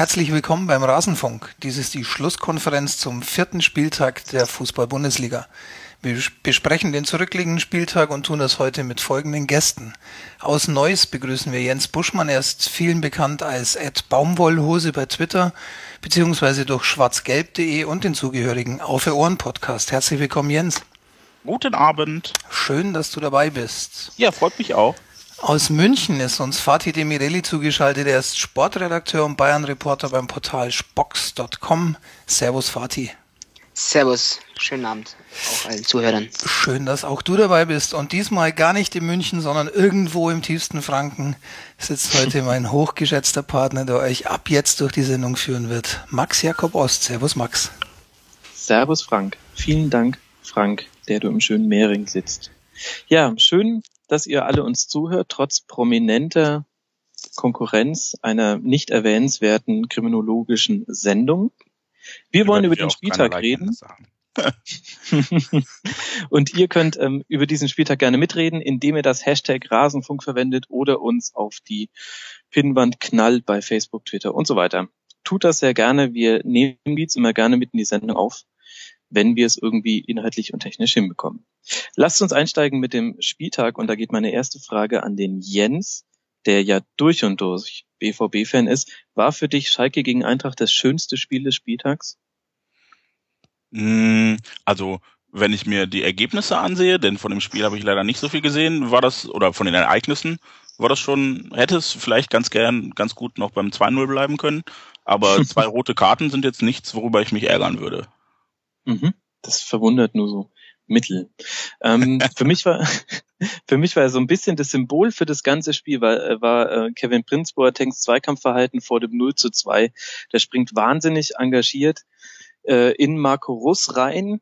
Herzlich willkommen beim Rasenfunk. Dies ist die Schlusskonferenz zum vierten Spieltag der Fußball-Bundesliga. Wir besprechen den zurückliegenden Spieltag und tun das heute mit folgenden Gästen. Aus Neuss begrüßen wir Jens Buschmann. Er ist vielen bekannt als Ed Baumwollhose bei Twitter, beziehungsweise durch schwarzgelb.de und den zugehörigen Auf Ohren Podcast. Herzlich willkommen, Jens. Guten Abend. Schön, dass du dabei bist. Ja, freut mich auch. Aus München ist uns Fatih Demirelli zugeschaltet. Er ist Sportredakteur und Bayern-Reporter beim Portal Spox.com. Servus, Fatih. Servus, schönen Abend auch allen Zuhörern. Schön, dass auch du dabei bist. Und diesmal gar nicht in München, sondern irgendwo im tiefsten Franken sitzt heute mein hochgeschätzter Partner, der euch ab jetzt durch die Sendung führen wird. Max Jakob Ost. Servus, Max. Servus, Frank. Vielen Dank, Frank, der du im schönen Mehring sitzt. Ja, schön, dass ihr alle uns zuhört, trotz prominenter Konkurrenz einer nicht erwähnenswerten kriminologischen Sendung. Wir wollen über den Spieltag reden. und ihr könnt ähm, über diesen Spieltag gerne mitreden, indem ihr das Hashtag Rasenfunk verwendet oder uns auf die Pinnwand knallt bei Facebook, Twitter und so weiter. Tut das sehr gerne. Wir nehmen Beats immer gerne mit in die Sendung auf wenn wir es irgendwie inhaltlich und technisch hinbekommen. Lasst uns einsteigen mit dem Spieltag und da geht meine erste Frage an den Jens, der ja durch und durch BVB-Fan ist. War für dich Schalke gegen Eintracht das schönste Spiel des Spieltags? Mm, also wenn ich mir die Ergebnisse ansehe, denn von dem Spiel habe ich leider nicht so viel gesehen, war das, oder von den Ereignissen, war das schon, hätte es vielleicht ganz gern, ganz gut noch beim 2-0 bleiben können. Aber zwei rote Karten sind jetzt nichts, worüber ich mich ärgern würde. Mhm. Das verwundert nur so mittel. Ähm, für mich war für mich war so ein bisschen das Symbol für das ganze Spiel war, äh, war äh, Kevin Prince Boatengs Zweikampfverhalten vor dem 0 zu 2. Der springt wahnsinnig engagiert äh, in Marco Russ rein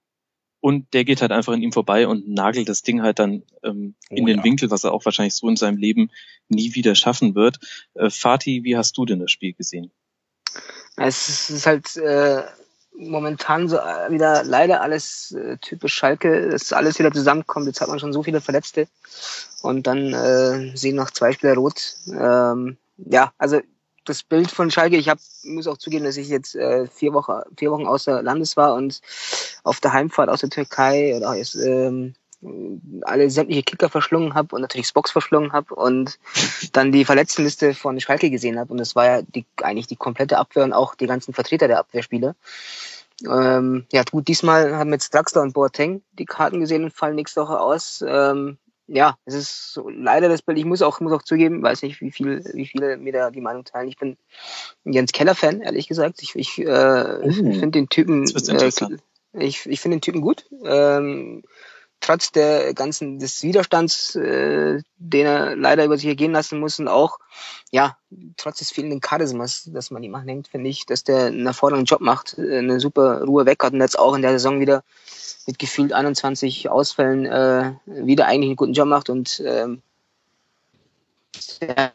und der geht halt einfach an ihm vorbei und nagelt das Ding halt dann ähm, in oh, den ja. Winkel, was er auch wahrscheinlich so in seinem Leben nie wieder schaffen wird. Äh, Fatih, wie hast du denn das Spiel gesehen? Es ist halt äh, momentan so äh, wieder leider alles äh, typisch Schalke, dass alles wieder zusammenkommt. Jetzt hat man schon so viele Verletzte und dann äh, sehen noch zwei Spieler rot. Ähm, ja, also das Bild von Schalke, ich hab, muss auch zugeben, dass ich jetzt äh, vier, Wochen, vier Wochen außer Landes war und auf der Heimfahrt aus der Türkei oder jetzt, ähm, alle sämtliche Kicker verschlungen habe und natürlich Spox verschlungen habe und dann die Verletztenliste von Schalke gesehen habe und das war ja die, eigentlich die komplette Abwehr und auch die ganzen Vertreter der Abwehrspieler. Ähm, ja gut, diesmal haben jetzt Draxler und Boateng die Karten gesehen und fallen nächste Woche aus. Ähm, ja, es ist so leider das Bild. Ich muss auch, muss auch zugeben, weiß nicht, wie viel, wie viele mir da die Meinung teilen. Ich bin ein Jens Keller-Fan, ehrlich gesagt. Ich, ich, äh, uh, finde den Typen, äh, ich, ich finde den Typen gut. Ähm, trotz der ganzen des Widerstands, äh, den er leider über sich ergehen lassen muss und auch ja trotz des fehlenden Charismas, das man ihm anhängt, finde ich, dass der einen hervorragenden Job macht, äh, eine super Ruhe weg hat und jetzt auch in der Saison wieder mit gefühlt 21 Ausfällen äh, wieder eigentlich einen guten Job macht und ähm, ja,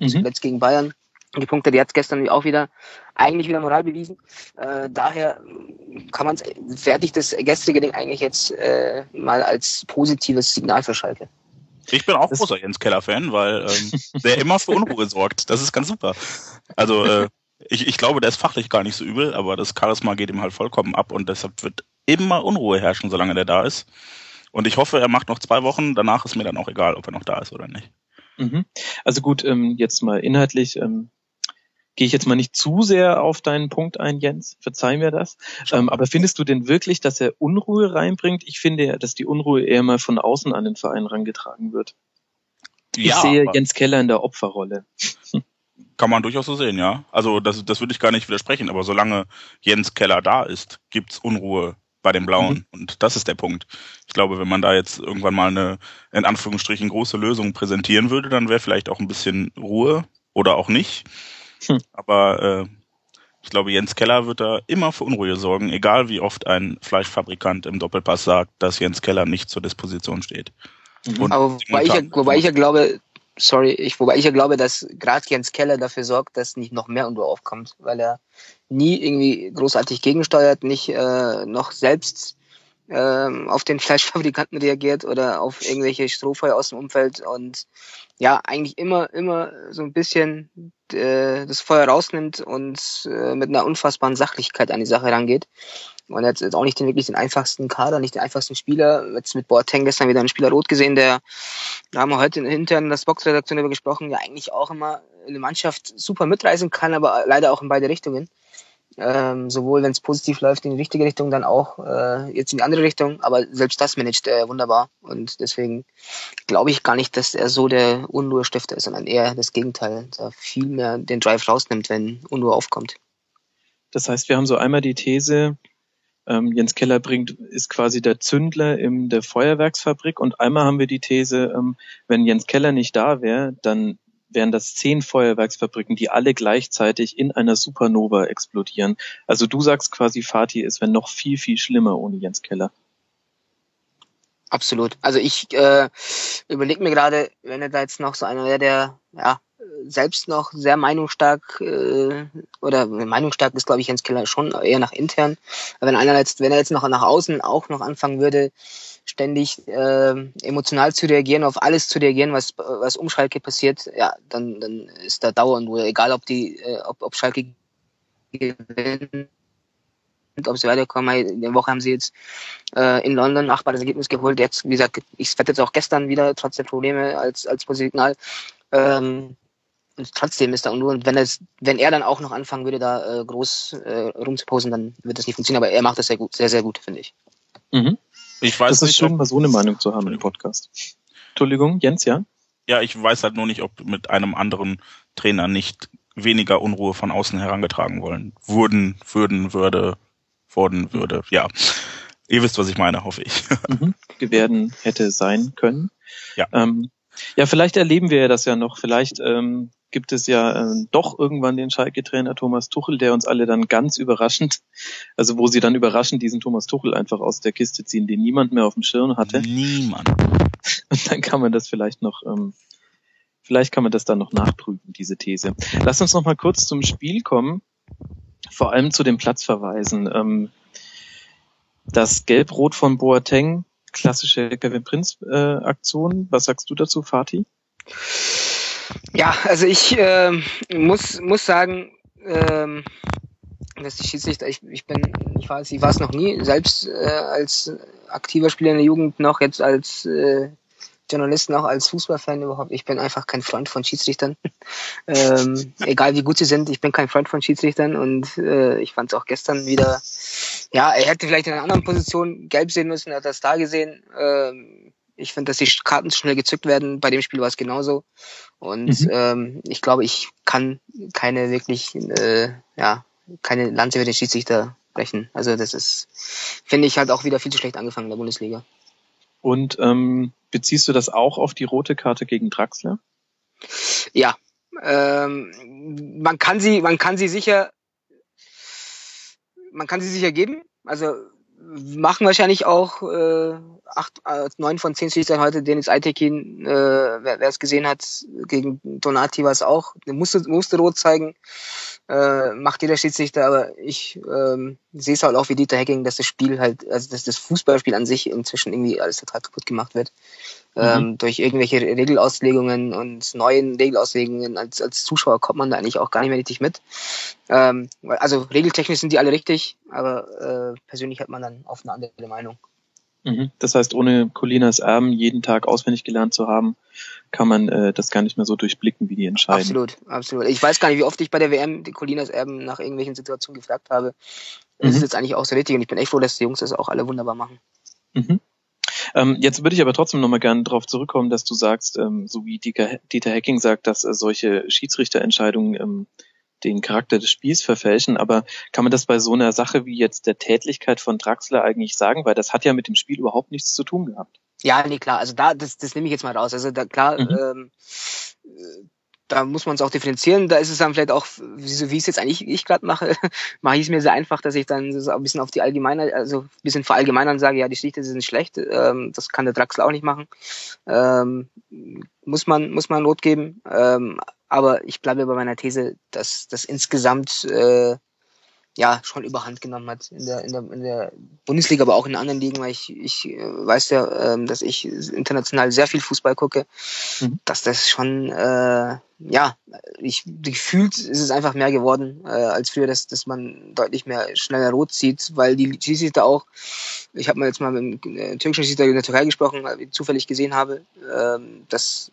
mhm. zuletzt gegen Bayern die Punkte, die hat gestern auch wieder eigentlich wieder Moral bewiesen. Äh, daher kann man fertig das gestrige Ding eigentlich jetzt äh, mal als positives Signal für Schalke. Ich bin auch großer Jens Keller-Fan, weil ähm, der immer für Unruhe sorgt. Das ist ganz super. Also äh, ich, ich glaube, der ist fachlich gar nicht so übel, aber das Charisma geht ihm halt vollkommen ab und deshalb wird immer Unruhe herrschen, solange der da ist. Und ich hoffe, er macht noch zwei Wochen. Danach ist mir dann auch egal, ob er noch da ist oder nicht. Mhm. Also gut, ähm, jetzt mal inhaltlich. Ähm, gehe ich jetzt mal nicht zu sehr auf deinen Punkt ein, Jens. Verzeih mir das. Ähm, aber findest du denn wirklich, dass er Unruhe reinbringt? Ich finde ja, dass die Unruhe eher mal von außen an den Verein rangetragen wird. Ich ja, sehe Jens Keller in der Opferrolle. Kann man durchaus so sehen, ja. Also das, das würde ich gar nicht widersprechen, aber solange Jens Keller da ist, gibt's Unruhe bei den Blauen. Mhm. Und das ist der Punkt. Ich glaube, wenn man da jetzt irgendwann mal eine, in Anführungsstrichen, große Lösung präsentieren würde, dann wäre vielleicht auch ein bisschen Ruhe oder auch nicht. Hm. Aber äh, ich glaube, Jens Keller wird da immer für Unruhe sorgen, egal wie oft ein Fleischfabrikant im Doppelpass sagt, dass Jens Keller nicht zur Disposition steht. Mhm. Aber wobei ich, ja, wobei ich ja glaube, sorry, ich, wobei ich ja glaube, dass gerade Jens Keller dafür sorgt, dass nicht noch mehr Unruhe aufkommt, weil er nie irgendwie großartig gegensteuert, nicht äh, noch selbst ähm, auf den Fleischfabrikanten reagiert oder auf irgendwelche Strohfeuer aus dem Umfeld und ja, eigentlich immer, immer so ein bisschen äh, das Feuer rausnimmt und äh, mit einer unfassbaren Sachlichkeit an die Sache rangeht. Und jetzt, jetzt auch nicht den wirklich den einfachsten Kader, nicht den einfachsten Spieler. Jetzt mit Boateng gestern wieder einen Spieler rot gesehen, der, da haben wir heute intern in der Box-Redaktion über gesprochen, der eigentlich auch immer eine Mannschaft super mitreisen kann, aber leider auch in beide Richtungen. Ähm, sowohl wenn es positiv läuft in die richtige Richtung, dann auch äh, jetzt in die andere Richtung. Aber selbst das managt er wunderbar. Und deswegen glaube ich gar nicht, dass er so der Unruhestifter ist, sondern eher das Gegenteil, er viel mehr den Drive rausnimmt, wenn Unruhe aufkommt. Das heißt, wir haben so einmal die These, ähm, Jens Keller bringt, ist quasi der Zündler in der Feuerwerksfabrik und einmal haben wir die These, ähm, wenn Jens Keller nicht da wäre, dann wären das zehn Feuerwerksfabriken, die alle gleichzeitig in einer Supernova explodieren. Also du sagst quasi, Fatih, es wäre noch viel, viel schlimmer ohne Jens Keller. Absolut. Also ich äh, überlege mir gerade, wenn er da jetzt noch so einer wäre, der ja selbst noch sehr meinungsstark äh, oder meinungsstark ist, glaube ich, Jens Keller schon eher nach intern. Aber wenn einer jetzt, wenn er jetzt noch nach außen auch noch anfangen würde, ständig äh, emotional zu reagieren, auf alles zu reagieren, was was um Schalke passiert, ja, dann dann ist da dauernd Ruhe, egal ob die äh, ob, ob Schalke gewinnt, ob sie weiterkommen. In der Woche haben sie jetzt äh, in London ein achtbares Ergebnis geholt. Jetzt, wie gesagt, ich werde jetzt auch gestern wieder trotz der Probleme als als Signal. Ähm, trotzdem ist da Unruhe. Und wenn, es, wenn er dann auch noch anfangen würde, da äh, groß äh, rumzuposen, dann wird das nicht funktionieren. Aber er macht das sehr gut, sehr, sehr gut, finde ich. Mhm. Ich weiß das ist nicht, schön, mal so eine Meinung zu haben im Podcast. Entschuldigung, Jens, ja? Ja, ich weiß halt nur nicht, ob mit einem anderen Trainer nicht weniger Unruhe von außen herangetragen wollen. Wurden, würden, würde, wurden, würde, ja. Ihr wisst, was ich meine, hoffe ich. Mhm. Werden hätte sein können. Ja. Ähm, ja, vielleicht erleben wir ja das ja noch. Vielleicht ähm, gibt es ja äh, doch irgendwann den Schalke-Trainer Thomas Tuchel, der uns alle dann ganz überraschend, also wo sie dann überraschend diesen Thomas Tuchel einfach aus der Kiste ziehen, den niemand mehr auf dem Schirm hatte. Niemand. Und dann kann man das vielleicht noch, ähm, vielleicht kann man das dann noch nachprüfen, diese These. Lass uns noch mal kurz zum Spiel kommen, vor allem zu den Platzverweisen. Ähm, das Gelb-Rot von Boateng klassische Kevin Prince äh. Was sagst du dazu, Fatih? Ja, also ich äh, muss muss sagen, ähm, dass die Schiedsrichter, ich, ich bin, ich weiß, ich war es noch nie, selbst äh, als aktiver Spieler in der Jugend noch, jetzt als äh, Journalisten auch als Fußballfan überhaupt. Ich bin einfach kein Freund von Schiedsrichtern. ähm, egal wie gut sie sind, ich bin kein Freund von Schiedsrichtern und äh, ich fand es auch gestern wieder. Ja, er hätte vielleicht in einer anderen Position gelb sehen müssen, er hat das da gesehen. Ähm, ich finde, dass die Karten schnell gezückt werden. Bei dem Spiel war es genauso. Und mhm. ähm, ich glaube, ich kann keine wirklich, äh, ja, keine Lanze für den Schiedsrichter brechen. Also das ist, finde ich, halt auch wieder viel zu schlecht angefangen in der Bundesliga. Und ähm, beziehst du das auch auf die rote Karte gegen Draxler? Ja, ähm, man kann sie, man kann sie sicher, man kann sie sicher geben. Also machen wahrscheinlich auch äh, acht, äh, neun von zehn Schiedsrichtern heute, Dennis Aitekin, äh, wer es gesehen hat, gegen Donati war es auch, der musste, musste rot zeigen, äh, macht jeder Schiedsrichter, aber ich ähm, sehe es halt auch wie Dieter Hecking, dass das Spiel halt, also dass das Fußballspiel an sich inzwischen irgendwie alles total kaputt gemacht wird. Mhm. Ähm, durch irgendwelche Regelauslegungen und neuen Regelauslegungen. Als, als Zuschauer kommt man da eigentlich auch gar nicht mehr richtig mit. Ähm, also regeltechnisch sind die alle richtig, aber äh, persönlich hat man dann oft eine andere Meinung. Mhm. Das heißt, ohne Colinas Erben jeden Tag auswendig gelernt zu haben, kann man äh, das gar nicht mehr so durchblicken, wie die entscheiden. Absolut, absolut. Ich weiß gar nicht, wie oft ich bei der WM die Colinas Erben nach irgendwelchen Situationen gefragt habe. Das mhm. ist jetzt eigentlich auch so richtig und ich bin echt froh, dass die Jungs das auch alle wunderbar machen. Mhm. Ähm, jetzt würde ich aber trotzdem nochmal gerne darauf zurückkommen, dass du sagst, ähm, so wie Dieter, Dieter Hecking sagt, dass äh, solche Schiedsrichterentscheidungen ähm, den Charakter des Spiels verfälschen. Aber kann man das bei so einer Sache wie jetzt der Tätlichkeit von Draxler eigentlich sagen? Weil das hat ja mit dem Spiel überhaupt nichts zu tun gehabt. Ja, nee, klar. Also da, das, das nehme ich jetzt mal raus. Also da klar, mhm. ähm, da muss man es auch differenzieren. Da ist es dann vielleicht auch, wie, wie es jetzt eigentlich ich gerade mache, mache ich es mir sehr einfach, dass ich dann so ein bisschen auf die Allgemeine, also ein bisschen verallgemeinern sage, ja, die Schlichte sind schlecht, ähm, das kann der Draxler auch nicht machen. Ähm, muss man, muss man Not geben. Ähm, aber ich bleibe bei meiner These, dass das insgesamt äh, ja schon überhand genommen hat in der, in der, in der Bundesliga, aber auch in anderen Ligen, weil ich, ich äh, weiß ja, ähm, dass ich international sehr viel Fußball gucke, mhm. dass das schon, äh, ja, ich gefühlt ist es einfach mehr geworden äh, als früher, dass, dass man deutlich mehr schneller rot sieht, weil die Schiedsrichter auch, ich habe mal jetzt mal mit dem äh, türkischen Schiedsrichter in der Türkei gesprochen, zufällig gesehen habe, äh, dass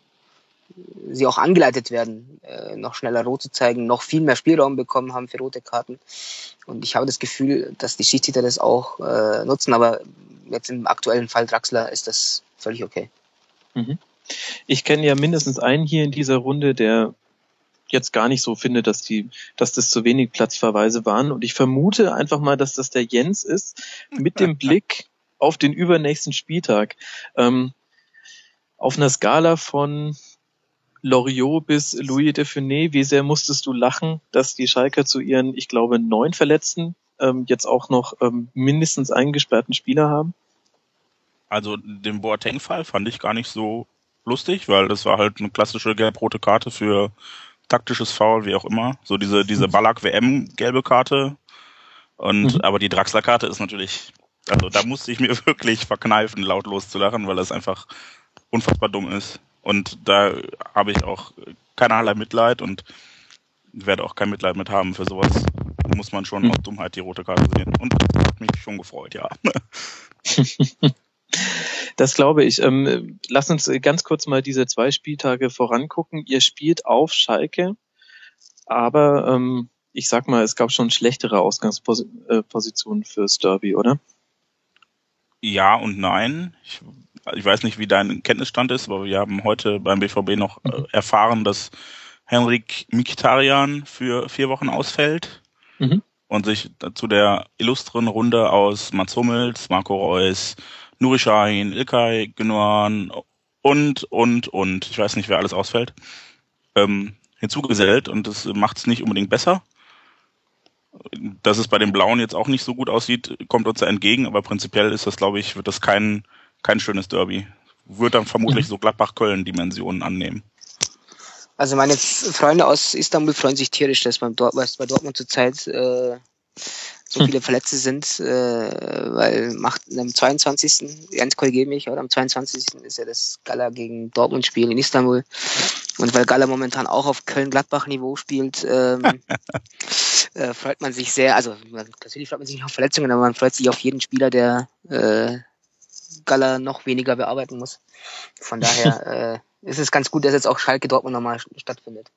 sie auch angeleitet werden, äh, noch schneller rot zu zeigen, noch viel mehr Spielraum bekommen haben für rote Karten. Und ich habe das Gefühl, dass die Schiedsrichter das auch äh, nutzen, aber jetzt im aktuellen Fall Draxler ist das völlig okay. Mhm. Ich kenne ja mindestens einen hier in dieser Runde, der jetzt gar nicht so findet, dass die, dass das zu wenig Platzverweise waren. Und ich vermute einfach mal, dass das der Jens ist, mit dem Blick auf den übernächsten Spieltag. Ähm, auf einer Skala von Loriot bis Louis de Funès, wie sehr musstest du lachen, dass die Schalker zu ihren, ich glaube, neun Verletzten ähm, jetzt auch noch ähm, mindestens einen gesperrten Spieler haben? Also den Boateng-Fall fand ich gar nicht so lustig, weil das war halt eine klassische gelb-rote Karte für taktisches Foul, wie auch immer. So diese, diese Ballack-WM gelbe Karte. Und, mhm. aber die Draxler-Karte ist natürlich, also da musste ich mir wirklich verkneifen, lautlos zu lachen, weil das einfach unfassbar dumm ist. Und da habe ich auch keinerlei Mitleid und werde auch kein Mitleid mit haben. Für sowas muss man schon hm. aus Dummheit die rote Karte sehen. Und das hat mich schon gefreut, ja. Das glaube ich. Ähm, lass uns ganz kurz mal diese zwei Spieltage vorangucken. Ihr spielt auf Schalke, aber ähm, ich sag mal, es gab schon schlechtere Ausgangspositionen fürs Derby, oder? Ja und nein. Ich ich weiß nicht, wie dein Kenntnisstand ist, aber wir haben heute beim BVB noch äh, mhm. erfahren, dass Henrik Mkhitaryan für vier Wochen ausfällt mhm. und sich zu der illustren Runde aus Mats Hummels, Marco Reus, Nuri Sahin, Ilkay Gündogan und, und, und, ich weiß nicht, wer alles ausfällt, ähm, hinzugesellt und das macht es nicht unbedingt besser. Dass es bei den Blauen jetzt auch nicht so gut aussieht, kommt uns da entgegen, aber prinzipiell ist das, glaube ich, wird das kein kein schönes Derby. Wird dann vermutlich so Gladbach-Köln-Dimensionen annehmen. Also meine Freunde aus Istanbul freuen sich tierisch, dass beim Dort bei Dortmund zurzeit äh, so viele Verletzte sind, äh, weil macht am 22. Jens korrigiert mich, oder am 22. ist ja das Gala gegen Dortmund Spiel in Istanbul. Und weil Gala momentan auch auf Köln-Gladbach-Niveau spielt, ähm, äh, freut man sich sehr, also natürlich freut man sich nicht auf Verletzungen, aber man freut sich auf jeden Spieler, der äh, Gala noch weniger bearbeiten muss. Von daher äh, ist es ganz gut, dass jetzt auch Schalke Dortmund nochmal stattfindet.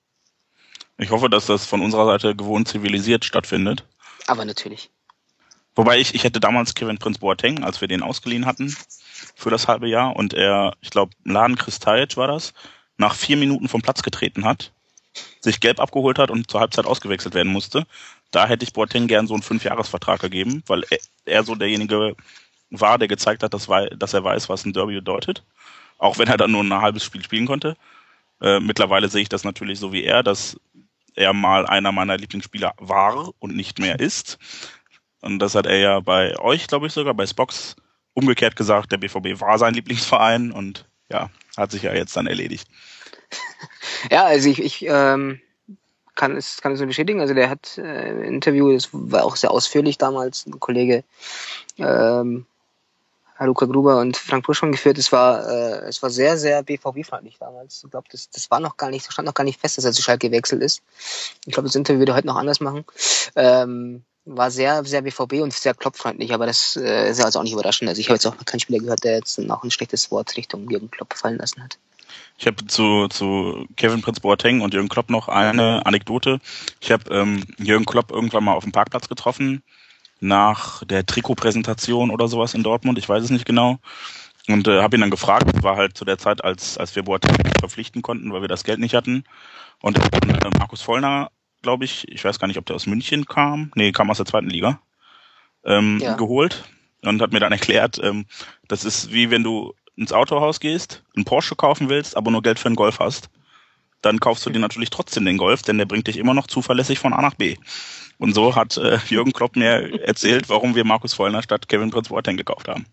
Ich hoffe, dass das von unserer Seite gewohnt zivilisiert stattfindet. Aber natürlich. Wobei ich, ich hätte damals Kevin Prinz Boateng, als wir den ausgeliehen hatten für das halbe Jahr und er, ich glaube, Laden Kristajic war das, nach vier Minuten vom Platz getreten hat, sich gelb abgeholt hat und zur Halbzeit ausgewechselt werden musste. Da hätte ich Boateng gern so einen Fünfjahresvertrag gegeben, weil er, er so derjenige war, der gezeigt hat, dass, dass er weiß, was ein Derby bedeutet. Auch wenn er dann nur ein halbes Spiel spielen konnte. Äh, mittlerweile sehe ich das natürlich so wie er, dass er mal einer meiner Lieblingsspieler war und nicht mehr ist. Und das hat er ja bei euch, glaube ich sogar, bei Spox umgekehrt gesagt, der BVB war sein Lieblingsverein und ja, hat sich ja jetzt dann erledigt. Ja, also ich, ich ähm, kann es kann es nur bestätigen. Also der hat äh, ein Interview, das war auch sehr ausführlich damals, ein Kollege ähm, Luca Gruber und Frank Buschmann geführt. Es war, äh, es war sehr, sehr BVB-freundlich damals. Ich glaube, das, das war noch gar nicht, stand noch gar nicht fest, dass er zu Schalke gewechselt ist. Ich glaube, das Interview würde heute noch anders machen. Ähm, war sehr, sehr BVB und sehr klopffreundlich, aber das äh, ist ja also auch nicht überraschend. Also ich habe jetzt auch noch keinen Spieler gehört, der jetzt noch ein schlechtes Wort Richtung Jürgen Klopp fallen lassen hat. Ich habe zu, zu Kevin Prinz Boateng und Jürgen Klopp noch eine Anekdote. Ich habe ähm, Jürgen Klopp irgendwann mal auf dem Parkplatz getroffen nach der Trikotpräsentation oder sowas in Dortmund, ich weiß es nicht genau. Und äh, habe ihn dann gefragt, das war halt zu der Zeit, als, als wir Boateng verpflichten konnten, weil wir das Geld nicht hatten. Und äh, Markus Vollner, glaube ich, ich weiß gar nicht, ob der aus München kam, nee, kam aus der zweiten Liga, ähm, ja. geholt und hat mir dann erklärt, ähm, das ist wie wenn du ins Autohaus gehst, einen Porsche kaufen willst, aber nur Geld für einen Golf hast. Dann kaufst du dir natürlich trotzdem den Golf, denn der bringt dich immer noch zuverlässig von A nach B. Und so hat äh, Jürgen Klopp mir erzählt, warum wir Markus Vollner statt Kevin Prince Boateng gekauft haben.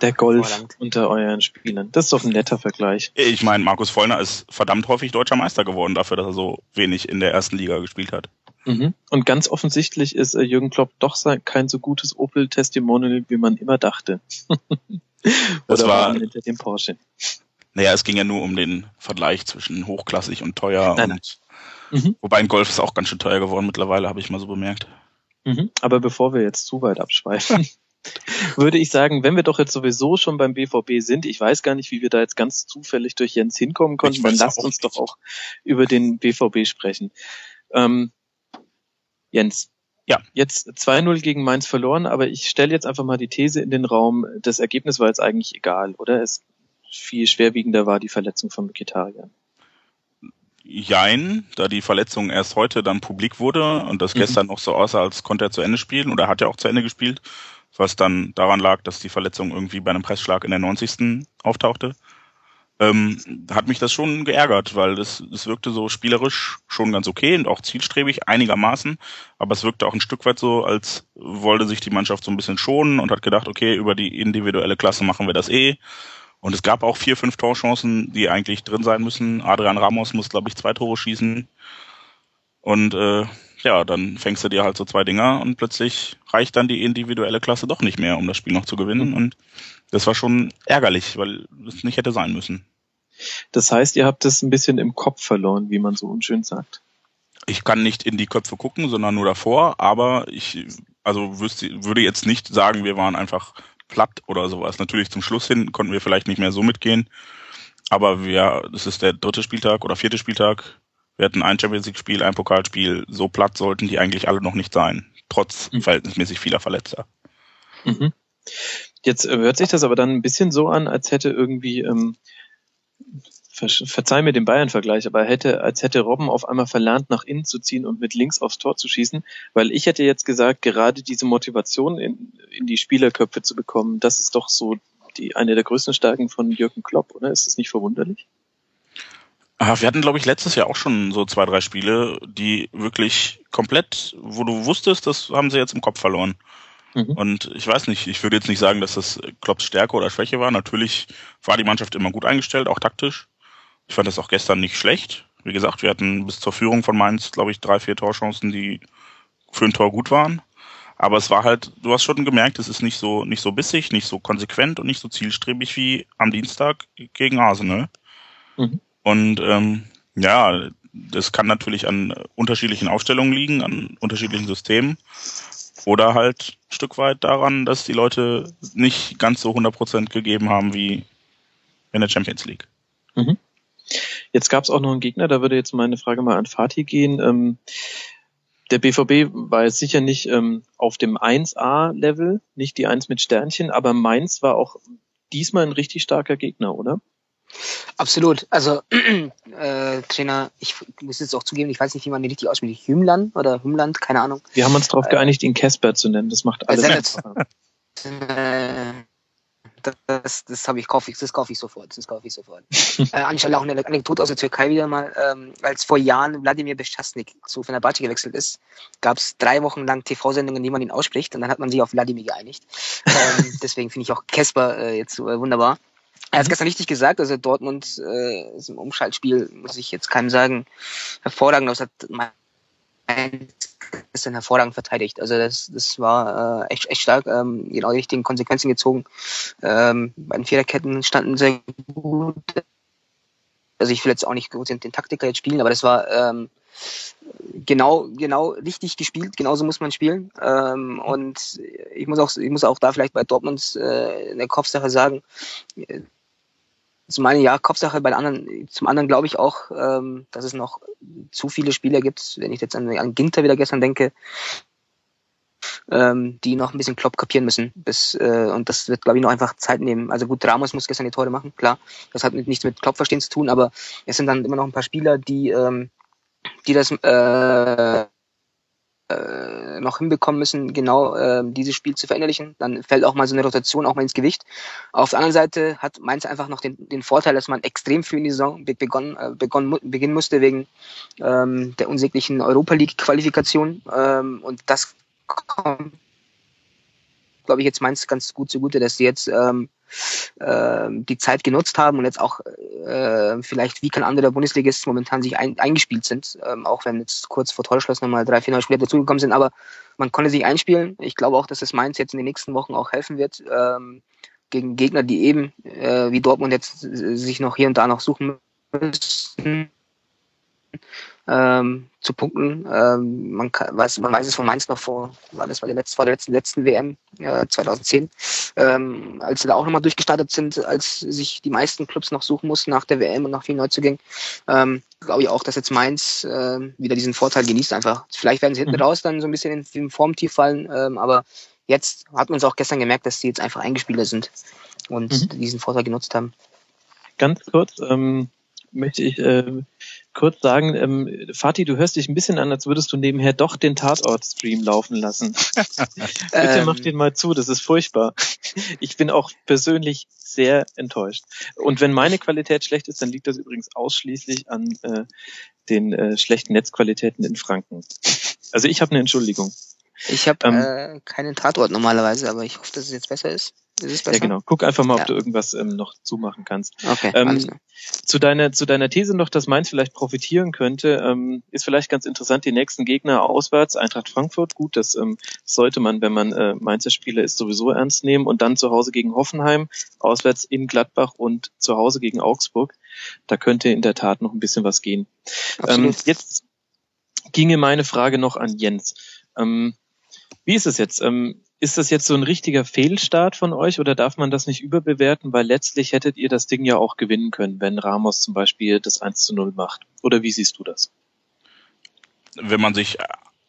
Der Golf unter euren Spielern. Das ist doch ein netter Vergleich. Ich meine, Markus Vollner ist verdammt häufig deutscher Meister geworden dafür, dass er so wenig in der ersten Liga gespielt hat. Mhm. Und ganz offensichtlich ist äh, Jürgen Klopp doch kein so gutes Opel-Testimonial, wie man immer dachte. das war hinter dem Porsche. Naja, es ging ja nur um den Vergleich zwischen hochklassig und teuer. Nein, und, mhm. Wobei ein Golf ist auch ganz schön teuer geworden mittlerweile, habe ich mal so bemerkt. Mhm. Aber bevor wir jetzt zu weit abschweifen, würde ich sagen, wenn wir doch jetzt sowieso schon beim BVB sind, ich weiß gar nicht, wie wir da jetzt ganz zufällig durch Jens hinkommen konnten, dann lasst uns nicht. doch auch über den BVB sprechen. Ähm, Jens. Ja. Jetzt 2-0 gegen Mainz verloren, aber ich stelle jetzt einfach mal die These in den Raum, das Ergebnis war jetzt eigentlich egal, oder? Es viel schwerwiegender war die Verletzung von Mkhitaryan. Jein, da die Verletzung erst heute dann publik wurde und das mhm. gestern noch so aussah, als konnte er zu Ende spielen oder hat er auch zu Ende gespielt, was dann daran lag, dass die Verletzung irgendwie bei einem Pressschlag in der 90. auftauchte ähm, hat mich das schon geärgert, weil das, das wirkte so spielerisch schon ganz okay und auch zielstrebig einigermaßen, aber es wirkte auch ein Stück weit so, als wollte sich die Mannschaft so ein bisschen schonen und hat gedacht, okay, über die individuelle Klasse machen wir das eh. Und es gab auch vier, fünf Torchancen, die eigentlich drin sein müssen. Adrian Ramos muss, glaube ich, zwei Tore schießen. Und äh, ja, dann fängst du dir halt so zwei Dinger und plötzlich reicht dann die individuelle Klasse doch nicht mehr, um das Spiel noch zu gewinnen. Und das war schon ärgerlich, weil es nicht hätte sein müssen. Das heißt, ihr habt es ein bisschen im Kopf verloren, wie man so unschön sagt. Ich kann nicht in die Köpfe gucken, sondern nur davor, aber ich, also wüsste, würde jetzt nicht sagen, wir waren einfach platt oder sowas. Natürlich zum Schluss hin konnten wir vielleicht nicht mehr so mitgehen, aber wir, das ist der dritte Spieltag oder vierte Spieltag. Wir hatten ein Champions League Spiel, ein Pokalspiel. So platt sollten die eigentlich alle noch nicht sein, trotz mhm. verhältnismäßig vieler Verletzter. Mhm. Jetzt äh, hört sich das aber dann ein bisschen so an, als hätte irgendwie ähm, verzeih mir den Bayern-Vergleich, aber hätte, als hätte Robben auf einmal verlernt, nach innen zu ziehen und mit links aufs Tor zu schießen, weil ich hätte jetzt gesagt, gerade diese Motivation in, in die Spielerköpfe zu bekommen, das ist doch so die, eine der größten Stärken von Jürgen Klopp, oder? Ist das nicht verwunderlich? Ah, wir hatten, glaube ich, letztes Jahr auch schon so zwei, drei Spiele, die wirklich komplett, wo du wusstest, das haben sie jetzt im Kopf verloren. Mhm. Und ich weiß nicht, ich würde jetzt nicht sagen, dass das Klopps Stärke oder Schwäche war. Natürlich war die Mannschaft immer gut eingestellt, auch taktisch. Ich fand das auch gestern nicht schlecht. Wie gesagt, wir hatten bis zur Führung von Mainz, glaube ich, drei, vier Torchancen, die für ein Tor gut waren. Aber es war halt, du hast schon gemerkt, es ist nicht so, nicht so bissig, nicht so konsequent und nicht so zielstrebig wie am Dienstag gegen Arsenal. Mhm. Und ähm, ja, das kann natürlich an unterschiedlichen Aufstellungen liegen, an unterschiedlichen Systemen. Oder halt ein Stück weit daran, dass die Leute nicht ganz so 100% gegeben haben wie in der Champions League. Jetzt gab es auch noch einen Gegner, da würde jetzt meine Frage mal an Fatih gehen. Ähm, der BVB war jetzt sicher nicht ähm, auf dem 1A-Level, nicht die 1 mit Sternchen, aber Mainz war auch diesmal ein richtig starker Gegner, oder? Absolut. Also äh, Trainer, ich muss jetzt auch zugeben, ich weiß nicht, wie man den richtig ausspricht. Hümland oder Hümland, keine Ahnung. Wir haben uns darauf äh, geeinigt, ihn Casper zu nennen. Das macht alles. Äh, das, das habe ich, kaufe ich, das kaufe ich sofort. Das kaufe ich sofort. äh, anstelle auch eine Anekdote aus der Türkei wieder mal, ähm, als vor Jahren Wladimir Beschasnik zu Fenerbahce gewechselt ist, gab es drei Wochen lang TV-Sendungen, die man ihn ausspricht, und dann hat man sich auf Wladimir geeinigt. ähm, deswegen finde ich auch Casper äh, jetzt äh, wunderbar. Er hat es mhm. gestern richtig gesagt, also Dortmund äh, ist im Umschaltspiel, muss ich jetzt keinem sagen, hervorragend aus hat gestern hervorragend verteidigt. Also das, das war äh, echt, echt stark, ähm, genau die richtigen Konsequenzen gezogen. Ähm, bei den Viererketten standen sehr gut. Also ich will jetzt auch nicht gut den, Taktiker jetzt spielen, aber das war ähm, genau, genau richtig gespielt. Genauso muss man spielen. Ähm, und ich muss auch, ich muss auch da vielleicht bei Dortmund äh, in der Kopfsache sagen, zum einen ja Kopfsache, bei anderen, zum anderen glaube ich auch, ähm, dass es noch zu viele Spieler gibt, wenn ich jetzt an, an Ginter wieder gestern denke, ähm, die noch ein bisschen Klopp kapieren müssen. Bis, äh, und das wird, glaube ich, noch einfach Zeit nehmen. Also gut, Ramos muss gestern die Tore machen, klar. Das hat nichts mit Klopp verstehen zu tun, aber es sind dann immer noch ein paar Spieler, die, ähm, die das äh, äh, noch hinbekommen müssen, genau äh, dieses Spiel zu verinnerlichen. Dann fällt auch mal so eine Rotation auch mal ins Gewicht. Auf der anderen Seite hat Mainz einfach noch den, den Vorteil, dass man extrem früh in die Saison begonnen, äh, begonnen, beginnen musste wegen ähm, der unsäglichen Europa League Qualifikation. Ähm, und das kommt glaube ich, jetzt Mainz ganz gut zugute, dass sie jetzt ähm, äh, die Zeit genutzt haben und jetzt auch äh, vielleicht wie kein anderer Bundesligist momentan sich ein, eingespielt sind, ähm, auch wenn jetzt kurz vor Torschluss nochmal drei, vier neue Spieler dazugekommen sind, aber man konnte sich einspielen. Ich glaube auch, dass es Mainz jetzt in den nächsten Wochen auch helfen wird, ähm, gegen Gegner, die eben äh, wie Dortmund jetzt sich noch hier und da noch suchen müssen ähm, zu punkten. Ähm, man, kann, weiß, man weiß es von Mainz noch vor, war das war der letzte, vor der letzten, letzten WM ja, 2010, ähm, als sie da auch nochmal durchgestartet sind, als sich die meisten Clubs noch suchen mussten nach der WM und nach vielen Neuzugängen. Ähm, Glaube ich auch, dass jetzt Mainz äh, wieder diesen Vorteil genießt einfach. Vielleicht werden sie hinten mhm. raus dann so ein bisschen in, in Formtief fallen, ähm, aber jetzt hat man es auch gestern gemerkt, dass sie jetzt einfach Eingespielter sind und mhm. diesen Vorteil genutzt haben. Ganz kurz ähm, möchte ich äh, kurz sagen, ähm, Fatih, du hörst dich ein bisschen an, als würdest du nebenher doch den Tatort-Stream laufen lassen. Bitte mach ähm. den mal zu, das ist furchtbar. Ich bin auch persönlich sehr enttäuscht. Und wenn meine Qualität schlecht ist, dann liegt das übrigens ausschließlich an äh, den äh, schlechten Netzqualitäten in Franken. Also ich habe eine Entschuldigung. Ich habe ähm, äh, keinen Tatort normalerweise, aber ich hoffe, dass es jetzt besser ist. Ist ja, genau. Guck einfach mal, ob ja. du irgendwas ähm, noch zumachen kannst. Okay, ähm, zu deiner zu deiner These noch, dass Mainz vielleicht profitieren könnte, ähm, ist vielleicht ganz interessant. Die nächsten Gegner auswärts Eintracht Frankfurt. Gut, das ähm, sollte man, wenn man äh, Mainzer Spieler ist, sowieso ernst nehmen. Und dann zu Hause gegen Hoffenheim, auswärts in Gladbach und zu Hause gegen Augsburg. Da könnte in der Tat noch ein bisschen was gehen. Ähm, jetzt ginge meine Frage noch an Jens. Ähm, wie ist es jetzt? Ähm, ist das jetzt so ein richtiger Fehlstart von euch oder darf man das nicht überbewerten? Weil letztlich hättet ihr das Ding ja auch gewinnen können, wenn Ramos zum Beispiel das 1 zu 0 macht. Oder wie siehst du das? Wenn man sich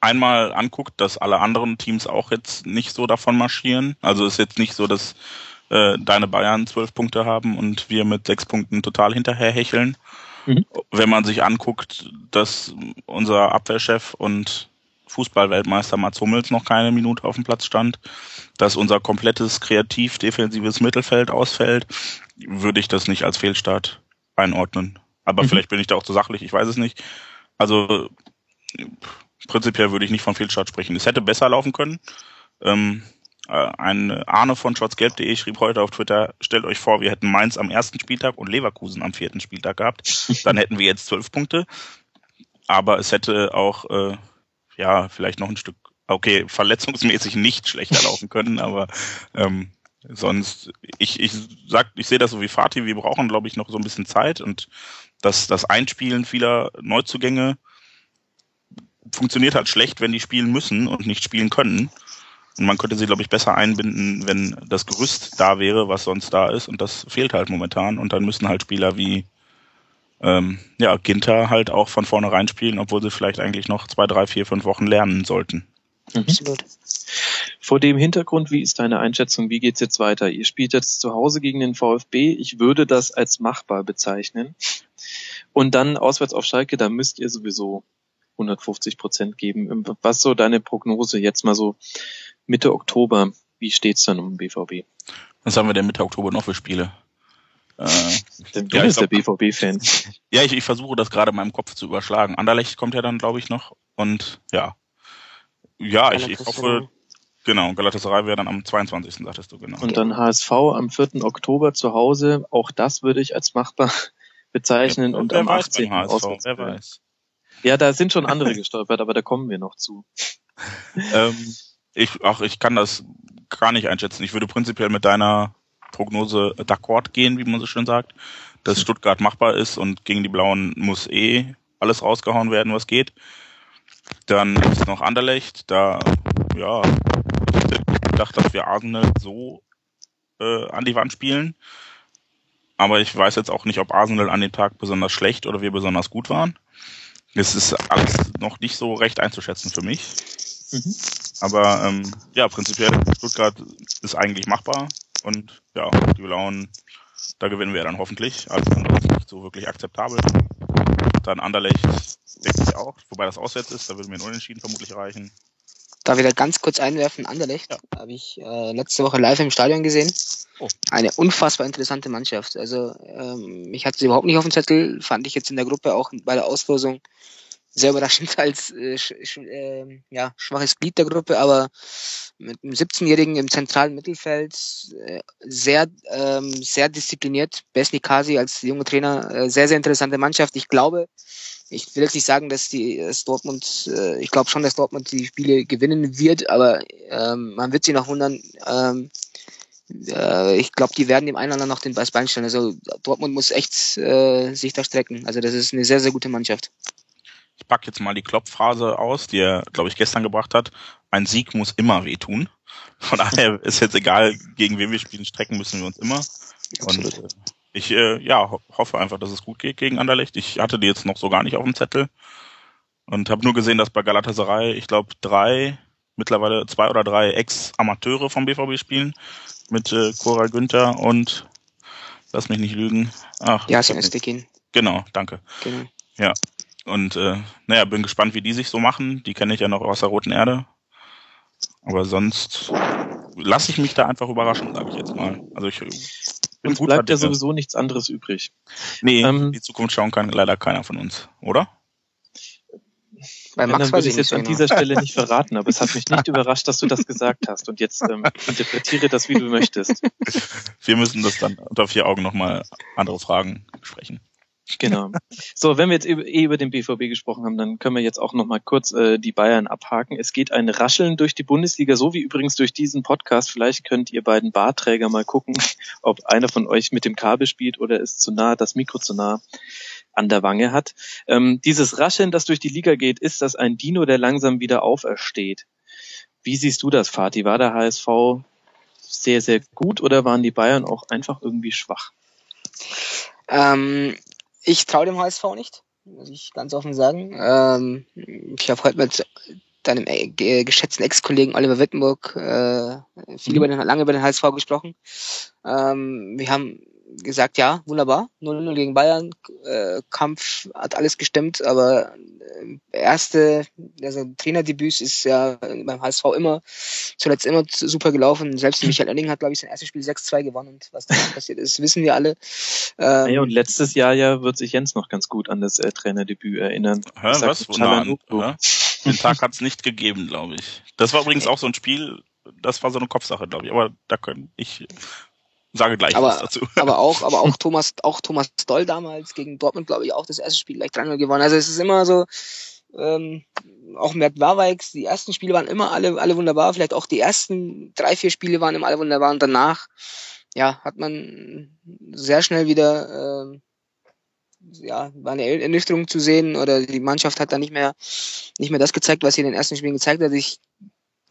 einmal anguckt, dass alle anderen Teams auch jetzt nicht so davon marschieren, also ist jetzt nicht so, dass äh, deine Bayern zwölf Punkte haben und wir mit sechs Punkten total hinterher hecheln. Mhm. Wenn man sich anguckt, dass unser Abwehrchef und Fußballweltmeister Mats Hummels noch keine Minute auf dem Platz stand, dass unser komplettes kreativ-defensives Mittelfeld ausfällt, würde ich das nicht als Fehlstart einordnen. Aber mhm. vielleicht bin ich da auch zu sachlich, ich weiß es nicht. Also prinzipiell würde ich nicht von Fehlstart sprechen. Es hätte besser laufen können. Ähm, äh, ein Arne von schwarzgelb.de schrieb heute auf Twitter, stellt euch vor, wir hätten Mainz am ersten Spieltag und Leverkusen am vierten Spieltag gehabt. Dann hätten wir jetzt zwölf Punkte. Aber es hätte auch äh, ja, vielleicht noch ein Stück, okay, verletzungsmäßig nicht schlechter laufen können, aber ähm, sonst, ich, ich sag, ich sehe das so wie Fatih, wir brauchen, glaube ich, noch so ein bisschen Zeit und das, das Einspielen vieler Neuzugänge funktioniert halt schlecht, wenn die spielen müssen und nicht spielen können. Und man könnte sie, glaube ich, besser einbinden, wenn das Gerüst da wäre, was sonst da ist. Und das fehlt halt momentan. Und dann müssen halt Spieler wie ähm, ja, Ginter halt auch von vornherein spielen, obwohl sie vielleicht eigentlich noch zwei, drei, vier, fünf Wochen lernen sollten. Mhm. Absolut. Vor dem Hintergrund, wie ist deine Einschätzung? Wie geht's jetzt weiter? Ihr spielt jetzt zu Hause gegen den VfB. Ich würde das als machbar bezeichnen. Und dann auswärts auf Schalke, da müsst ihr sowieso 150 Prozent geben. Was so deine Prognose jetzt mal so Mitte Oktober? Wie steht's dann um den BVB? Was haben wir denn Mitte Oktober noch für Spiele? Äh, du ja, bist der BVB-Fan. Ja, ich, ich versuche das gerade in meinem Kopf zu überschlagen. Anderlecht kommt ja dann, glaube ich, noch. Und ja. Ja, ich, ich hoffe, genau, Galatasaray wäre dann am 22. sagtest du, genau. Und dann HSV am 4. Oktober zu Hause. Auch das würde ich als machbar bezeichnen. Ja, und am 18. HSV, wer weiß. Ja, da sind schon andere gestolpert, aber da kommen wir noch zu. ähm, ich, ach, ich kann das gar nicht einschätzen. Ich würde prinzipiell mit deiner Prognose d'accord gehen, wie man so schön sagt, dass Stuttgart machbar ist und gegen die Blauen muss eh alles rausgehauen werden, was geht. Dann ist noch Anderlecht, da, ja, ich gedacht, dass wir Arsenal so äh, an die Wand spielen. Aber ich weiß jetzt auch nicht, ob Arsenal an dem Tag besonders schlecht oder wir besonders gut waren. Es ist alles noch nicht so recht einzuschätzen für mich. Mhm. Aber ähm, ja, prinzipiell Stuttgart ist eigentlich machbar. Und ja, die Blauen, da gewinnen wir dann hoffentlich. Alles andere ist nicht so wirklich akzeptabel. Dann Anderlecht, denke ich auch, wobei das auswärts ist, da würde mir ein Unentschieden vermutlich reichen. Da wieder ganz kurz einwerfen, Anderlecht, ja. habe ich äh, letzte Woche live im Stadion gesehen. Oh. Eine unfassbar interessante Mannschaft. Also ähm, mich hat sie überhaupt nicht auf dem Zettel, fand ich jetzt in der Gruppe auch bei der Auslosung sehr überraschend als äh, sch, äh, ja, schwaches Glied der Gruppe, aber mit einem 17-Jährigen im zentralen Mittelfeld äh, sehr, ähm, sehr diszipliniert. Besni Kasi als junger Trainer, äh, sehr, sehr interessante Mannschaft. Ich glaube, ich will jetzt nicht sagen, dass die dass Dortmund, äh, ich glaube schon, dass Dortmund die Spiele gewinnen wird, aber ähm, man wird sich noch wundern. Ähm, äh, ich glaube, die werden dem einen oder anderen noch den Bein stellen. Also Dortmund muss echt äh, sich da strecken. Also das ist eine sehr, sehr gute Mannschaft. Ich packe jetzt mal die Klopfphrase aus, die er, glaube ich, gestern gebracht hat. Ein Sieg muss immer wehtun. Von daher ist jetzt egal, gegen wen wir spielen, strecken müssen wir uns immer. Und äh, ich äh, ja, ho hoffe einfach, dass es gut geht gegen Anderlecht. Ich hatte die jetzt noch so gar nicht auf dem Zettel und habe nur gesehen, dass bei Galatasaray, ich glaube, drei, mittlerweile zwei oder drei Ex-Amateure vom BVB spielen mit äh, Koral Günther und lass mich nicht lügen. Ach, ja, Estekin. Genau, danke. Genau. Ja, und äh, naja, bin gespannt, wie die sich so machen. Die kenne ich ja noch aus der Roten Erde. Aber sonst lasse ich mich da einfach überraschen, sage ich jetzt mal. Also ich bin uns gut bleibt ja sowieso nichts anderes übrig. Nee, ähm, die Zukunft schauen kann leider keiner von uns, oder? Bei Max dann würde ich jetzt an dieser Stelle nicht verraten, aber es hat mich nicht überrascht, dass du das gesagt hast. Und jetzt ähm, interpretiere das, wie du möchtest. Wir müssen das dann unter vier Augen nochmal andere Fragen besprechen. Genau. So, wenn wir jetzt eh über den BVB gesprochen haben, dann können wir jetzt auch noch mal kurz äh, die Bayern abhaken. Es geht ein Rascheln durch die Bundesliga, so wie übrigens durch diesen Podcast. Vielleicht könnt ihr beiden Barträger mal gucken, ob einer von euch mit dem Kabel spielt oder ist zu nah, das Mikro zu nah an der Wange hat. Ähm, dieses Rascheln, das durch die Liga geht, ist das ein Dino, der langsam wieder aufersteht. Wie siehst du das, Fatih? War der HSV sehr, sehr gut oder waren die Bayern auch einfach irgendwie schwach? Ähm, ich traue dem HSV nicht, muss ich ganz offen sagen. Ähm, ich habe heute mit deinem äh, geschätzten Ex-Kollegen Oliver Wittenburg äh, viel mhm. über den, lange über den HSV gesprochen. Ähm, wir haben gesagt, ja, wunderbar, 0-0 gegen Bayern, äh, Kampf hat alles gestimmt, aber äh, erste, also Trainerdebüt ist ja beim HSV immer, zuletzt immer super gelaufen. Selbst Michael Oenning hat, glaube ich, sein erstes Spiel 6-2 gewonnen und was da passiert ist, wissen wir alle. Ähm, ja, und letztes Jahr ja wird sich Jens noch ganz gut an das äh, Trainerdebüt erinnern. Hä, was? Nein, Den Tag hat es nicht gegeben, glaube ich. Das war übrigens auch so ein Spiel, das war so eine Kopfsache, glaube ich. Aber da können ich sage gleich aber, was dazu. Aber auch, aber auch Thomas, auch Thomas Doll damals gegen Dortmund, glaube ich, auch das erste Spiel gleich 3 gewonnen. Also es ist immer so, ähm, auch Mert Warweiks, die ersten Spiele waren immer alle, alle wunderbar, vielleicht auch die ersten drei, vier Spiele waren immer alle wunderbar und danach, ja, hat man sehr schnell wieder, ähm, ja, war eine Ernüchterung zu sehen oder die Mannschaft hat da nicht mehr, nicht mehr das gezeigt, was sie in den ersten Spielen gezeigt hat. Ich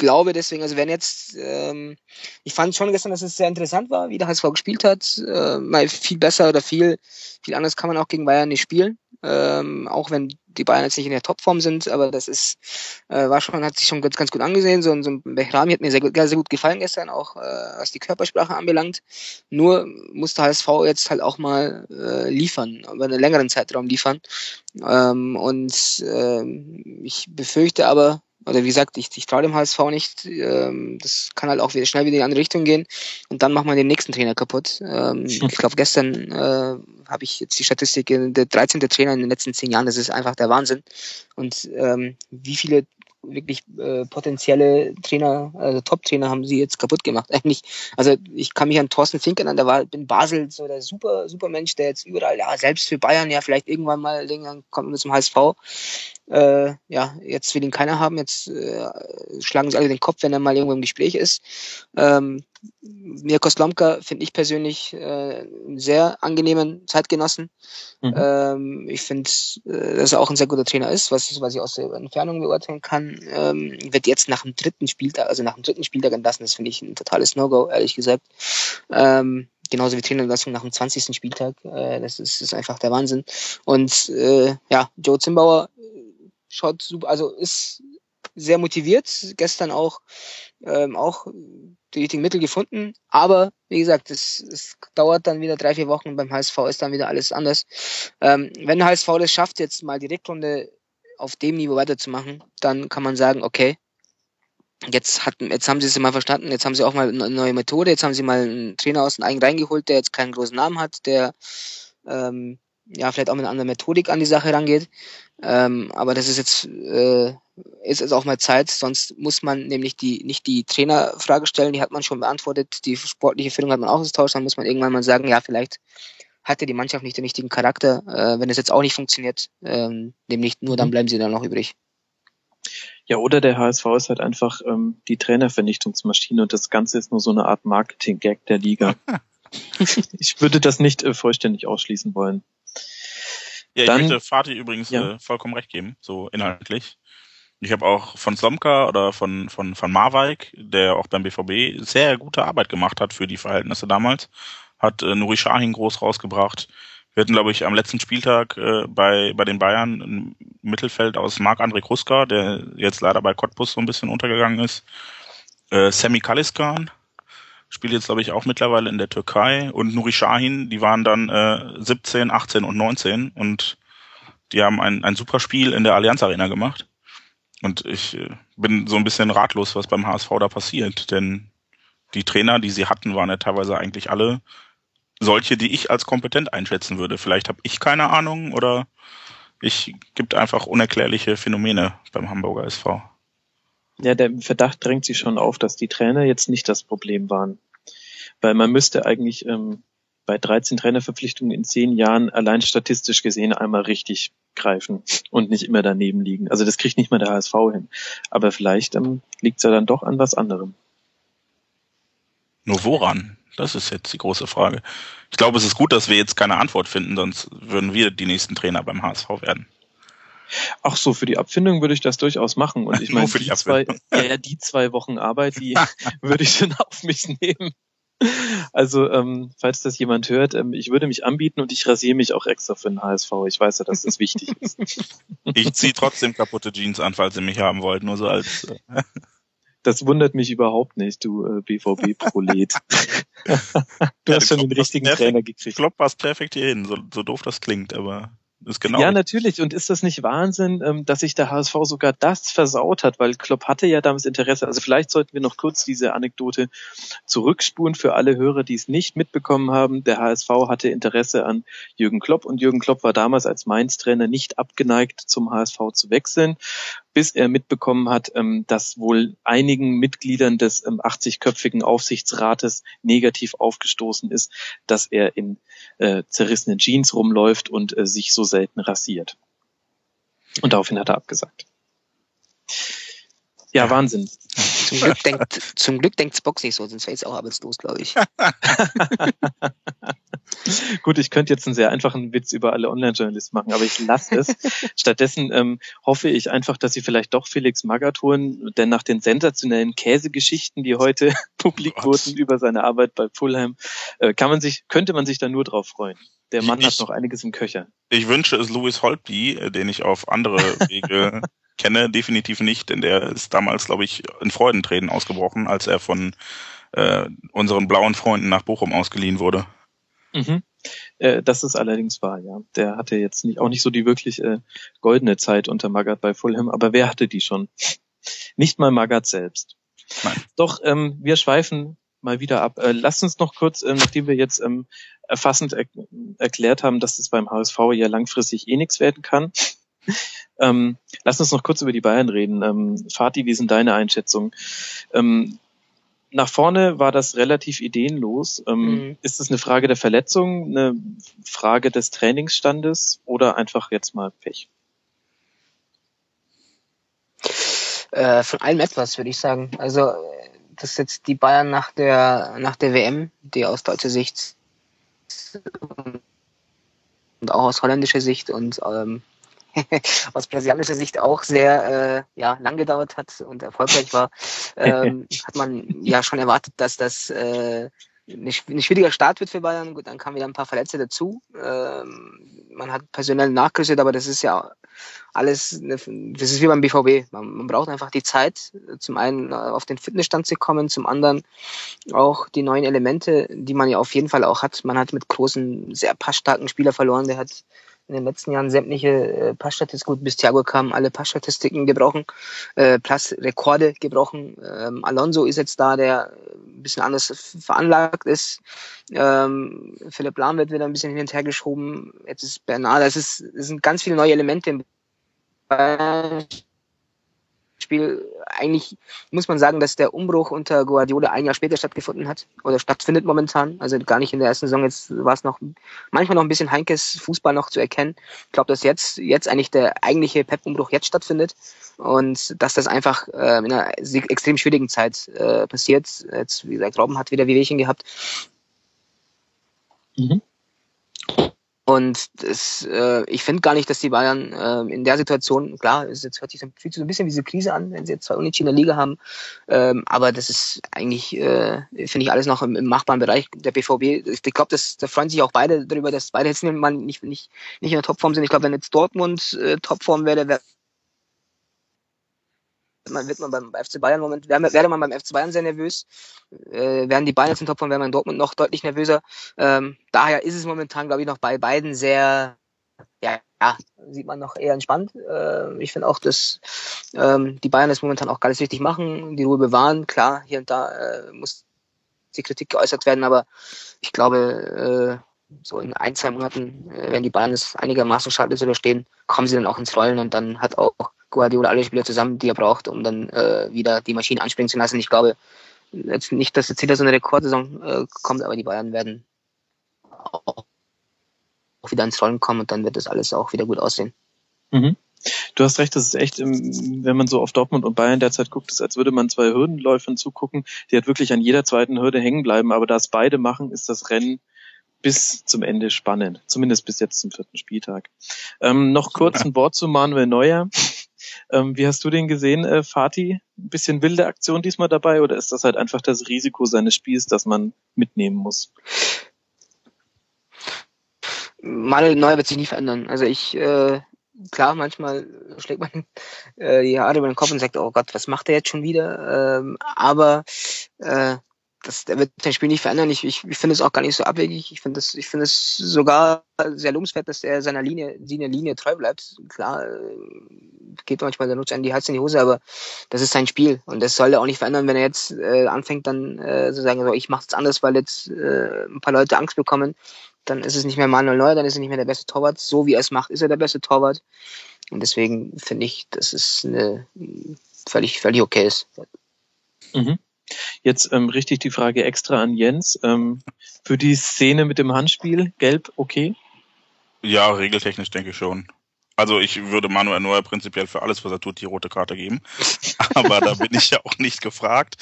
glaube deswegen, also wenn jetzt, ähm, ich fand schon gestern, dass es sehr interessant war, wie der HSV gespielt hat. Äh, mal viel besser oder viel, viel anders kann man auch gegen Bayern nicht spielen. Ähm, auch wenn die Bayern jetzt nicht in der Topform sind, aber das ist, äh, war schon, hat sich schon ganz, ganz gut angesehen. So, so ein Behrami hat mir sehr, sehr gut gefallen gestern, auch äh, was die Körpersprache anbelangt. Nur musste HSV jetzt halt auch mal äh, liefern, über einen längeren Zeitraum liefern. Ähm, und äh, ich befürchte aber, oder wie gesagt, ich, ich traue dem HSV nicht. Ähm, das kann halt auch wieder schnell wieder in die andere Richtung gehen. Und dann macht man den nächsten Trainer kaputt. Ähm, ich glaube, gestern äh, habe ich jetzt die Statistik, der 13. Trainer in den letzten zehn Jahren, das ist einfach der Wahnsinn. Und ähm, wie viele wirklich äh, potenzielle Trainer, also Top-Trainer haben sie jetzt kaputt gemacht eigentlich. Also ich kann mich an Thorsten Fink erinnern, der war in Basel so der super, super Mensch, der jetzt überall, ja, selbst für Bayern ja vielleicht irgendwann mal dann kommt mit zum HSV. Äh, ja, jetzt will ihn keiner haben, jetzt äh, schlagen sie alle den Kopf, wenn er mal irgendwo im Gespräch ist. Ähm, Mirko Slomka finde ich persönlich äh, einen sehr angenehmen Zeitgenossen. Mhm. Ähm, ich finde, äh, dass er auch ein sehr guter Trainer ist, was ich, was ich aus der Entfernung beurteilen kann. Ähm, wird jetzt nach dem dritten Spieltag, also nach dem dritten Spieltag entlassen, das finde ich ein totales No-Go, ehrlich gesagt. Ähm, genauso wie Trainerentlassung nach dem 20. Spieltag. Äh, das, ist, ist einfach der Wahnsinn. Und äh, ja, Joe Zimbauer schaut super, also ist sehr motiviert, gestern auch, ähm, auch die richtigen Mittel gefunden. Aber wie gesagt, es, es dauert dann wieder drei, vier Wochen. Beim HSV ist dann wieder alles anders. Ähm, wenn HSV das schafft, jetzt mal die Rückrunde auf dem Niveau weiterzumachen, dann kann man sagen, okay, jetzt hat, jetzt haben sie es mal verstanden, jetzt haben sie auch mal eine neue Methode, jetzt haben sie mal einen Trainer aus dem Eigen reingeholt, der jetzt keinen großen Namen hat, der ähm, ja vielleicht auch mit einer anderen Methodik an die Sache rangeht. Ähm, aber das ist jetzt äh, ist es auch mal Zeit, sonst muss man nämlich die nicht die Trainerfrage stellen, die hat man schon beantwortet, die sportliche Führung hat man auch austauscht, dann muss man irgendwann mal sagen, ja, vielleicht hatte die Mannschaft nicht den richtigen Charakter, äh, wenn es jetzt auch nicht funktioniert, ähm, nämlich nur dann mhm. bleiben sie dann noch übrig. Ja, oder der HSV ist halt einfach ähm, die Trainervernichtungsmaschine und das Ganze ist nur so eine Art Marketing-Gag der Liga. ich würde das nicht äh, vollständig ausschließen wollen. Ja, ich Dann, möchte Fatih übrigens ja. äh, vollkommen recht geben, so inhaltlich. Ich habe auch von Slomka oder von, von, von Marwijk, der auch beim BVB sehr gute Arbeit gemacht hat für die Verhältnisse damals, hat äh, Nuri Shahin groß rausgebracht. Wir hatten, glaube ich, am letzten Spieltag äh, bei, bei den Bayern ein Mittelfeld aus Marc-André Kruska, der jetzt leider bei Cottbus so ein bisschen untergegangen ist. Äh, Sammy Kaliskan spielt jetzt, glaube ich, auch mittlerweile in der Türkei. Und Nuri Shahin, die waren dann äh, 17, 18 und 19 und die haben ein, ein super Spiel in der Allianz Arena gemacht. Und ich äh, bin so ein bisschen ratlos, was beim HSV da passiert, denn die Trainer, die sie hatten, waren ja teilweise eigentlich alle solche, die ich als kompetent einschätzen würde. Vielleicht habe ich keine Ahnung oder ich gibt einfach unerklärliche Phänomene beim Hamburger SV. Ja, der Verdacht drängt sich schon auf, dass die Trainer jetzt nicht das Problem waren. Weil man müsste eigentlich ähm, bei 13 Trainerverpflichtungen in 10 Jahren allein statistisch gesehen einmal richtig greifen und nicht immer daneben liegen. Also das kriegt nicht mal der HSV hin. Aber vielleicht ähm, liegt es ja dann doch an was anderem. Nur woran? Das ist jetzt die große Frage. Ich glaube, es ist gut, dass wir jetzt keine Antwort finden, sonst würden wir die nächsten Trainer beim HSV werden. Ach so, für die Abfindung würde ich das durchaus machen. Und ich meine, die, die zwei, ja, die zwei Wochen Arbeit, die würde ich dann auf mich nehmen. Also, ähm, falls das jemand hört, ähm, ich würde mich anbieten und ich rasiere mich auch extra für den HSV. Ich weiß ja, dass das wichtig ist. Ich ziehe trotzdem kaputte Jeans an, falls ihr mich haben wollt, nur so als. Äh das wundert mich überhaupt nicht, du äh, BVB-Prolet. du ja, hast schon den richtigen Trainer gekriegt. Klopp passt perfekt hier hin, so, so doof das klingt, aber ist genau. Ja, natürlich. Und ist das nicht Wahnsinn, ähm, dass sich der HSV sogar das versaut hat, weil Klopp hatte ja damals Interesse. Also vielleicht sollten wir noch kurz diese Anekdote zurückspulen für alle Hörer, die es nicht mitbekommen haben. Der HSV hatte Interesse an Jürgen Klopp und Jürgen Klopp war damals als Mainz-Trainer nicht abgeneigt, zum HSV zu wechseln bis er mitbekommen hat, ähm, dass wohl einigen Mitgliedern des 80-köpfigen Aufsichtsrates negativ aufgestoßen ist, dass er in äh, zerrissenen Jeans rumläuft und äh, sich so selten rasiert. Und daraufhin hat er abgesagt. Ja, Wahnsinn. Zum Glück denkt, zum Glück denkt Spock nicht so, sonst wäre jetzt auch arbeitslos, glaube ich. Gut, ich könnte jetzt einen sehr einfachen Witz über alle Online-Journalisten machen, aber ich lasse es. Stattdessen ähm, hoffe ich einfach, dass sie vielleicht doch Felix Magath holen, denn nach den sensationellen Käsegeschichten, die heute publik oh wurden über seine Arbeit bei Fulham, äh, kann man sich, könnte man sich da nur drauf freuen. Der Mann ich, hat noch einiges im Köcher. Ich wünsche es Louis Holtby, äh, den ich auf andere Wege kenne, definitiv nicht, denn der ist damals, glaube ich, in Freudentränen ausgebrochen, als er von äh, unseren blauen Freunden nach Bochum ausgeliehen wurde. Mhm. Äh, das ist allerdings wahr, ja. Der hatte jetzt nicht, auch nicht so die wirklich äh, goldene Zeit unter Magath bei Fulham, aber wer hatte die schon? Nicht mal Magath selbst. Nein. Doch, ähm, wir schweifen mal wieder ab. Äh, lasst uns noch kurz, äh, nachdem wir jetzt ähm, erfassend er erklärt haben, dass es beim HSV ja langfristig eh nichts werden kann, ähm, lass uns noch kurz über die Bayern reden. Ähm, Fatih, wie sind deine Einschätzungen? Ähm, nach vorne war das relativ ideenlos. Ähm, mhm. Ist es eine Frage der Verletzung, eine Frage des Trainingsstandes oder einfach jetzt mal Pech? Äh, von allem etwas, würde ich sagen. Also, das jetzt die Bayern nach der, nach der WM, die aus deutscher Sicht und auch aus holländischer Sicht und ähm, aus brasilianischer Sicht auch sehr äh, ja, lang gedauert hat und erfolgreich war, ähm, hat man ja schon erwartet, dass das äh, ein schwieriger Start wird für Bayern. Gut, dann kamen wieder ein paar Verletzte dazu. Ähm, man hat personell nachgerüstet, aber das ist ja alles, das ist wie beim BVB. Man, man, braucht einfach die Zeit, zum einen auf den Fitnessstand zu kommen, zum anderen auch die neuen Elemente, die man ja auf jeden Fall auch hat. Man hat mit großen, sehr passstarken Spieler verloren. Der hat in den letzten Jahren sämtliche äh, Passstatistiken, gut, bis Thiago kam, alle Passstatistiken gebrochen, äh, plus Rekorde gebrochen. Ähm, Alonso ist jetzt da, der ein bisschen anders veranlagt ist. Ähm, Philipp Lahm wird wieder ein bisschen hin und her geschoben. Jetzt ist Bernard, es, ist, es sind ganz viele neue Elemente im Bayern Spiel eigentlich muss man sagen, dass der Umbruch unter Guardiola ein Jahr später stattgefunden hat oder stattfindet momentan. Also gar nicht in der ersten Saison. Jetzt war es noch manchmal noch ein bisschen Heinkes Fußball noch zu erkennen. Ich glaube, dass jetzt jetzt eigentlich der eigentliche Pep-Umbruch jetzt stattfindet und dass das einfach äh, in einer extrem schwierigen Zeit äh, passiert. Jetzt wie gesagt, Robben hat wieder Wehwehchen gehabt. Mhm. Und das, äh, ich finde gar nicht, dass die Bayern äh, in der Situation, klar, es jetzt hört sich so, fühlt sich so ein bisschen wie diese Krise an, wenn sie jetzt zwei Unentschieden in der Liga haben, ähm, aber das ist eigentlich, äh, finde ich, alles noch im, im machbaren Bereich der BVB. Ich glaube, da freuen sich auch beide darüber, dass beide jetzt nicht, nicht, nicht in der Topform sind. Ich glaube, wenn jetzt Dortmund äh, Topform wäre, wäre man wird man beim FC Bayern Moment, wäre man beim FC Bayern sehr nervös. Äh, wären die Bayern jetzt in Topform, wäre man in Dortmund noch deutlich nervöser. Ähm, daher ist es momentan, glaube ich, noch bei beiden sehr, ja, ja sieht man noch eher entspannt. Äh, ich finde auch, dass ähm, die Bayern das momentan auch alles richtig machen, die Ruhe bewahren. Klar, hier und da äh, muss die Kritik geäußert werden, aber ich glaube, äh, so in ein, zwei Monaten, äh, wenn die Bayern es einigermaßen schadlos überstehen, kommen sie dann auch ins Rollen und dann hat auch Guardiola alle Spieler zusammen, die er braucht, um dann äh, wieder die Maschine anspringen zu lassen. Ich glaube jetzt nicht, dass jetzt wieder so eine Rekordsaison äh, kommt, aber die Bayern werden auch wieder ins Rollen kommen und dann wird das alles auch wieder gut aussehen. Mhm. Du hast recht, das ist echt, wenn man so auf Dortmund und Bayern derzeit guckt, ist, als würde man zwei Hürdenläufern zugucken, die halt wirklich an jeder zweiten Hürde hängen bleiben. Aber da es beide machen, ist das Rennen bis zum Ende spannend. Zumindest bis jetzt zum vierten Spieltag. Ähm, noch kurz ein Wort zu Manuel Neuer. Ähm, wie hast du den gesehen, äh, Fatih? Ein bisschen wilde Aktion diesmal dabei oder ist das halt einfach das Risiko seines Spiels, das man mitnehmen muss? Manuel Neuer wird sich nie verändern. Also ich, äh, klar, manchmal schlägt man äh, die Haare über den Kopf und sagt, oh Gott, was macht er jetzt schon wieder? Ähm, aber äh, das, der wird sein Spiel nicht verändern. Ich, ich, ich finde es auch gar nicht so abwegig. Ich finde es, ich finde es sogar sehr lobenswert, dass er seiner Linie, seiner Linie treu bleibt. Klar, äh, geht manchmal der Nutzer an die Hals in die Hose, aber das ist sein Spiel und das soll er auch nicht verändern, wenn er jetzt äh, anfängt, dann äh, zu sagen, so, ich mache es anders, weil jetzt äh, ein paar Leute Angst bekommen. Dann ist es nicht mehr Manuel Neuer, dann ist er nicht mehr der beste Torwart. So wie er es macht, ist er der beste Torwart. Und deswegen finde ich, dass es eine völlig, völlig okay ist. Mhm. Jetzt ähm, richte ich die Frage extra an Jens. Ähm, für die Szene mit dem Handspiel, gelb, okay? Ja, regeltechnisch denke ich schon. Also ich würde Manuel Neuer prinzipiell für alles, was er tut, die rote Karte geben. Aber da bin ich ja auch nicht gefragt.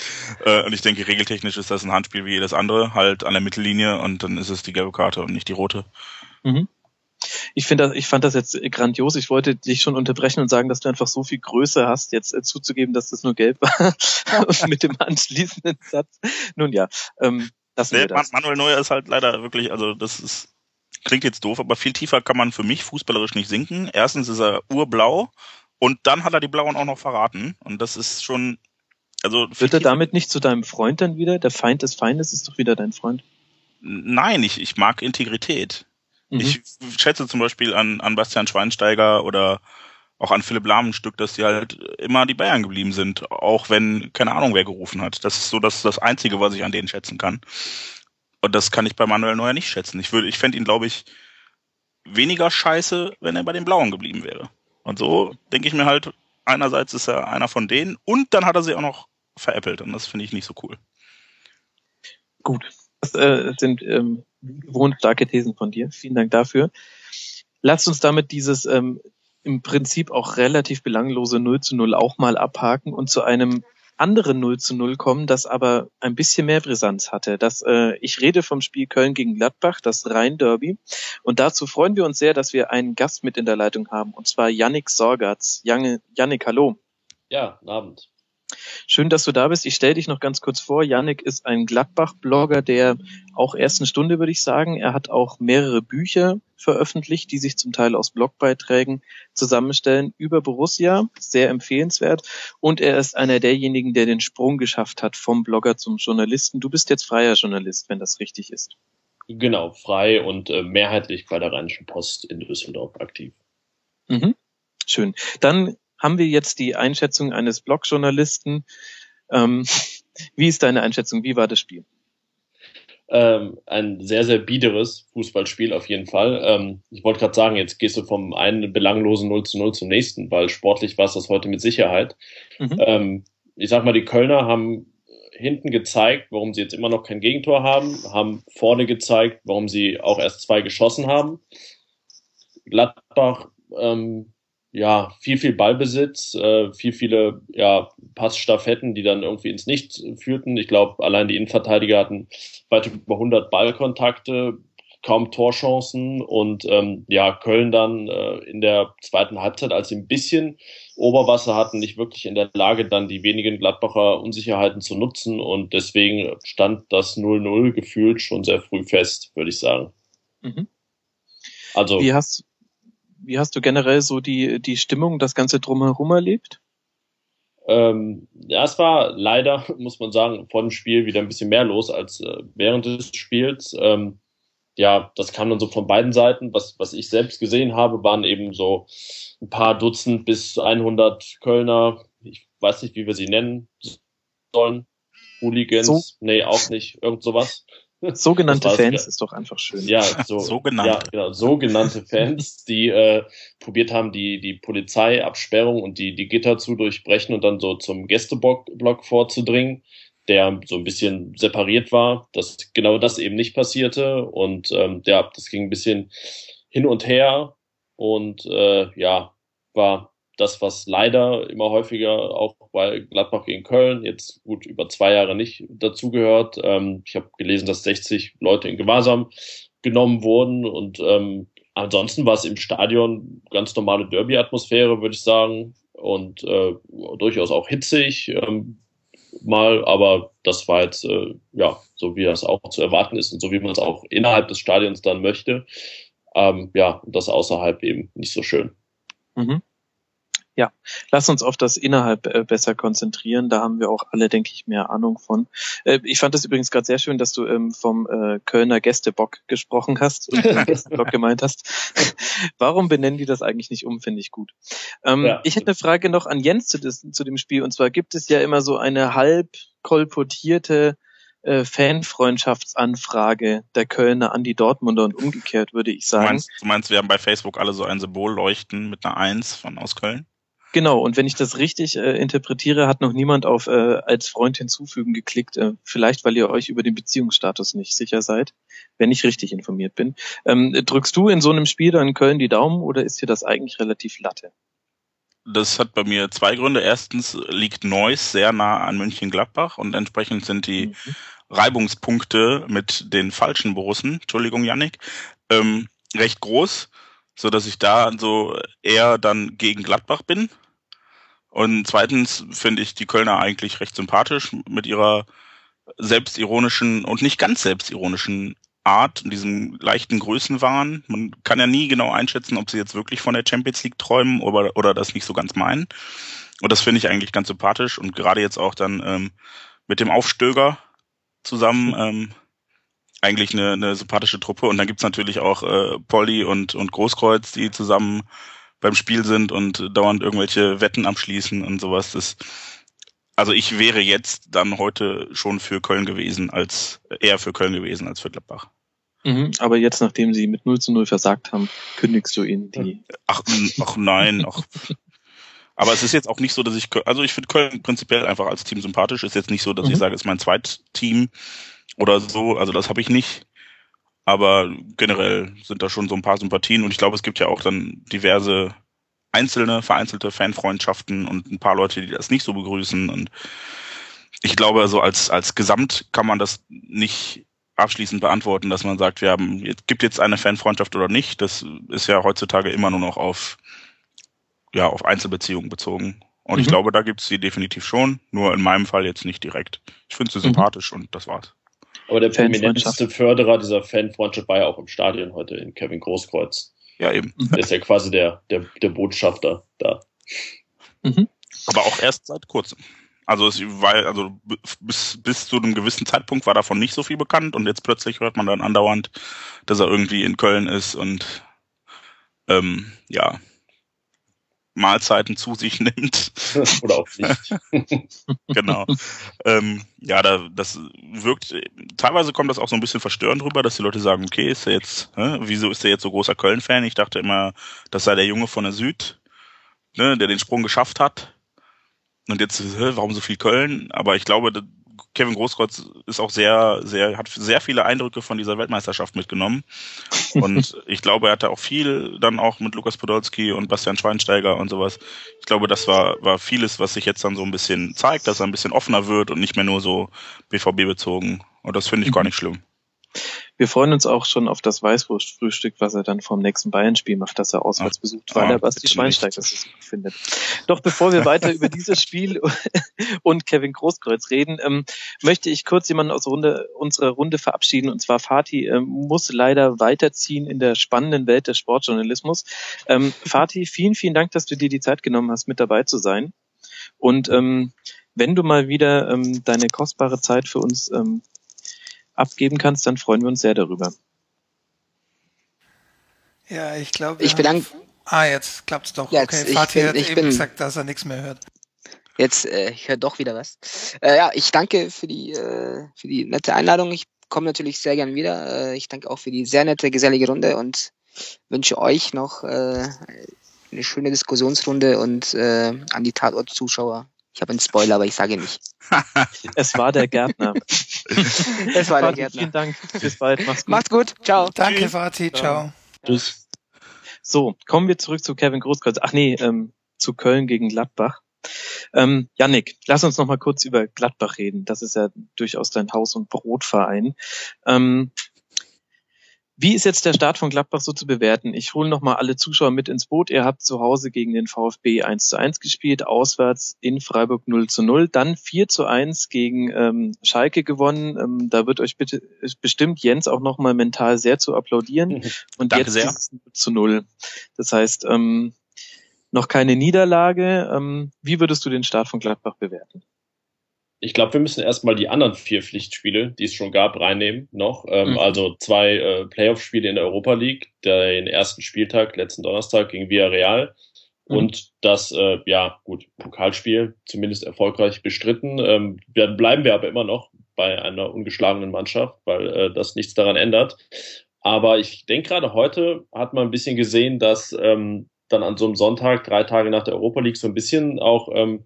Äh, und ich denke, regeltechnisch ist das ein Handspiel wie jedes andere, halt an der Mittellinie und dann ist es die gelbe Karte und nicht die rote. Mhm ich finde, ich fand das jetzt grandios. Ich wollte dich schon unterbrechen und sagen, dass du einfach so viel Größe hast, jetzt äh, zuzugeben, dass das nur gelb war mit dem anschließenden Satz. Nun ja, ähm, das nee, das. Manuel Neuer ist halt leider wirklich, also das ist klingt jetzt doof, aber viel tiefer kann man für mich fußballerisch nicht sinken. Erstens ist er urblau und dann hat er die Blauen auch noch verraten und das ist schon also wird er damit nicht zu deinem Freund dann wieder? Der Feind des Feindes ist doch wieder dein Freund. Nein, ich, ich mag Integrität. Mhm. Ich schätze zum Beispiel an, an Bastian Schweinsteiger oder auch an Philipp Lahm ein Stück, dass die halt immer die Bayern geblieben sind, auch wenn keine Ahnung wer gerufen hat. Das ist so das, das Einzige, was ich an denen schätzen kann. Und das kann ich bei Manuel Neuer nicht schätzen. Ich würde, ich fände ihn, glaube ich, weniger scheiße, wenn er bei den Blauen geblieben wäre. Und so denke ich mir halt, einerseits ist er einer von denen und dann hat er sie auch noch veräppelt und das finde ich nicht so cool. Gut, das äh, sind ähm, gewohnt starke Thesen von dir. Vielen Dank dafür. Lasst uns damit dieses ähm, im Prinzip auch relativ belanglose 0 zu 0 auch mal abhaken und zu einem anderen 0 zu 0 kommen, das aber ein bisschen mehr Brisanz hatte. Das, äh, ich rede vom Spiel Köln gegen Gladbach, das Rhein-Derby. Und dazu freuen wir uns sehr, dass wir einen Gast mit in der Leitung haben, und zwar Yannick Sorgatz. Yannick, hallo. Ja, guten Abend. Schön, dass du da bist. Ich stelle dich noch ganz kurz vor. Yannick ist ein Gladbach-Blogger der auch ersten Stunde, würde ich sagen. Er hat auch mehrere Bücher veröffentlicht, die sich zum Teil aus Blogbeiträgen zusammenstellen über Borussia. Sehr empfehlenswert. Und er ist einer derjenigen, der den Sprung geschafft hat vom Blogger zum Journalisten. Du bist jetzt freier Journalist, wenn das richtig ist. Genau, frei und äh, mehrheitlich bei der Rheinischen Post in Düsseldorf aktiv. Mhm. Schön. Dann haben wir jetzt die Einschätzung eines Blogjournalisten. Ähm, wie ist deine Einschätzung? Wie war das Spiel? ähm, ein sehr, sehr biederes Fußballspiel auf jeden Fall. Ähm, ich wollte gerade sagen, jetzt gehst du vom einen belanglosen 0 zu 0 zum nächsten, weil sportlich war es das heute mit Sicherheit. Mhm. Ähm, ich sag mal, die Kölner haben hinten gezeigt, warum sie jetzt immer noch kein Gegentor haben, haben vorne gezeigt, warum sie auch erst zwei geschossen haben. Gladbach ähm, ja, viel, viel Ballbesitz, äh, viel, viele ja, Passstaffetten, die dann irgendwie ins Nichts führten. Ich glaube, allein die Innenverteidiger hatten weit über 100 Ballkontakte, kaum Torchancen und ähm, ja, Köln dann äh, in der zweiten Halbzeit, als sie ein bisschen Oberwasser hatten, nicht wirklich in der Lage, dann die wenigen Gladbacher Unsicherheiten zu nutzen und deswegen stand das 0-0 gefühlt schon sehr früh fest, würde ich sagen. Mhm. Also. Wie hast, wie hast du generell so die, die Stimmung, das Ganze drumherum erlebt? Ähm, ja, es war leider, muss man sagen, vor dem Spiel wieder ein bisschen mehr los als äh, während des Spiels. Ähm, ja, das kam dann so von beiden Seiten. Was, was ich selbst gesehen habe, waren eben so ein paar Dutzend bis 100 Kölner. Ich weiß nicht, wie wir sie nennen sollen. Hooligans. So. Nee, auch nicht. Irgend sowas. Sogenannte Fans ist doch einfach schön. Ja, so, sogenannte. Ja, genau, sogenannte Fans, die äh, probiert haben, die, die Polizeiabsperrung und die, die Gitter zu durchbrechen und dann so zum Gästeblock vorzudringen, der so ein bisschen separiert war, dass genau das eben nicht passierte. Und ähm, ja, das ging ein bisschen hin und her und äh, ja, war das, was leider immer häufiger auch bei Gladbach gegen Köln jetzt gut über zwei Jahre nicht dazugehört. Ähm, ich habe gelesen, dass 60 Leute in Gewahrsam genommen wurden und ähm, ansonsten war es im Stadion ganz normale Derby-Atmosphäre, würde ich sagen, und äh, durchaus auch hitzig ähm, mal, aber das war jetzt äh, ja so, wie das auch zu erwarten ist und so wie man es auch innerhalb des Stadions dann möchte. Ähm, ja, das außerhalb eben nicht so schön. Mhm. Ja, lass uns auf das innerhalb äh, besser konzentrieren. Da haben wir auch alle, denke ich, mehr Ahnung von. Äh, ich fand es übrigens gerade sehr schön, dass du ähm, vom äh, Kölner Gästebock gesprochen hast und Gästebock gemeint hast. Warum benennen die das eigentlich nicht um? Finde ich gut. Ähm, ja. Ich hätte eine Frage noch an Jens zu, des, zu dem Spiel. Und zwar gibt es ja immer so eine halb kolportierte äh, Fanfreundschaftsanfrage der Kölner an die Dortmunder und umgekehrt, würde ich sagen. Du meinst, du meinst, wir haben bei Facebook alle so ein Symbol leuchten mit einer Eins von aus Köln? Genau, und wenn ich das richtig äh, interpretiere, hat noch niemand auf äh, als Freund hinzufügen geklickt, äh, vielleicht weil ihr euch über den Beziehungsstatus nicht sicher seid, wenn ich richtig informiert bin. Ähm, drückst du in so einem Spiel dann in Köln die Daumen oder ist dir das eigentlich relativ latte? Das hat bei mir zwei Gründe. Erstens liegt Neuss sehr nah an München-Gladbach und entsprechend sind die mhm. Reibungspunkte mit den falschen Borussen, Entschuldigung, Yannick, ähm, recht groß so dass ich da so eher dann gegen Gladbach bin. Und zweitens finde ich die Kölner eigentlich recht sympathisch mit ihrer selbstironischen und nicht ganz selbstironischen Art, diesem leichten Größenwahn. Man kann ja nie genau einschätzen, ob sie jetzt wirklich von der Champions League träumen oder, oder das nicht so ganz meinen. Und das finde ich eigentlich ganz sympathisch und gerade jetzt auch dann ähm, mit dem Aufstöger zusammen ähm, eigentlich eine, eine sympathische Truppe. Und dann gibt's natürlich auch äh, Polly und, und Großkreuz, die zusammen beim Spiel sind und dauernd irgendwelche Wetten abschließen und sowas. Das, also ich wäre jetzt dann heute schon für Köln gewesen, als eher für Köln gewesen als für Gladbach. Mhm, aber jetzt, nachdem sie mit 0 zu 0 versagt haben, kündigst du ihnen die. Ach, ach nein, ach. Aber es ist jetzt auch nicht so, dass ich, also ich finde Köln prinzipiell einfach als Team sympathisch. Ist jetzt nicht so, dass mhm. ich sage, es ist mein Zweitteam oder so. Also das habe ich nicht. Aber generell sind da schon so ein paar Sympathien und ich glaube, es gibt ja auch dann diverse einzelne, vereinzelte Fanfreundschaften und ein paar Leute, die das nicht so begrüßen. Und ich glaube, so als, als Gesamt kann man das nicht abschließend beantworten, dass man sagt, wir haben, es gibt jetzt eine Fanfreundschaft oder nicht. Das ist ja heutzutage immer nur noch auf, ja, auf Einzelbeziehungen bezogen. Und mhm. ich glaube, da gibt es sie definitiv schon, nur in meinem Fall jetzt nicht direkt. Ich finde sie mhm. sympathisch und das war's. Aber der prominenteste Förderer dieser Fanfreundschaft war ja auch im Stadion heute in Kevin Großkreuz. Ja, eben. Der ist ja quasi der, der, der Botschafter da. Mhm. Aber auch erst seit kurzem. Also es war, also bis, bis zu einem gewissen Zeitpunkt war davon nicht so viel bekannt und jetzt plötzlich hört man dann andauernd, dass er irgendwie in Köln ist und ähm, ja, Mahlzeiten zu sich nimmt. Oder auch nicht. genau. ähm, ja, da, das wirkt, teilweise kommt das auch so ein bisschen verstörend rüber, dass die Leute sagen, okay, ist er jetzt, hä, wieso ist er jetzt so großer Köln-Fan? Ich dachte immer, das sei der Junge von der Süd, ne, der den Sprung geschafft hat. Und jetzt, hä, warum so viel Köln? Aber ich glaube, Kevin Großkreuz ist auch sehr, sehr, hat sehr viele Eindrücke von dieser Weltmeisterschaft mitgenommen. Und ich glaube, er hatte auch viel dann auch mit Lukas Podolski und Bastian Schweinsteiger und sowas. Ich glaube, das war, war vieles, was sich jetzt dann so ein bisschen zeigt, dass er ein bisschen offener wird und nicht mehr nur so BVB bezogen. Und das finde ich gar nicht schlimm. Wir freuen uns auch schon auf das Weißwurstfrühstück, was er dann vom nächsten Bayern-Spiel macht, das er auswärts besucht, weil ah, er Basti Schweinsteiger so gut findet. Doch bevor wir weiter über dieses Spiel und Kevin Großkreuz reden, ähm, möchte ich kurz jemanden aus Runde, unserer Runde verabschieden. Und zwar Fatih ähm, muss leider weiterziehen in der spannenden Welt des Sportjournalismus. Ähm, Fatih, vielen, vielen Dank, dass du dir die Zeit genommen hast, mit dabei zu sein. Und ähm, wenn du mal wieder ähm, deine kostbare Zeit für uns ähm, abgeben kannst, dann freuen wir uns sehr darüber. Ja, ich glaube. Ich bedanke. Ah, jetzt klappt's doch. Jetzt, okay, Fatih bin, hat eben bin, gesagt, dass er nichts mehr hört. Jetzt, äh, ich höre doch wieder was. Äh, ja, ich danke für die, äh, für die nette Einladung. Ich komme natürlich sehr gern wieder. Äh, ich danke auch für die sehr nette, gesellige Runde und wünsche euch noch äh, eine schöne Diskussionsrunde und äh, an die Tatort-Zuschauer ich habe einen Spoiler, aber ich sage nicht. es war der Gärtner. es war der Gärtner. Vielen Dank. Bis bald. Mach's gut. Macht's gut. Ciao. Danke, Tschüss. Vati. Ciao. Tschüss. So, kommen wir zurück zu Kevin Großkreuz. Ach nee, ähm, zu Köln gegen Gladbach. Ähm, Yannick, lass uns noch mal kurz über Gladbach reden. Das ist ja durchaus dein Haus- und Brotverein. Ähm, wie ist jetzt der Start von Gladbach so zu bewerten? Ich hole nochmal alle Zuschauer mit ins Boot. Ihr habt zu Hause gegen den VfB 1 zu 1 gespielt, auswärts in Freiburg 0 zu 0, dann 4 zu 1 gegen ähm, Schalke gewonnen. Ähm, da wird euch bitte bestimmt Jens auch nochmal mental sehr zu applaudieren. Mhm. Und Danke jetzt sehr. ist es 0 zu 0. Das heißt, ähm, noch keine Niederlage. Ähm, wie würdest du den Start von Gladbach bewerten? Ich glaube, wir müssen erstmal die anderen vier Pflichtspiele, die es schon gab, reinnehmen noch. Ähm, mhm. Also zwei äh, Playoff-Spiele in der Europa League, den ersten Spieltag, letzten Donnerstag gegen Villarreal. Mhm. Und das, äh, ja, gut, Pokalspiel zumindest erfolgreich bestritten. Ähm, bleiben wir aber immer noch bei einer ungeschlagenen Mannschaft, weil äh, das nichts daran ändert. Aber ich denke gerade heute hat man ein bisschen gesehen, dass ähm, dann an so einem Sonntag, drei Tage nach der Europa League, so ein bisschen auch ähm,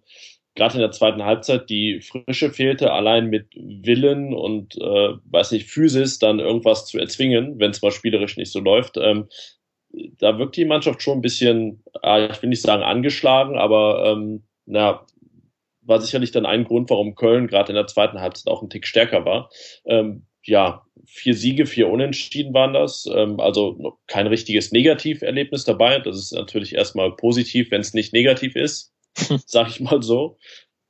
gerade in der zweiten Halbzeit die Frische fehlte, allein mit Willen und äh, weiß nicht, Physis dann irgendwas zu erzwingen, wenn es mal spielerisch nicht so läuft. Ähm, da wirkt die Mannschaft schon ein bisschen, äh, ich will nicht sagen angeschlagen, aber ähm, na, war sicherlich dann ein Grund, warum Köln gerade in der zweiten Halbzeit auch ein Tick stärker war. Ähm, ja, vier Siege, vier Unentschieden waren das. Ähm, also kein richtiges Negativerlebnis dabei. Das ist natürlich erstmal positiv, wenn es nicht negativ ist. sag ich mal so.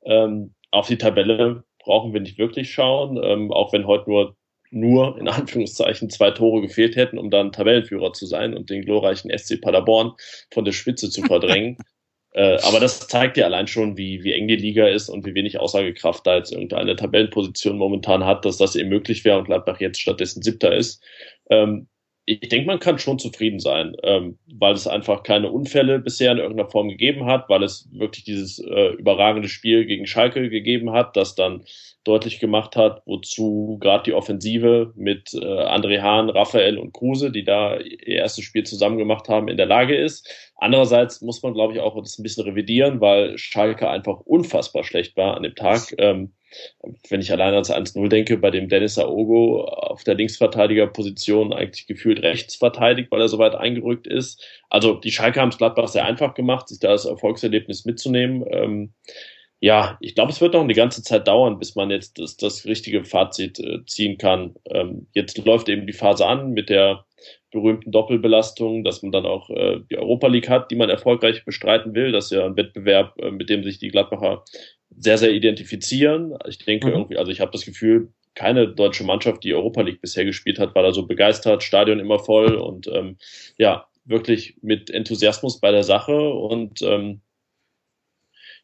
Ähm, auf die Tabelle brauchen wir nicht wirklich schauen, ähm, auch wenn heute nur nur in Anführungszeichen zwei Tore gefehlt hätten, um dann Tabellenführer zu sein und den glorreichen SC Paderborn von der Spitze zu verdrängen. äh, aber das zeigt ja allein schon, wie, wie eng die Liga ist und wie wenig Aussagekraft da jetzt irgendeine Tabellenposition momentan hat, dass das eben möglich wäre und Gladbach jetzt stattdessen Siebter ist. Ähm, ich denke, man kann schon zufrieden sein, ähm, weil es einfach keine Unfälle bisher in irgendeiner Form gegeben hat, weil es wirklich dieses äh, überragende Spiel gegen Schalke gegeben hat, das dann deutlich gemacht hat, wozu gerade die Offensive mit äh, André Hahn, Raphael und Kruse, die da ihr erstes Spiel zusammen gemacht haben, in der Lage ist. Andererseits muss man, glaube ich, auch das ein bisschen revidieren, weil Schalke einfach unfassbar schlecht war an dem Tag. Ähm, wenn ich allein ans 1-0 denke, bei dem Dennis Aogo auf der Linksverteidigerposition eigentlich gefühlt rechts verteidigt, weil er so weit eingerückt ist. Also die Schalke haben es Gladbach sehr einfach gemacht, sich da das Erfolgserlebnis mitzunehmen. Ähm, ja, ich glaube, es wird noch eine ganze Zeit dauern, bis man jetzt das, das richtige Fazit äh, ziehen kann. Ähm, jetzt läuft eben die Phase an mit der berühmten Doppelbelastung, dass man dann auch äh, die Europa League hat, die man erfolgreich bestreiten will. Das ist ja ein Wettbewerb, äh, mit dem sich die Gladbacher sehr, sehr identifizieren. Ich denke mhm. irgendwie, also ich habe das Gefühl, keine deutsche Mannschaft, die Europa League bisher gespielt hat, war da so begeistert, Stadion immer voll und ähm, ja, wirklich mit Enthusiasmus bei der Sache und ähm,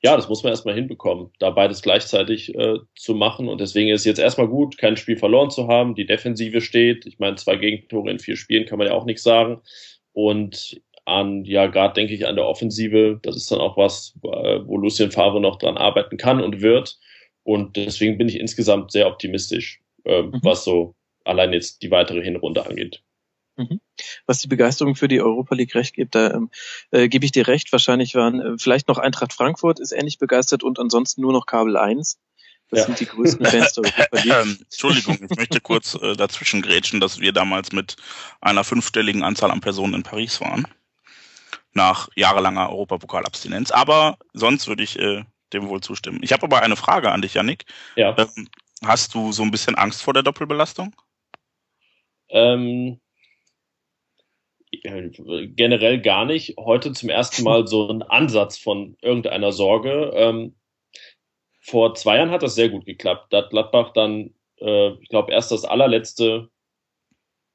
ja, das muss man erstmal hinbekommen, da beides gleichzeitig äh, zu machen. Und deswegen ist es jetzt erstmal gut, kein Spiel verloren zu haben. Die Defensive steht. Ich meine, zwei Gegentore in vier Spielen kann man ja auch nichts sagen. Und an, ja, gerade denke ich an der Offensive. Das ist dann auch was, äh, wo Lucien Favre noch dran arbeiten kann und wird. Und deswegen bin ich insgesamt sehr optimistisch, äh, mhm. was so allein jetzt die weitere Hinrunde angeht. Mhm. Was die Begeisterung für die Europa League recht gibt, da ähm, äh, gebe ich dir recht. Wahrscheinlich waren äh, vielleicht noch Eintracht Frankfurt ist ähnlich begeistert und ansonsten nur noch Kabel 1. Das ja. sind die größten Fans der Europa League. Ähm, Entschuldigung, ich möchte kurz äh, dazwischen grätschen, dass wir damals mit einer fünfstelligen Anzahl an Personen in Paris waren. Nach jahrelanger Europapokalabstinenz. Aber sonst würde ich äh, dem wohl zustimmen. Ich habe aber eine Frage an dich, Yannick. Ja. Ähm, hast du so ein bisschen Angst vor der Doppelbelastung? Ähm, generell gar nicht. Heute zum ersten Mal so ein Ansatz von irgendeiner Sorge. Ähm, vor zwei Jahren hat das sehr gut geklappt. Da hat Gladbach dann, äh, ich glaube, erst das allerletzte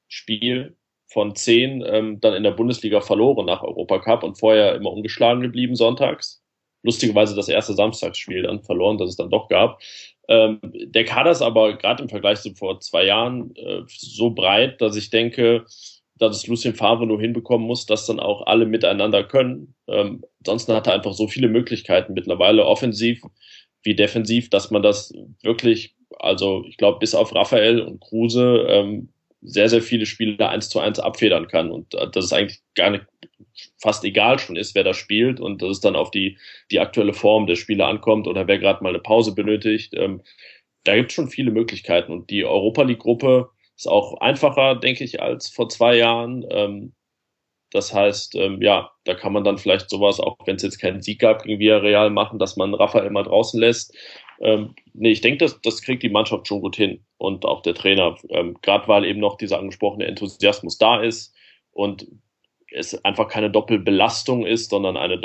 Spiel von zehn ähm, dann in der Bundesliga verloren nach Europacup und vorher immer ungeschlagen geblieben sonntags. Lustigerweise das erste Samstagsspiel dann verloren, das es dann doch gab. Ähm, der Kader ist aber gerade im Vergleich zu vor zwei Jahren äh, so breit, dass ich denke, dass es Lucien Favre nur hinbekommen muss, dass dann auch alle miteinander können. Ähm, ansonsten hat er einfach so viele Möglichkeiten mittlerweile offensiv wie defensiv, dass man das wirklich, also ich glaube, bis auf Raphael und Kruse ähm, sehr, sehr viele Spiele eins zu eins abfedern kann und äh, dass es eigentlich gar nicht fast egal schon ist, wer da spielt und dass es dann auf die, die aktuelle Form der Spieler ankommt oder wer gerade mal eine Pause benötigt. Ähm, da gibt es schon viele Möglichkeiten und die Europa League-Gruppe ist auch einfacher, denke ich, als vor zwei Jahren. Ähm, das heißt, ähm, ja, da kann man dann vielleicht sowas, auch wenn es jetzt keinen Sieg gab gegen Villarreal machen, dass man Raphael mal draußen lässt. Ähm, nee, ich denke, das, das kriegt die Mannschaft schon gut hin. Und auch der Trainer, ähm, gerade weil eben noch dieser angesprochene Enthusiasmus da ist und es einfach keine Doppelbelastung ist, sondern eine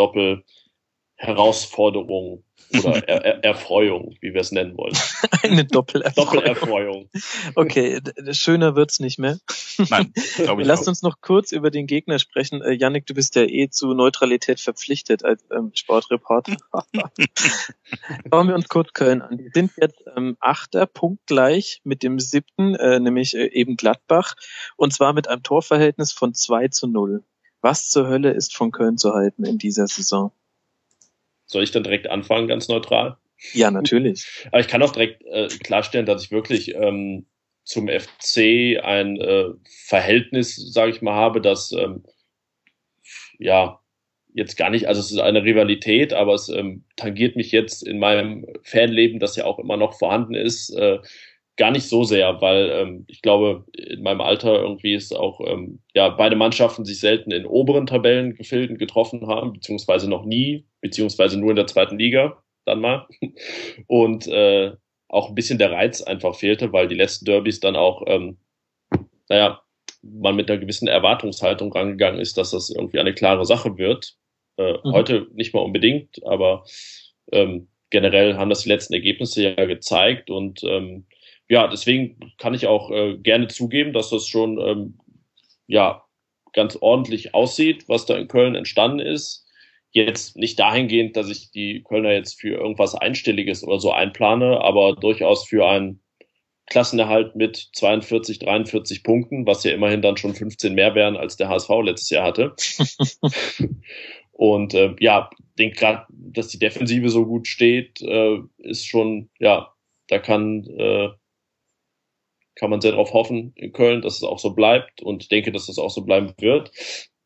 Doppelherausforderung oder er er Erfreuung, wie wir es nennen wollen. Eine Doppelerfreuung. Doppelerfreuung. Okay, schöner wird's nicht mehr. Nein, glaube ich Lasst uns noch kurz über den Gegner sprechen. Äh, Yannick, du bist ja eh zu Neutralität verpflichtet als ähm, Sportreporter. Schauen wir uns kurz Köln an. Die sind jetzt ähm, Achter, punktgleich mit dem siebten, äh, nämlich äh, eben Gladbach, und zwar mit einem Torverhältnis von 2 zu 0. Was zur Hölle ist von Köln zu halten in dieser Saison? Soll ich dann direkt anfangen, ganz neutral? Ja, natürlich. Aber ich kann auch direkt äh, klarstellen, dass ich wirklich ähm, zum FC ein äh, Verhältnis, sage ich mal, habe, das ähm, ja jetzt gar nicht, also es ist eine Rivalität, aber es ähm, tangiert mich jetzt in meinem Fanleben, das ja auch immer noch vorhanden ist, äh, gar nicht so sehr, weil ähm, ich glaube, in meinem Alter irgendwie ist auch, ähm, ja, beide Mannschaften sich selten in oberen Tabellengefilden getroffen haben, beziehungsweise noch nie, beziehungsweise nur in der zweiten Liga dann mal. Und äh, auch ein bisschen der Reiz einfach fehlte, weil die letzten Derbys dann auch, ähm, naja, man mit einer gewissen Erwartungshaltung rangegangen ist, dass das irgendwie eine klare Sache wird. Äh, mhm. Heute nicht mal unbedingt, aber ähm, generell haben das die letzten Ergebnisse ja gezeigt und ähm, ja, deswegen kann ich auch äh, gerne zugeben, dass das schon ähm, ja ganz ordentlich aussieht, was da in Köln entstanden ist. Jetzt nicht dahingehend, dass ich die Kölner jetzt für irgendwas Einstelliges oder so einplane, aber durchaus für einen Klassenerhalt mit 42, 43 Punkten, was ja immerhin dann schon 15 mehr wären, als der HSV letztes Jahr hatte. Und äh, ja, denke gerade, dass die Defensive so gut steht, äh, ist schon, ja, da kann äh, kann man sehr darauf hoffen in Köln, dass es auch so bleibt und denke, dass das auch so bleiben wird.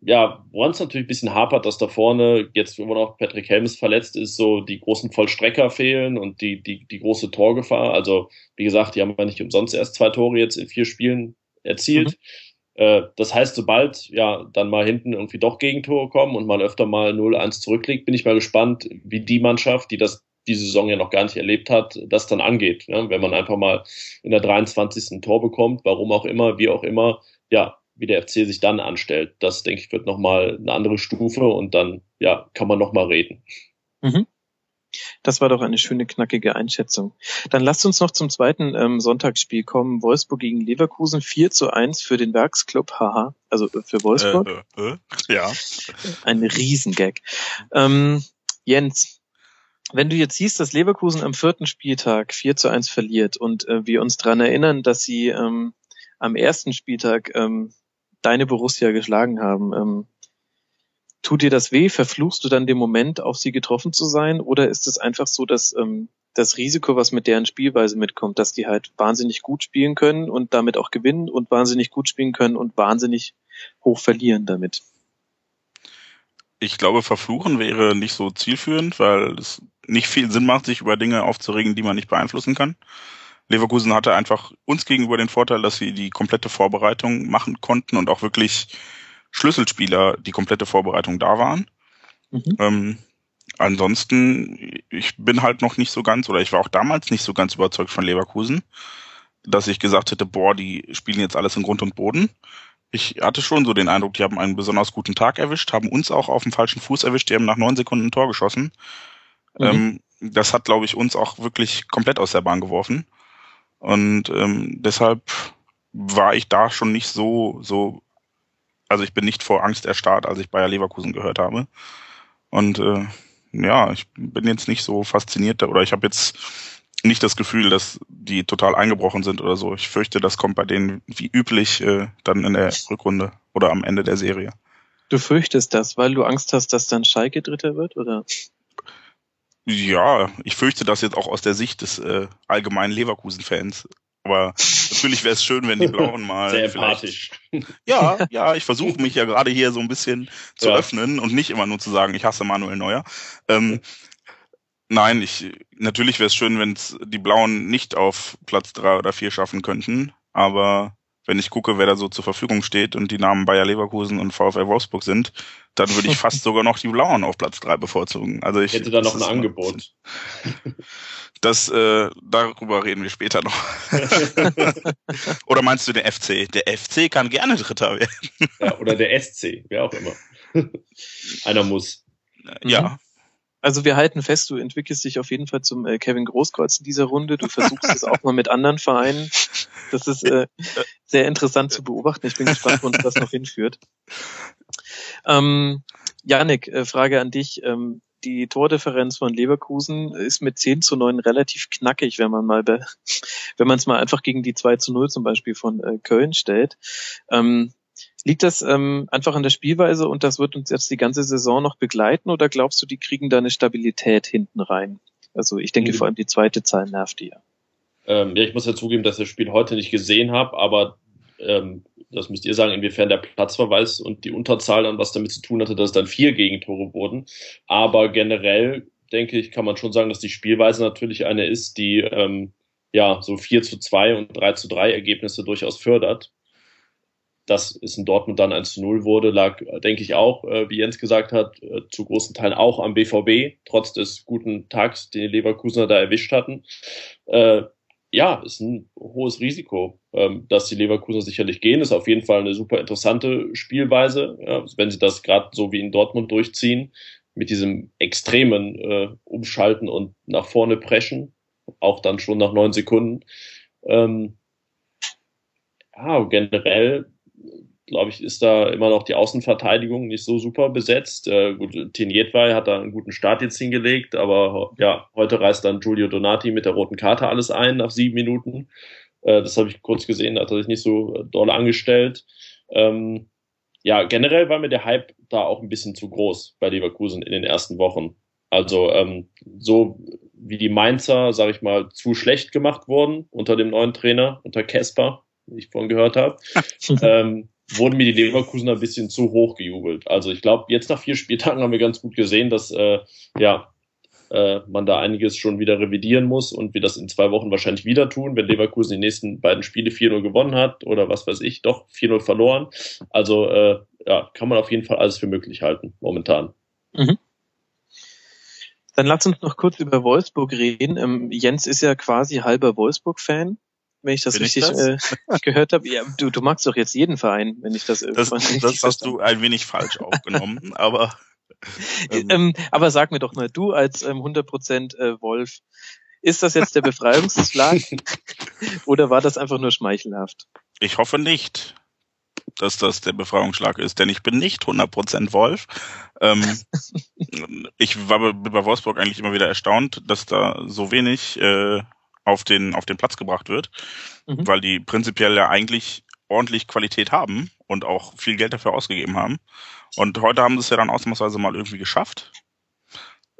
Ja, woran es natürlich ein bisschen hapert, dass da vorne, jetzt wo noch Patrick Helms verletzt ist, so die großen Vollstrecker fehlen und die, die, die große Torgefahr. Also, wie gesagt, die haben ja nicht umsonst erst zwei Tore jetzt in vier Spielen erzielt. Mhm. Äh, das heißt, sobald ja dann mal hinten irgendwie doch Gegentore kommen und man öfter mal 0-1 zurückliegt, bin ich mal gespannt, wie die Mannschaft, die das diese Saison ja noch gar nicht erlebt hat, das dann angeht. Ne? Wenn man einfach mal in der 23. ein Tor bekommt, warum auch immer, wie auch immer, ja, wie der FC sich dann anstellt. Das, denke ich, wird nochmal eine andere Stufe und dann, ja, kann man nochmal reden. Mhm. Das war doch eine schöne, knackige Einschätzung. Dann lasst uns noch zum zweiten ähm, Sonntagsspiel kommen. Wolfsburg gegen Leverkusen 4 zu 1 für den Werksclub, haha, also äh, für Wolfsburg. Äh, äh, äh, ja. Ein Riesengag. Ähm, Jens, wenn du jetzt siehst, dass Leverkusen am vierten Spieltag 4 zu 1 verliert und äh, wir uns dran erinnern, dass sie ähm, am ersten Spieltag ähm, deine Borussia geschlagen haben, ähm, Tut dir das weh? Verfluchst du dann den Moment, auf sie getroffen zu sein? Oder ist es einfach so, dass ähm, das Risiko, was mit deren Spielweise mitkommt, dass die halt wahnsinnig gut spielen können und damit auch gewinnen und wahnsinnig gut spielen können und wahnsinnig hoch verlieren damit? Ich glaube, verfluchen wäre nicht so zielführend, weil es nicht viel Sinn macht, sich über Dinge aufzuregen, die man nicht beeinflussen kann. Leverkusen hatte einfach uns gegenüber den Vorteil, dass sie die komplette Vorbereitung machen konnten und auch wirklich Schlüsselspieler die komplette Vorbereitung da waren. Mhm. Ähm, ansonsten, ich bin halt noch nicht so ganz, oder ich war auch damals nicht so ganz überzeugt von Leverkusen, dass ich gesagt hätte, boah, die spielen jetzt alles in Grund und Boden. Ich hatte schon so den Eindruck, die haben einen besonders guten Tag erwischt, haben uns auch auf dem falschen Fuß erwischt, die haben nach neun Sekunden ein Tor geschossen. Mhm. Ähm, das hat, glaube ich, uns auch wirklich komplett aus der Bahn geworfen. Und ähm, deshalb war ich da schon nicht so, so also ich bin nicht vor Angst erstarrt, als ich Bayer Leverkusen gehört habe. Und äh, ja, ich bin jetzt nicht so fasziniert oder ich habe jetzt nicht das Gefühl, dass die total eingebrochen sind oder so. Ich fürchte, das kommt bei denen wie üblich äh, dann in der Rückrunde oder am Ende der Serie. Du fürchtest das, weil du Angst hast, dass dann Schalke Dritter wird, oder? Ja, ich fürchte das jetzt auch aus der Sicht des äh, allgemeinen Leverkusen-Fans. Aber natürlich wäre es schön, wenn die Blauen mal. Sehr empathisch. Ja, ja, ich versuche mich ja gerade hier so ein bisschen zu ja. öffnen und nicht immer nur zu sagen, ich hasse Manuel Neuer. Ähm, nein, ich natürlich wäre es schön, wenn es die Blauen nicht auf Platz drei oder vier schaffen könnten, aber wenn ich gucke, wer da so zur Verfügung steht und die Namen Bayer Leverkusen und VfL Wolfsburg sind, dann würde ich fast sogar noch die Blauen auf Platz drei bevorzugen. Also ich hätte da noch ein Angebot. Das, äh, darüber reden wir später noch. oder meinst du der FC? Der FC kann gerne Dritter werden. ja, oder der SC, wer auch immer. Einer muss. Ja. Mhm. Also wir halten fest, du entwickelst dich auf jeden Fall zum äh, Kevin Großkreuz in dieser Runde. Du versuchst es auch mal mit anderen Vereinen. Das ist äh, sehr interessant zu beobachten. Ich bin gespannt, wo uns das noch hinführt. Ähm, Janik, äh, Frage an dich. Ähm, die Tordifferenz von Leverkusen ist mit 10 zu 9 relativ knackig, wenn man mal, wenn man es mal einfach gegen die 2 zu 0 zum Beispiel von äh, Köln stellt. Ähm, liegt das ähm, einfach an der Spielweise und das wird uns jetzt die ganze Saison noch begleiten oder glaubst du, die kriegen da eine Stabilität hinten rein? Also ich denke mhm. vor allem die zweite Zahl nervt die ja. Ähm, ja, ich muss ja zugeben, dass ich das Spiel heute nicht gesehen habe, aber ähm, das müsst ihr sagen, inwiefern der Platzverweis und die Unterzahl dann was damit zu tun hatte, dass es dann vier Gegentore wurden. Aber generell denke ich, kann man schon sagen, dass die Spielweise natürlich eine ist, die ähm, ja so 4 zu 2 und 3 zu 3 Ergebnisse durchaus fördert. Dass es in Dortmund dann 1 zu 0 wurde, lag, denke ich auch, äh, wie Jens gesagt hat, äh, zu großen Teilen auch am BVB, trotz des guten Tags, den die Leverkusener da erwischt hatten. Äh, ja, ist ein hohes Risiko, ähm, dass die Leverkusen sicherlich gehen. Ist auf jeden Fall eine super interessante Spielweise, wenn sie das gerade so wie in Dortmund durchziehen, mit diesem extremen Umschalten und nach vorne preschen, auch dann schon nach neun Sekunden. Ähm, ja, generell glaube ich, ist da immer noch die Außenverteidigung nicht so super besetzt. Äh, gut, Tinjetwei hat da einen guten Start jetzt hingelegt, aber ja, heute reißt dann Giulio Donati mit der roten Karte alles ein nach sieben Minuten. Äh, das habe ich kurz gesehen, hat er sich nicht so doll angestellt. Ähm, ja, generell war mir der Hype da auch ein bisschen zu groß bei Leverkusen in den ersten Wochen. Also ähm, so wie die Mainzer, sage ich mal, zu schlecht gemacht wurden unter dem neuen Trainer, unter Kesper, ich vorhin gehört habe. ähm, wurden mir die Leverkusen ein bisschen zu hoch gejubelt. Also ich glaube, jetzt nach vier Spieltagen haben wir ganz gut gesehen, dass äh, ja äh, man da einiges schon wieder revidieren muss und wir das in zwei Wochen wahrscheinlich wieder tun, wenn Leverkusen die nächsten beiden Spiele 4-0 gewonnen hat oder was weiß ich, doch 4-0 verloren. Also äh, ja, kann man auf jeden Fall alles für möglich halten, momentan. Mhm. Dann lass uns noch kurz über Wolfsburg reden. Ähm, Jens ist ja quasi halber Wolfsburg-Fan wenn ich das Bin richtig ich das? Äh, gehört habe. Ja, du, du magst doch jetzt jeden Verein, wenn ich das irgendwann Das, das hast du ein wenig falsch aufgenommen, aber ähm, ähm, aber sag mir doch mal, du als ähm, 100% äh, Wolf, ist das jetzt der Befreiungsschlag oder war das einfach nur schmeichelhaft? Ich hoffe nicht, dass das der Befreiungsschlag ist, denn ich bin nicht 100% Wolf. Ähm, ich war bei Wolfsburg eigentlich immer wieder erstaunt, dass da so wenig äh, auf den, auf den Platz gebracht wird, mhm. weil die prinzipiell ja eigentlich ordentlich Qualität haben und auch viel Geld dafür ausgegeben haben. Und heute haben sie es ja dann ausnahmsweise mal irgendwie geschafft.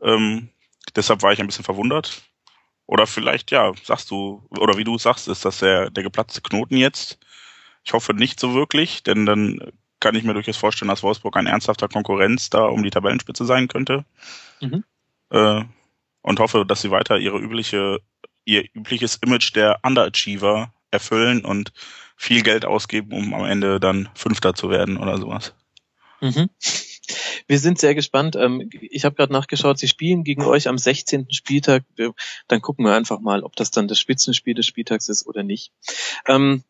Ähm, deshalb war ich ein bisschen verwundert. Oder vielleicht, ja, sagst du, oder wie du sagst, ist das der, der geplatzte Knoten jetzt? Ich hoffe nicht so wirklich, denn dann kann ich mir durchaus vorstellen, dass Wolfsburg ein ernsthafter Konkurrenz da um die Tabellenspitze sein könnte. Mhm. Äh, und hoffe, dass sie weiter ihre übliche, ihr übliches Image der Underachiever erfüllen und viel Geld ausgeben, um am Ende dann Fünfter zu werden oder sowas. Mhm. Wir sind sehr gespannt. Ähm, ich habe gerade nachgeschaut, sie spielen gegen euch am 16. Spieltag. Dann gucken wir einfach mal, ob das dann das Spitzenspiel des Spieltags ist oder nicht. Ähm,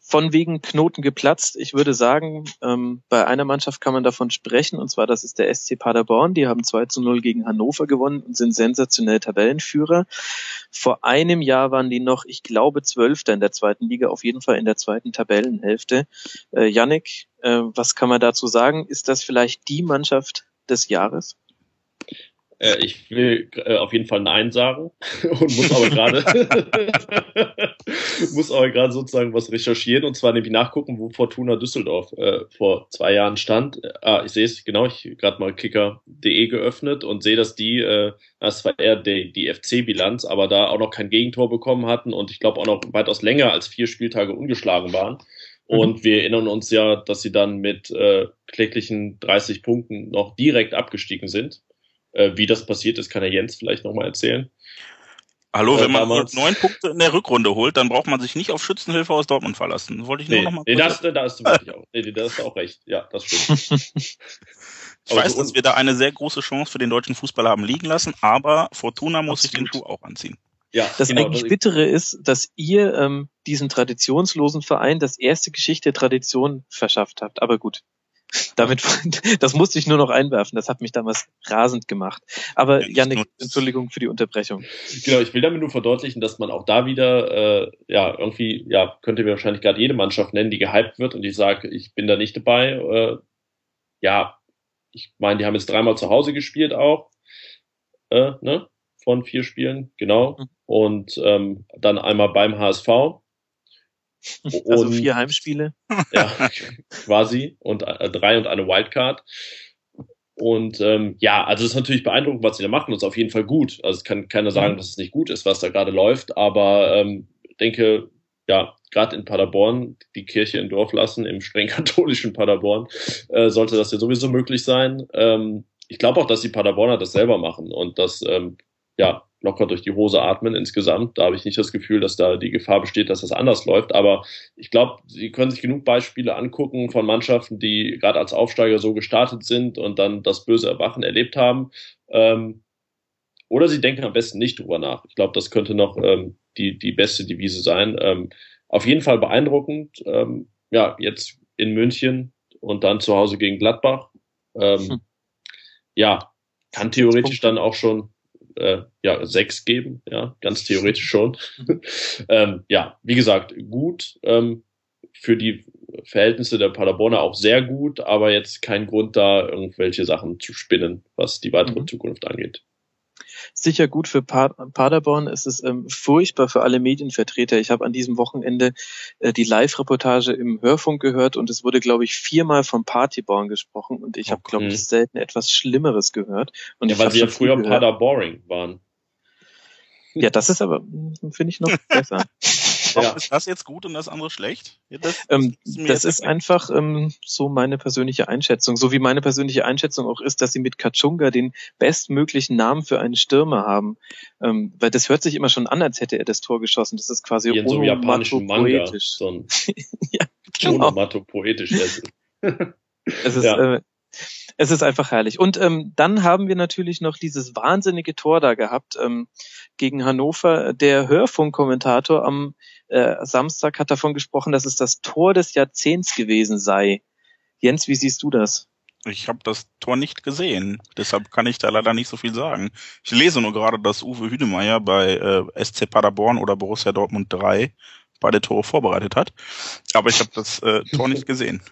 von wegen Knoten geplatzt. Ich würde sagen, ähm, bei einer Mannschaft kann man davon sprechen, und zwar das ist der SC Paderborn. Die haben 2 zu 0 gegen Hannover gewonnen und sind sensationell Tabellenführer. Vor einem Jahr waren die noch, ich glaube, Zwölfter in der zweiten Liga, auf jeden Fall in der zweiten Tabellenhälfte. Äh, Yannick, äh, was kann man dazu sagen? Ist das vielleicht die Mannschaft des Jahres? Äh, ich will äh, auf jeden Fall Nein sagen und muss aber gerade muss aber gerade sozusagen was recherchieren und zwar nämlich nachgucken, wo Fortuna Düsseldorf äh, vor zwei Jahren stand. Ah, ich sehe es genau, ich gerade mal kicker.de geöffnet und sehe, dass die, äh, das war eher die, die FC-Bilanz, aber da auch noch kein Gegentor bekommen hatten und ich glaube auch noch weitaus länger als vier Spieltage ungeschlagen waren. Mhm. Und wir erinnern uns ja, dass sie dann mit äh, kläglichen 30 Punkten noch direkt abgestiegen sind. Äh, wie das passiert ist, kann der Jens vielleicht nochmal erzählen. Hallo, äh, wenn man damals, neun Punkte in der Rückrunde holt, dann braucht man sich nicht auf Schützenhilfe aus Dortmund verlassen. Wollte ich nur nee, noch mal nee, das, da hast du wirklich auch. Nee, da hast du auch recht. Ja, das stimmt. ich weiß, dass wir da eine sehr große Chance für den deutschen Fußball haben liegen lassen, aber Fortuna muss sich den Schuh auch anziehen. Ja, das genau, eigentlich Bittere ist, dass ihr ähm, diesen traditionslosen Verein das erste Geschichte Tradition verschafft habt. Aber gut, damit, das musste ich nur noch einwerfen. Das hat mich damals rasend gemacht. Aber ja, Janik, Entschuldigung für die Unterbrechung. Genau, ich will damit nur verdeutlichen, dass man auch da wieder, äh, ja, irgendwie, ja, könnte mir wahrscheinlich gerade jede Mannschaft nennen, die gehypt wird und ich sage, ich bin da nicht dabei. Äh, ja, ich meine, die haben jetzt dreimal zu Hause gespielt auch, äh, ne? Von vier Spielen, genau. Mhm. Und ähm, dann einmal beim HSV also und, vier Heimspiele. Ja, quasi. Und äh, drei und eine Wildcard. Und ähm, ja, also es ist natürlich beeindruckend, was sie da machen. Das ist auf jeden Fall gut. Also es kann keiner sagen, mhm. dass es nicht gut ist, was da gerade läuft. Aber ähm, denke, ja, gerade in Paderborn, die Kirche im Dorf lassen, im streng katholischen Paderborn, äh, sollte das ja sowieso möglich sein. Ähm, ich glaube auch, dass die Paderborner das selber machen und dass ähm, ja, locker durch die Hose atmen insgesamt. Da habe ich nicht das Gefühl, dass da die Gefahr besteht, dass das anders läuft. Aber ich glaube, Sie können sich genug Beispiele angucken von Mannschaften, die gerade als Aufsteiger so gestartet sind und dann das böse Erwachen erlebt haben. Ähm, oder Sie denken am besten nicht drüber nach. Ich glaube, das könnte noch ähm, die, die beste Devise sein. Ähm, auf jeden Fall beeindruckend. Ähm, ja, jetzt in München und dann zu Hause gegen Gladbach. Ähm, hm. Ja, kann theoretisch dann auch schon äh, ja, sechs geben, ja, ganz theoretisch schon. ähm, ja, wie gesagt, gut. Ähm, für die Verhältnisse der Paderborner auch sehr gut, aber jetzt kein Grund da, irgendwelche Sachen zu spinnen, was die weitere mhm. Zukunft angeht sicher gut für Paderborn. Es ist ähm, furchtbar für alle Medienvertreter. Ich habe an diesem Wochenende äh, die Live-Reportage im Hörfunk gehört und es wurde, glaube ich, viermal vom Partyborn gesprochen und ich habe, glaube ich, selten etwas Schlimmeres gehört. Und ja, weil sie ja früher Paderboring waren. Ja, das ist aber, finde ich, noch besser. Ja. Ist das jetzt gut und das andere schlecht? Ja, das, ähm, ist, das ist einfach ähm, so meine persönliche Einschätzung. So wie meine persönliche Einschätzung auch ist, dass sie mit Kachunga den bestmöglichen Namen für einen Stürmer haben. Ähm, weil das hört sich immer schon an, als hätte er das Tor geschossen. Das ist quasi Wie in so japanischen Manga. So ein ja, genau. poetisch. es ist, ja. äh, es ist einfach herrlich. Und ähm, dann haben wir natürlich noch dieses wahnsinnige Tor da gehabt ähm, gegen Hannover. Der Hörfunkkommentator am äh, Samstag hat davon gesprochen, dass es das Tor des Jahrzehnts gewesen sei. Jens, wie siehst du das? Ich habe das Tor nicht gesehen, deshalb kann ich da leider nicht so viel sagen. Ich lese nur gerade, dass Uwe Hünemeyer bei äh, SC Paderborn oder Borussia Dortmund 3 beide Tore vorbereitet hat, aber ich habe das äh, Tor nicht gesehen.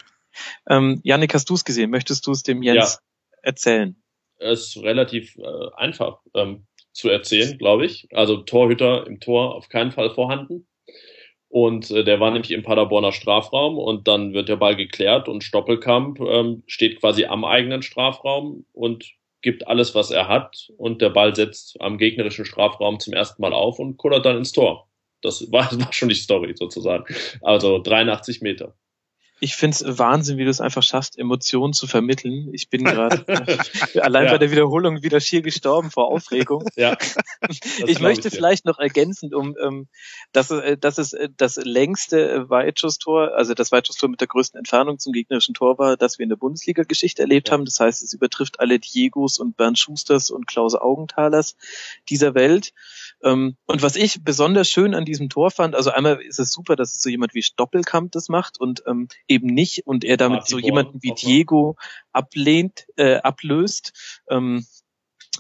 Ähm, Janik, hast du es gesehen? Möchtest du es dem Jens ja. erzählen? Es ist relativ äh, einfach ähm, zu erzählen, glaube ich. Also Torhüter im Tor auf keinen Fall vorhanden. Und äh, der war nämlich im Paderborner Strafraum und dann wird der Ball geklärt und Stoppelkamp ähm, steht quasi am eigenen Strafraum und gibt alles, was er hat und der Ball setzt am gegnerischen Strafraum zum ersten Mal auf und kullert dann ins Tor. Das war, das war schon die Story sozusagen. Also 83 Meter. Ich find's Wahnsinn, wie du es einfach schaffst, Emotionen zu vermitteln. Ich bin gerade allein ja. bei der Wiederholung wieder schier gestorben vor Aufregung. Ja, ich möchte ich vielleicht noch ergänzend, um ähm, dass, äh, dass es äh, das längste äh, Weitschusstor, also das Weitschusstor mit der größten Entfernung zum gegnerischen Tor war, das wir in der Bundesliga-Geschichte erlebt ja. haben. Das heißt, es übertrifft alle Diegos und Bernd Schusters und Klaus Augenthalers dieser Welt. Ähm, und was ich besonders schön an diesem Tor fand, also einmal ist es super, dass es so jemand wie Stoppelkamp das macht und ähm, eben nicht und er damit so jemanden wie Diego ablehnt, äh, ablöst. Ähm,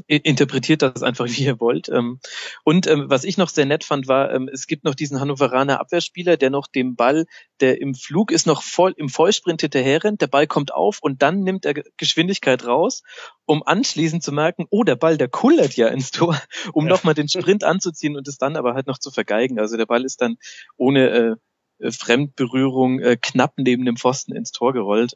interpretiert das einfach, wie ihr wollt. Ähm, und ähm, was ich noch sehr nett fand, war, ähm, es gibt noch diesen Hannoveraner Abwehrspieler, der noch dem Ball, der im Flug ist, noch voll im Vollsprint hinterher rennt. Der Ball kommt auf und dann nimmt er Geschwindigkeit raus, um anschließend zu merken, oh, der Ball, der kullert ja ins Tor, um ja. nochmal den Sprint anzuziehen und es dann aber halt noch zu vergeigen. Also der Ball ist dann ohne äh, Fremdberührung äh, knapp neben dem Pfosten ins Tor gerollt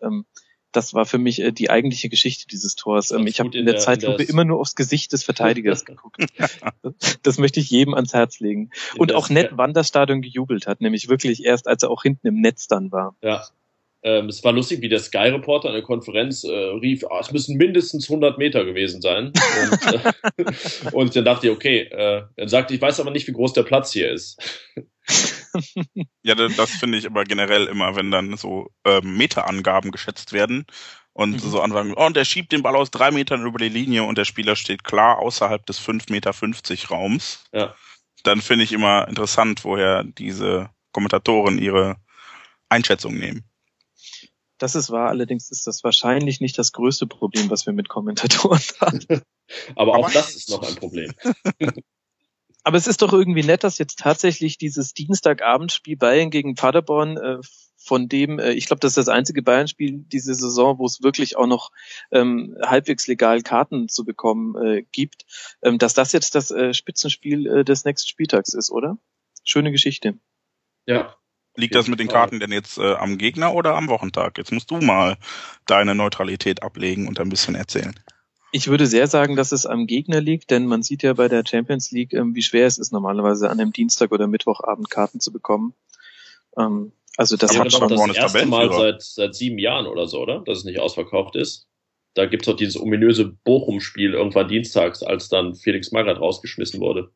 das war für mich äh, die eigentliche Geschichte dieses Tors. Ähm, ich habe in der, der Zeitlupe immer nur aufs Gesicht des Verteidigers geguckt. das möchte ich jedem ans Herz legen. Und auch nett, wann das Stadion gejubelt hat, nämlich wirklich erst, als er auch hinten im Netz dann war. Ja. Ähm, es war lustig, wie der Sky-Reporter an der Konferenz äh, rief, oh, es müssen mindestens 100 Meter gewesen sein. Und, äh, und dann dachte ich, okay, äh, er sagte, ich weiß aber nicht, wie groß der Platz hier ist. ja, das finde ich aber generell immer, wenn dann so ähm, Meterangaben geschätzt werden und mhm. so anfangen, oh, und der schiebt den Ball aus drei Metern über die Linie und der Spieler steht klar außerhalb des 5,50 Meter Raums. Ja. Dann finde ich immer interessant, woher diese Kommentatoren ihre Einschätzung nehmen. Das ist wahr, allerdings ist das wahrscheinlich nicht das größte Problem, was wir mit Kommentatoren haben. Aber auch das ist noch ein Problem. Aber es ist doch irgendwie nett, dass jetzt tatsächlich dieses Dienstagabendspiel Bayern gegen Paderborn, äh, von dem, äh, ich glaube, das ist das einzige Bayern-Spiel diese Saison, wo es wirklich auch noch ähm, halbwegs legal Karten zu bekommen äh, gibt, ähm, dass das jetzt das äh, Spitzenspiel äh, des nächsten Spieltags ist, oder? Schöne Geschichte. Ja. Liegt das mit den Karten denn jetzt äh, am Gegner oder am Wochentag? Jetzt musst du mal deine Neutralität ablegen und ein bisschen erzählen. Ich würde sehr sagen, dass es am Gegner liegt, denn man sieht ja bei der Champions League, ähm, wie schwer es ist, normalerweise an einem Dienstag oder Mittwochabend Karten zu bekommen. Ähm, also das ja, hat schon das erste Mal seit, seit sieben Jahren oder so, oder? Dass es nicht ausverkauft ist. Da gibt's doch dieses ominöse Bochum-Spiel irgendwann dienstags, als dann Felix Magath rausgeschmissen wurde.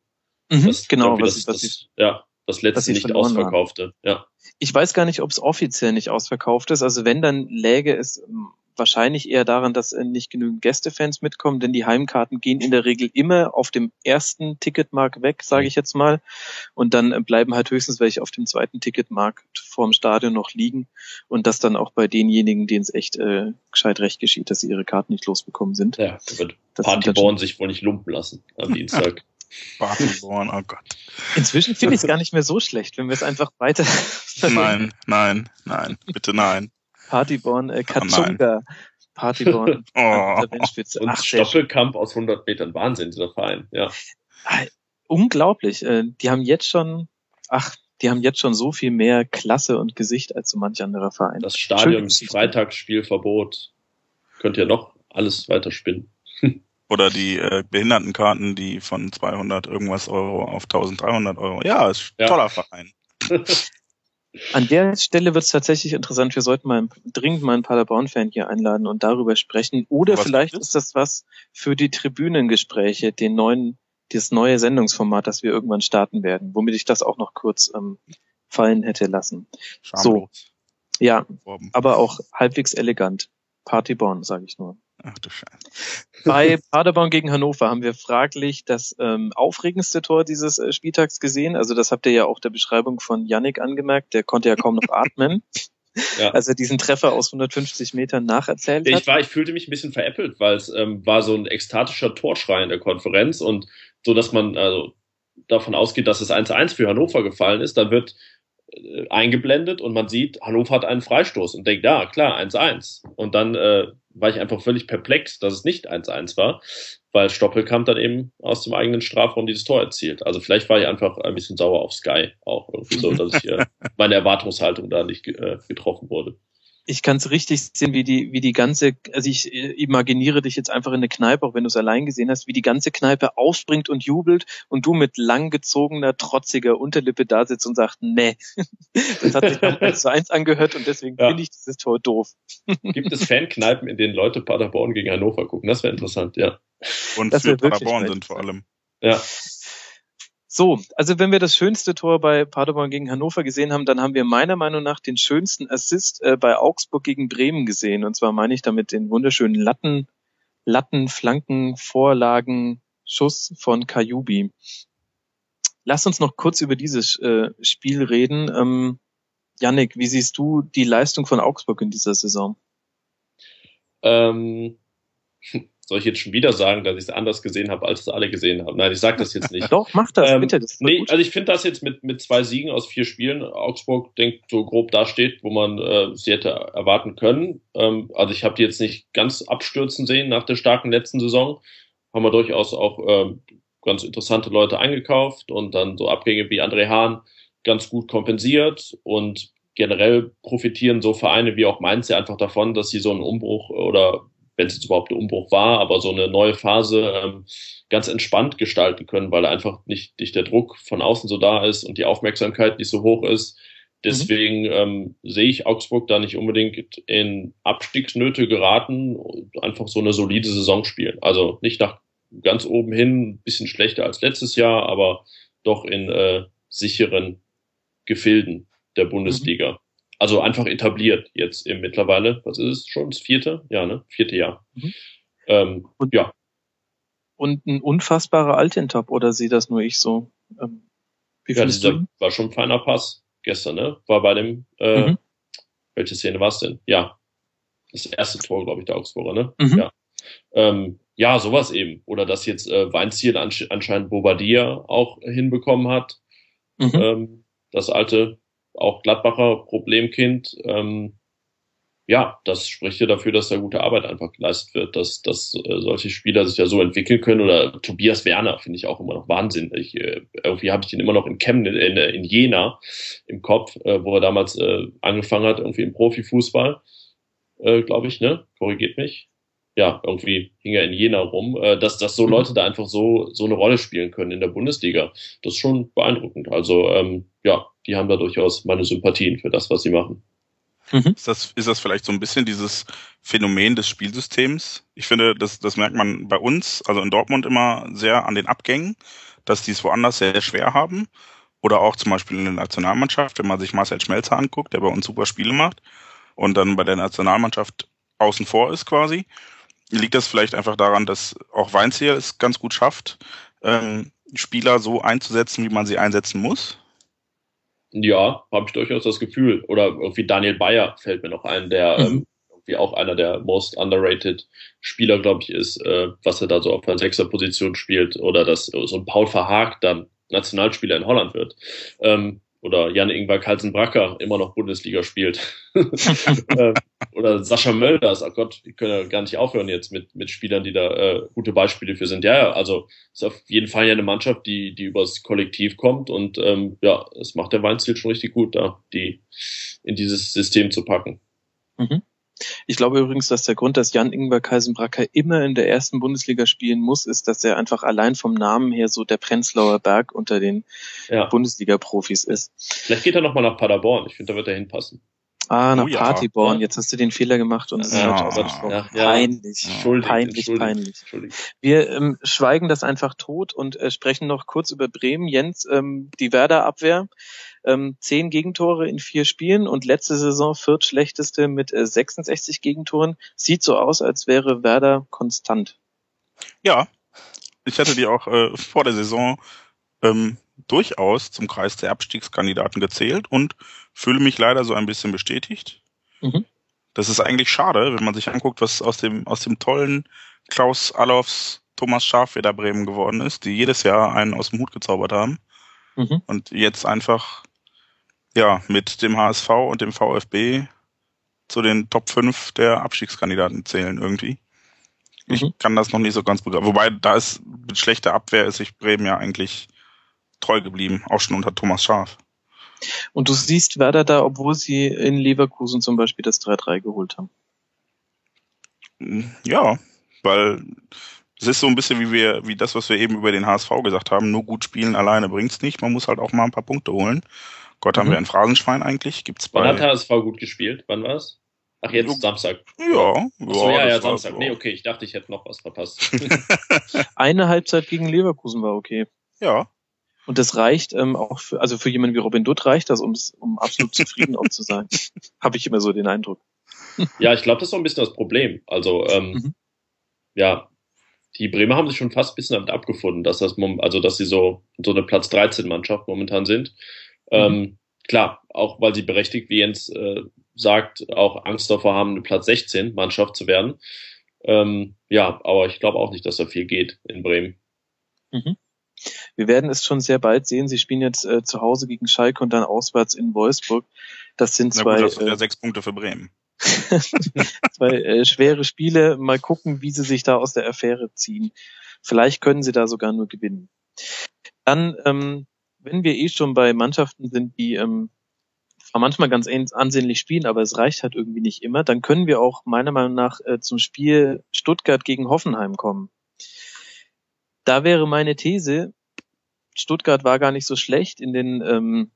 Mhm, das, genau, was, das, was das, ja, das letzte nicht ausverkaufte. Ja. Ich weiß gar nicht, ob es offiziell nicht ausverkauft ist. Also wenn, dann läge es ähm, wahrscheinlich eher daran, dass äh, nicht genügend Gästefans mitkommen, denn die Heimkarten gehen in der Regel immer auf dem ersten Ticketmark weg, sage ich jetzt mal. Und dann äh, bleiben halt höchstens welche auf dem zweiten Ticketmarkt vorm Stadion noch liegen. Und das dann auch bei denjenigen, denen es echt äh, gescheit recht geschieht, dass sie ihre Karten nicht losbekommen sind. Ja, wird Partyborn sich wohl nicht lumpen lassen am Dienstag. Partyborn, oh Gott. Inzwischen finde ich es gar nicht mehr so schlecht, wenn wir es einfach weiter. nein, nein, nein, bitte nein. Partyborn, äh, Katsunga. Oh Partyborn. oh. Und Ach, Stoppelkampf aus 100 Metern. Wahnsinn, dieser Verein, ja. Ah, unglaublich. Äh, die haben jetzt schon, ach, die haben jetzt schon so viel mehr Klasse und Gesicht als so manch anderer Verein. Das Stadion Freitagsspielverbot. Könnt ihr noch alles weiter spinnen. Oder die äh, Behindertenkarten, die von 200 irgendwas Euro auf 1300 Euro. Ja, ist ein ja. toller Verein. An der Stelle wird es tatsächlich interessant. Wir sollten mal dringend mal einen Paderborn-Fan hier einladen und darüber sprechen. Oder vielleicht ist? ist das was für die Tribünengespräche, den neuen, das neue Sendungsformat, das wir irgendwann starten werden, womit ich das auch noch kurz ähm, fallen hätte lassen. Schamlos. So. Ja, aber auch halbwegs elegant. Partyborn, sage ich nur. Ach du Scheiße. Bei Paderborn gegen Hannover haben wir fraglich das ähm, aufregendste Tor dieses äh, Spieltags gesehen. Also das habt ihr ja auch der Beschreibung von Yannick angemerkt. Der konnte ja kaum noch atmen. Ja. Als er diesen Treffer aus 150 Metern nacherzählt hat. Ich war, ich fühlte mich ein bisschen veräppelt, weil es ähm, war so ein ekstatischer Torschrei in der Konferenz und so, dass man also davon ausgeht, dass es 1-1 für Hannover gefallen ist, dann wird äh, eingeblendet und man sieht, Hannover hat einen Freistoß und denkt, ja, klar, 1-1. Und dann äh, war ich einfach völlig perplex, dass es nicht 1-1 war, weil Stoppelkamp dann eben aus dem eigenen Strafraum dieses Tor erzielt. Also vielleicht war ich einfach ein bisschen sauer auf Sky auch irgendwie so, dass ich äh, meine Erwartungshaltung da nicht äh, getroffen wurde ich kann es richtig sehen, wie die, wie die ganze, also ich äh, imaginiere dich jetzt einfach in eine Kneipe, auch wenn du es allein gesehen hast, wie die ganze Kneipe aufspringt und jubelt und du mit langgezogener, trotziger Unterlippe da sitzt und sagst, nee, das hat sich noch eins zu eins angehört und deswegen ja. finde ich dieses Tor doof. Gibt es Fankneipen, in denen Leute Paderborn gegen Hannover gucken? Das wäre interessant, ja. Und das für Paderborn sind vor allem. Ja. So, also wenn wir das schönste Tor bei Paderborn gegen Hannover gesehen haben, dann haben wir meiner Meinung nach den schönsten Assist äh, bei Augsburg gegen Bremen gesehen. Und zwar meine ich damit den wunderschönen Latten, Latten, Flanken, Vorlagen, Schuss von Kajubi. Lass uns noch kurz über dieses äh, Spiel reden. Ähm, Yannick, wie siehst du die Leistung von Augsburg in dieser Saison? Ähm, soll ich jetzt schon wieder sagen, dass ich es anders gesehen habe, als es alle gesehen haben? Nein, ich sage das jetzt nicht. Doch, mach das, ähm, bitte. Das nee, gut. also ich finde das jetzt mit, mit zwei Siegen aus vier Spielen, Augsburg denkt so grob da steht, wo man äh, sie hätte erwarten können. Ähm, also ich habe die jetzt nicht ganz abstürzen sehen nach der starken letzten Saison. Haben wir durchaus auch äh, ganz interessante Leute eingekauft und dann so Abgänge wie André Hahn ganz gut kompensiert und generell profitieren so Vereine wie auch Mainz ja einfach davon, dass sie so einen Umbruch oder wenn es jetzt überhaupt ein Umbruch war, aber so eine neue Phase ähm, ganz entspannt gestalten können, weil einfach nicht, nicht der Druck von außen so da ist und die Aufmerksamkeit nicht so hoch ist. Deswegen mhm. ähm, sehe ich Augsburg da nicht unbedingt in Abstiegsnöte geraten, einfach so eine solide Saison spielen. Also nicht nach ganz oben hin, ein bisschen schlechter als letztes Jahr, aber doch in äh, sicheren Gefilden der Bundesliga. Mhm also einfach etabliert jetzt im mittlerweile, was ist es schon, das vierte? Ja, ne? Vierte Jahr. Mhm. Ähm, und, ja. Und ein unfassbarer Altintop, oder sehe das nur ich so? Ähm, wie ja, dieser war schon ein feiner Pass gestern, ne? War bei dem, äh, mhm. welche Szene war es denn? Ja. Das erste Tor, glaube ich, der Augsburger, ne? Mhm. Ja. Ähm, ja, sowas eben. Oder dass jetzt äh, Weinziel anscheinend Bobadilla auch hinbekommen hat. Mhm. Ähm, das alte auch Gladbacher Problemkind. Ähm, ja, das spricht ja dafür, dass da gute Arbeit einfach geleistet wird, dass, dass äh, solche Spieler sich ja so entwickeln können. Oder Tobias Werner finde ich auch immer noch Wahnsinn. Ich, äh, irgendwie habe ich den immer noch in Chemnitz, in, in Jena im Kopf, äh, wo er damals äh, angefangen hat, irgendwie im Profifußball, äh, glaube ich, ne? Korrigiert mich ja, irgendwie hing er in Jena rum, äh, dass, dass so mhm. Leute da einfach so, so eine Rolle spielen können in der Bundesliga. Das ist schon beeindruckend. Also, ähm, ja, die haben da durchaus meine Sympathien für das, was sie machen. Mhm. Ist, das, ist das vielleicht so ein bisschen dieses Phänomen des Spielsystems? Ich finde, das, das merkt man bei uns, also in Dortmund immer sehr an den Abgängen, dass die es woanders sehr schwer haben. Oder auch zum Beispiel in der Nationalmannschaft, wenn man sich Marcel Schmelzer anguckt, der bei uns super Spiele macht und dann bei der Nationalmannschaft außen vor ist quasi liegt das vielleicht einfach daran, dass auch Weinzier es ganz gut schafft, ähm, Spieler so einzusetzen, wie man sie einsetzen muss? Ja, habe ich durchaus das Gefühl. Oder irgendwie Daniel Bayer fällt mir noch ein, der mhm. ähm, irgendwie auch einer der most underrated Spieler, glaube ich, ist, äh, was er da so auf der Sechser-Position spielt. Oder dass so ein Paul Verhaag dann Nationalspieler in Holland wird. Ähm, oder Jan-Ingvar Kalsenbracker immer noch Bundesliga spielt. Äh, oder Sascha Mölders, oh Gott, wir können ja gar nicht aufhören jetzt mit, mit Spielern, die da äh, gute Beispiele für sind. Ja, ja, also ist auf jeden Fall ja eine Mannschaft, die, die übers Kollektiv kommt und ähm, ja, es macht der Weinziel schon richtig gut, da die in dieses System zu packen. Mhm. Ich glaube übrigens, dass der Grund, dass Jan-Ingwer Kaisenbracker immer in der ersten Bundesliga spielen muss, ist, dass er einfach allein vom Namen her so der Prenzlauer Berg unter den ja. Bundesliga-Profis ist. Vielleicht geht er nochmal nach Paderborn. Ich finde, da wird er hinpassen. Ah, nach oh, ja. Partyborn. Jetzt hast du den Fehler gemacht und ja. ja. peinlich, peinlich, peinlich. Wir ähm, schweigen das einfach tot und äh, sprechen noch kurz über Bremen. Jens, ähm, die Werder-Abwehr ähm, zehn Gegentore in vier Spielen und letzte Saison viertschlechteste mit äh, 66 Gegentoren. Sieht so aus, als wäre Werder konstant. Ja, ich hätte die auch äh, vor der Saison ähm, durchaus zum Kreis der Abstiegskandidaten gezählt und fühle mich leider so ein bisschen bestätigt. Mhm. Das ist eigentlich schade, wenn man sich anguckt, was aus dem, aus dem tollen Klaus Allofs Thomas Schafeder Bremen geworden ist, die jedes Jahr einen aus dem Hut gezaubert haben. Mhm. Und jetzt einfach ja, mit dem HSV und dem VfB zu den Top 5 der Abstiegskandidaten zählen irgendwie. Ich mhm. kann das noch nicht so ganz begreifen. Wobei, da ist mit schlechter Abwehr ist sich Bremen ja eigentlich treu geblieben, auch schon unter Thomas Schaf. Und du siehst Werder da, obwohl sie in Leverkusen zum Beispiel das 3-3 geholt haben. Ja, weil es ist so ein bisschen wie wir, wie das, was wir eben über den HSV gesagt haben. Nur gut spielen alleine bringt's nicht. Man muss halt auch mal ein paar Punkte holen. Gott, haben mhm. wir ein Phrasenschwein eigentlich? Gibt's bei. Wann hat HSV gut gespielt? Wann war's? Ach, jetzt so, Samstag. Ja, Achso, ja, ja, ja Samstag. Nee, okay, ich dachte, ich hätte noch was verpasst. Eine Halbzeit gegen Leverkusen war okay. Ja. Und das reicht ähm, auch für, also für jemanden wie Robin Dutt reicht das, um, um absolut zufrieden auch zu sein. Habe ich immer so den Eindruck. ja, ich glaube, das ist so ein bisschen das Problem. Also, ähm, mhm. ja, die Bremer haben sich schon fast ein bisschen damit abgefunden, dass das, also dass sie so, so eine Platz 13 Mannschaft momentan sind. Mhm. Ähm, klar, auch weil sie berechtigt, wie Jens äh, sagt, auch Angst davor haben, eine Platz 16 Mannschaft zu werden. Ähm, ja, aber ich glaube auch nicht, dass da viel geht in Bremen. Mhm. Wir werden es schon sehr bald sehen. Sie spielen jetzt äh, zu Hause gegen Schalke und dann auswärts in Wolfsburg. Das sind zwei. Na gut, das sind ja äh, sechs Punkte für Bremen. zwei äh, schwere Spiele. Mal gucken, wie sie sich da aus der Affäre ziehen. Vielleicht können sie da sogar nur gewinnen. Dann, ähm, wenn wir eh schon bei Mannschaften sind, die ähm, manchmal ganz ansehnlich spielen, aber es reicht halt irgendwie nicht immer, dann können wir auch meiner Meinung nach äh, zum Spiel Stuttgart gegen Hoffenheim kommen. Da wäre meine These, Stuttgart war gar nicht so schlecht in den ähm,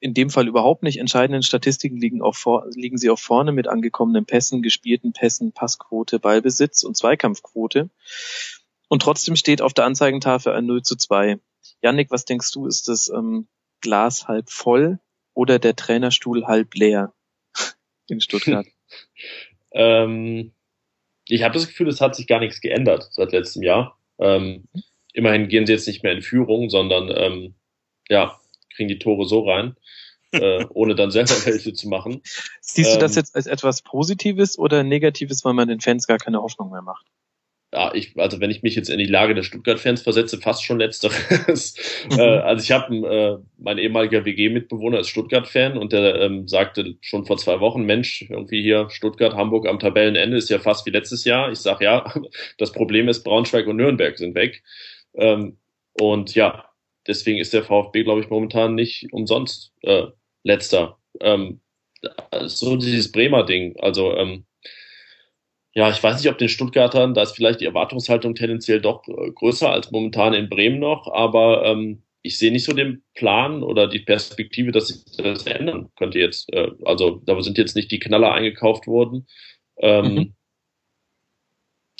in dem Fall überhaupt nicht entscheidenden Statistiken liegen, auch vor, liegen sie auch vorne mit angekommenen Pässen, gespielten Pässen, Passquote, Ballbesitz und Zweikampfquote. Und trotzdem steht auf der Anzeigentafel ein 0 zu 2. Yannick, was denkst du, ist das ähm, Glas halb voll oder der Trainerstuhl halb leer in Stuttgart? ähm, ich habe das Gefühl, es hat sich gar nichts geändert seit letztem Jahr. Ähm, immerhin gehen sie jetzt nicht mehr in Führung, sondern ähm, ja, kriegen die Tore so rein, äh, ohne dann selber welche zu machen. Siehst du das ähm, jetzt als etwas Positives oder Negatives, weil man den Fans gar keine Hoffnung mehr macht? Ja, ich, also wenn ich mich jetzt in die Lage der Stuttgart-Fans versetze, fast schon letzteres. Mhm. äh, also ich habe äh, mein ehemaliger WG-Mitbewohner ist Stuttgart-Fan und der ähm, sagte schon vor zwei Wochen, Mensch, irgendwie hier Stuttgart, Hamburg am Tabellenende ist ja fast wie letztes Jahr. Ich sag ja, das Problem ist, Braunschweig und Nürnberg sind weg. Ähm, und ja, deswegen ist der VfB, glaube ich, momentan nicht umsonst äh, letzter. Ähm, so dieses Bremer Ding. Also ähm, ja, ich weiß nicht, ob den Stuttgartern, da ist vielleicht die Erwartungshaltung tendenziell doch äh, größer als momentan in Bremen noch, aber ähm, ich sehe nicht so den Plan oder die Perspektive, dass sich das ändern könnte jetzt. Äh, also da sind jetzt nicht die Knaller eingekauft worden, ähm, mhm.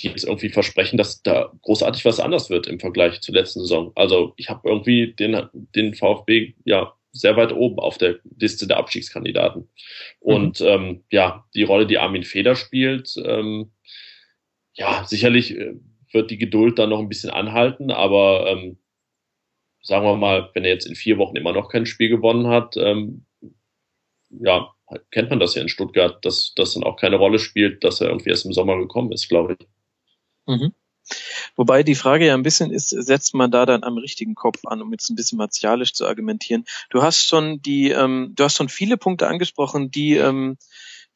die jetzt irgendwie versprechen, dass da großartig was anders wird im Vergleich zur letzten Saison. Also ich habe irgendwie den, den VfB ja sehr weit oben auf der Liste der Abstiegskandidaten. Mhm. Und mhm. ähm, ja, die Rolle, die Armin Feder spielt, ähm, ja, sicherlich äh, wird die Geduld dann noch ein bisschen anhalten, aber ähm, sagen wir mal, wenn er jetzt in vier Wochen immer noch kein Spiel gewonnen hat, ähm, ja, kennt man das ja in Stuttgart, dass das dann auch keine Rolle spielt, dass er irgendwie erst im Sommer gekommen ist, glaube ich. Mhm. Wobei die Frage ja ein bisschen ist, setzt man da dann am richtigen Kopf an, um jetzt ein bisschen martialisch zu argumentieren. Du hast schon die, ähm, du hast schon viele Punkte angesprochen, die ähm,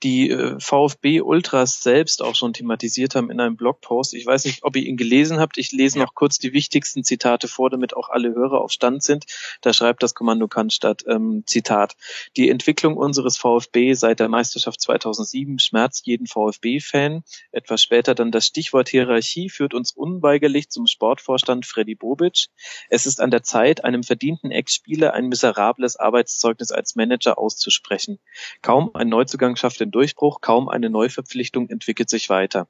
die äh, VfB Ultras selbst auch schon thematisiert haben in einem Blogpost. Ich weiß nicht, ob ihr ihn gelesen habt. Ich lese noch kurz die wichtigsten Zitate vor, damit auch alle Hörer auf Stand sind. Da schreibt das Kommando Cannstatt, ähm, Zitat, die Entwicklung unseres VfB seit der Meisterschaft 2007 schmerzt jeden VfB-Fan. Etwas später dann das Stichwort Hierarchie führt uns unweigerlich zum Sportvorstand Freddy Bobic. Es ist an der Zeit, einem verdienten Ex-Spieler ein miserables Arbeitszeugnis als Manager auszusprechen. Kaum ein Neuzugang schafft den Durchbruch, kaum eine Neuverpflichtung entwickelt sich weiter.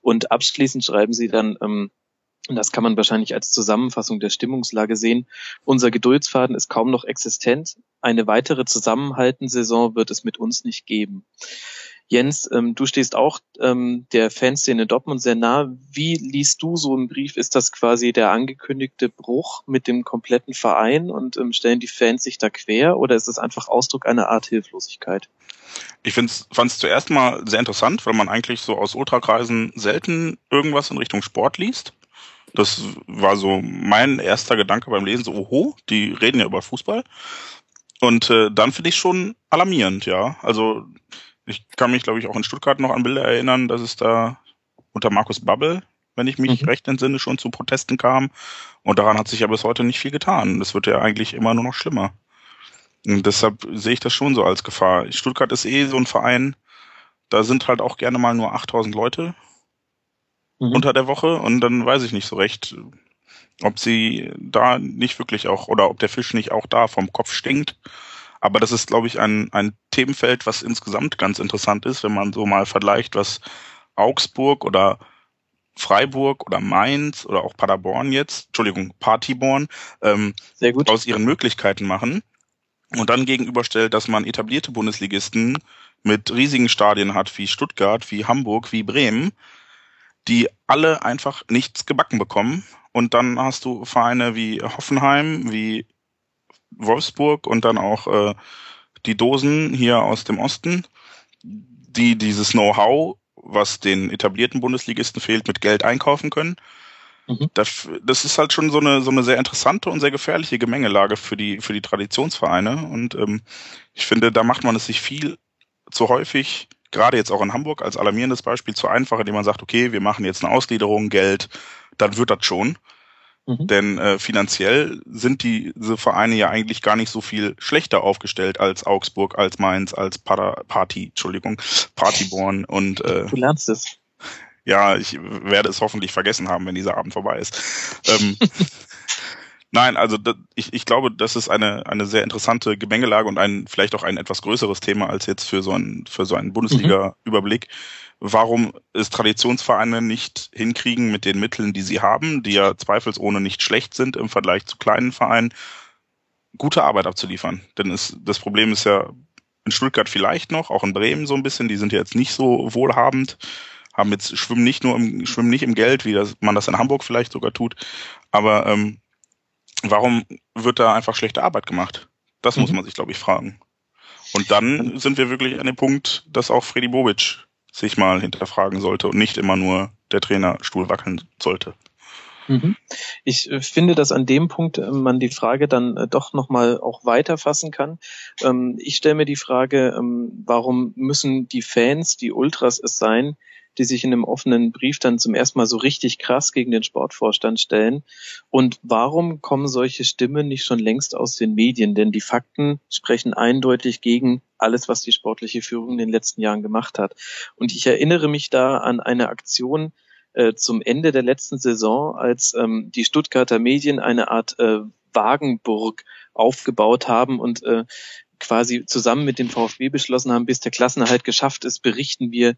Und abschließend schreiben sie dann, ähm, das kann man wahrscheinlich als Zusammenfassung der Stimmungslage sehen. Unser Geduldsfaden ist kaum noch existent. Eine weitere Zusammenhaltensaison wird es mit uns nicht geben. Jens, ähm, du stehst auch ähm, der Fanszene Dortmund sehr nah. Wie liest du so einen Brief? Ist das quasi der angekündigte Bruch mit dem kompletten Verein und ähm, stellen die Fans sich da quer oder ist es einfach Ausdruck einer Art Hilflosigkeit? Ich fand es zuerst mal sehr interessant, weil man eigentlich so aus Ultrakreisen selten irgendwas in Richtung Sport liest. Das war so mein erster Gedanke beim Lesen, so, oho, die reden ja über Fußball. Und äh, dann finde ich schon alarmierend, ja. Also Ich kann mich, glaube ich, auch in Stuttgart noch an Bilder erinnern, dass es da unter Markus Babbel, wenn ich mich mhm. recht entsinne, schon zu Protesten kam. Und daran hat sich ja bis heute nicht viel getan. Das wird ja eigentlich immer nur noch schlimmer. Und deshalb sehe ich das schon so als Gefahr. Stuttgart ist eh so ein Verein, da sind halt auch gerne mal nur 8000 Leute mhm. unter der Woche und dann weiß ich nicht so recht, ob sie da nicht wirklich auch oder ob der Fisch nicht auch da vom Kopf stinkt. Aber das ist, glaube ich, ein, ein Themenfeld, was insgesamt ganz interessant ist, wenn man so mal vergleicht, was Augsburg oder Freiburg oder Mainz oder auch Paderborn jetzt, Entschuldigung, Partiborn, ähm, Sehr gut. aus ihren Möglichkeiten machen und dann gegenüberstellt, dass man etablierte Bundesligisten mit riesigen Stadien hat, wie Stuttgart, wie Hamburg, wie Bremen, die alle einfach nichts gebacken bekommen. Und dann hast du Vereine wie Hoffenheim, wie Wolfsburg und dann auch äh, die Dosen hier aus dem Osten, die dieses Know-how, was den etablierten Bundesligisten fehlt, mit Geld einkaufen können. Mhm. Das, das ist halt schon so eine, so eine sehr interessante und sehr gefährliche Gemengelage für die, für die Traditionsvereine. Und ähm, ich finde, da macht man es sich viel zu häufig, gerade jetzt auch in Hamburg als alarmierendes Beispiel, zu einfach, indem man sagt, okay, wir machen jetzt eine Ausgliederung, Geld, dann wird das schon. Mhm. Denn äh, finanziell sind diese Vereine ja eigentlich gar nicht so viel schlechter aufgestellt als Augsburg, als Mainz, als Para Party, Entschuldigung, Partyborn und äh, Du lernst es. Ja, ich werde es hoffentlich vergessen haben, wenn dieser Abend vorbei ist. ähm, Nein, also ich, ich glaube, das ist eine, eine sehr interessante Gemengelage und ein vielleicht auch ein etwas größeres Thema als jetzt für so einen, für so einen Bundesliga-Überblick. Warum es Traditionsvereine nicht hinkriegen mit den Mitteln, die sie haben, die ja zweifelsohne nicht schlecht sind im Vergleich zu kleinen Vereinen, gute Arbeit abzuliefern. Denn es, das Problem ist ja in Stuttgart vielleicht noch, auch in Bremen so ein bisschen, die sind ja jetzt nicht so wohlhabend, haben jetzt schwimmen nicht nur im, schwimmen nicht im Geld, wie das, man das in Hamburg vielleicht sogar tut, aber ähm, warum wird da einfach schlechte Arbeit gemacht? Das mhm. muss man sich, glaube ich, fragen. Und dann sind wir wirklich an dem Punkt, dass auch Freddy Bobic sich mal hinterfragen sollte und nicht immer nur der Trainerstuhl wackeln sollte. Mhm. Ich äh, finde, dass an dem Punkt äh, man die Frage dann äh, doch nochmal auch weiter fassen kann. Ähm, ich stelle mir die Frage, ähm, warum müssen die Fans, die Ultras es sein, die sich in einem offenen Brief dann zum ersten Mal so richtig krass gegen den Sportvorstand stellen. Und warum kommen solche Stimmen nicht schon längst aus den Medien? Denn die Fakten sprechen eindeutig gegen alles, was die sportliche Führung in den letzten Jahren gemacht hat. Und ich erinnere mich da an eine Aktion äh, zum Ende der letzten Saison, als ähm, die Stuttgarter Medien eine Art äh, Wagenburg aufgebaut haben und äh, quasi zusammen mit dem VfB beschlossen haben, bis der Klassenerhalt geschafft ist, berichten wir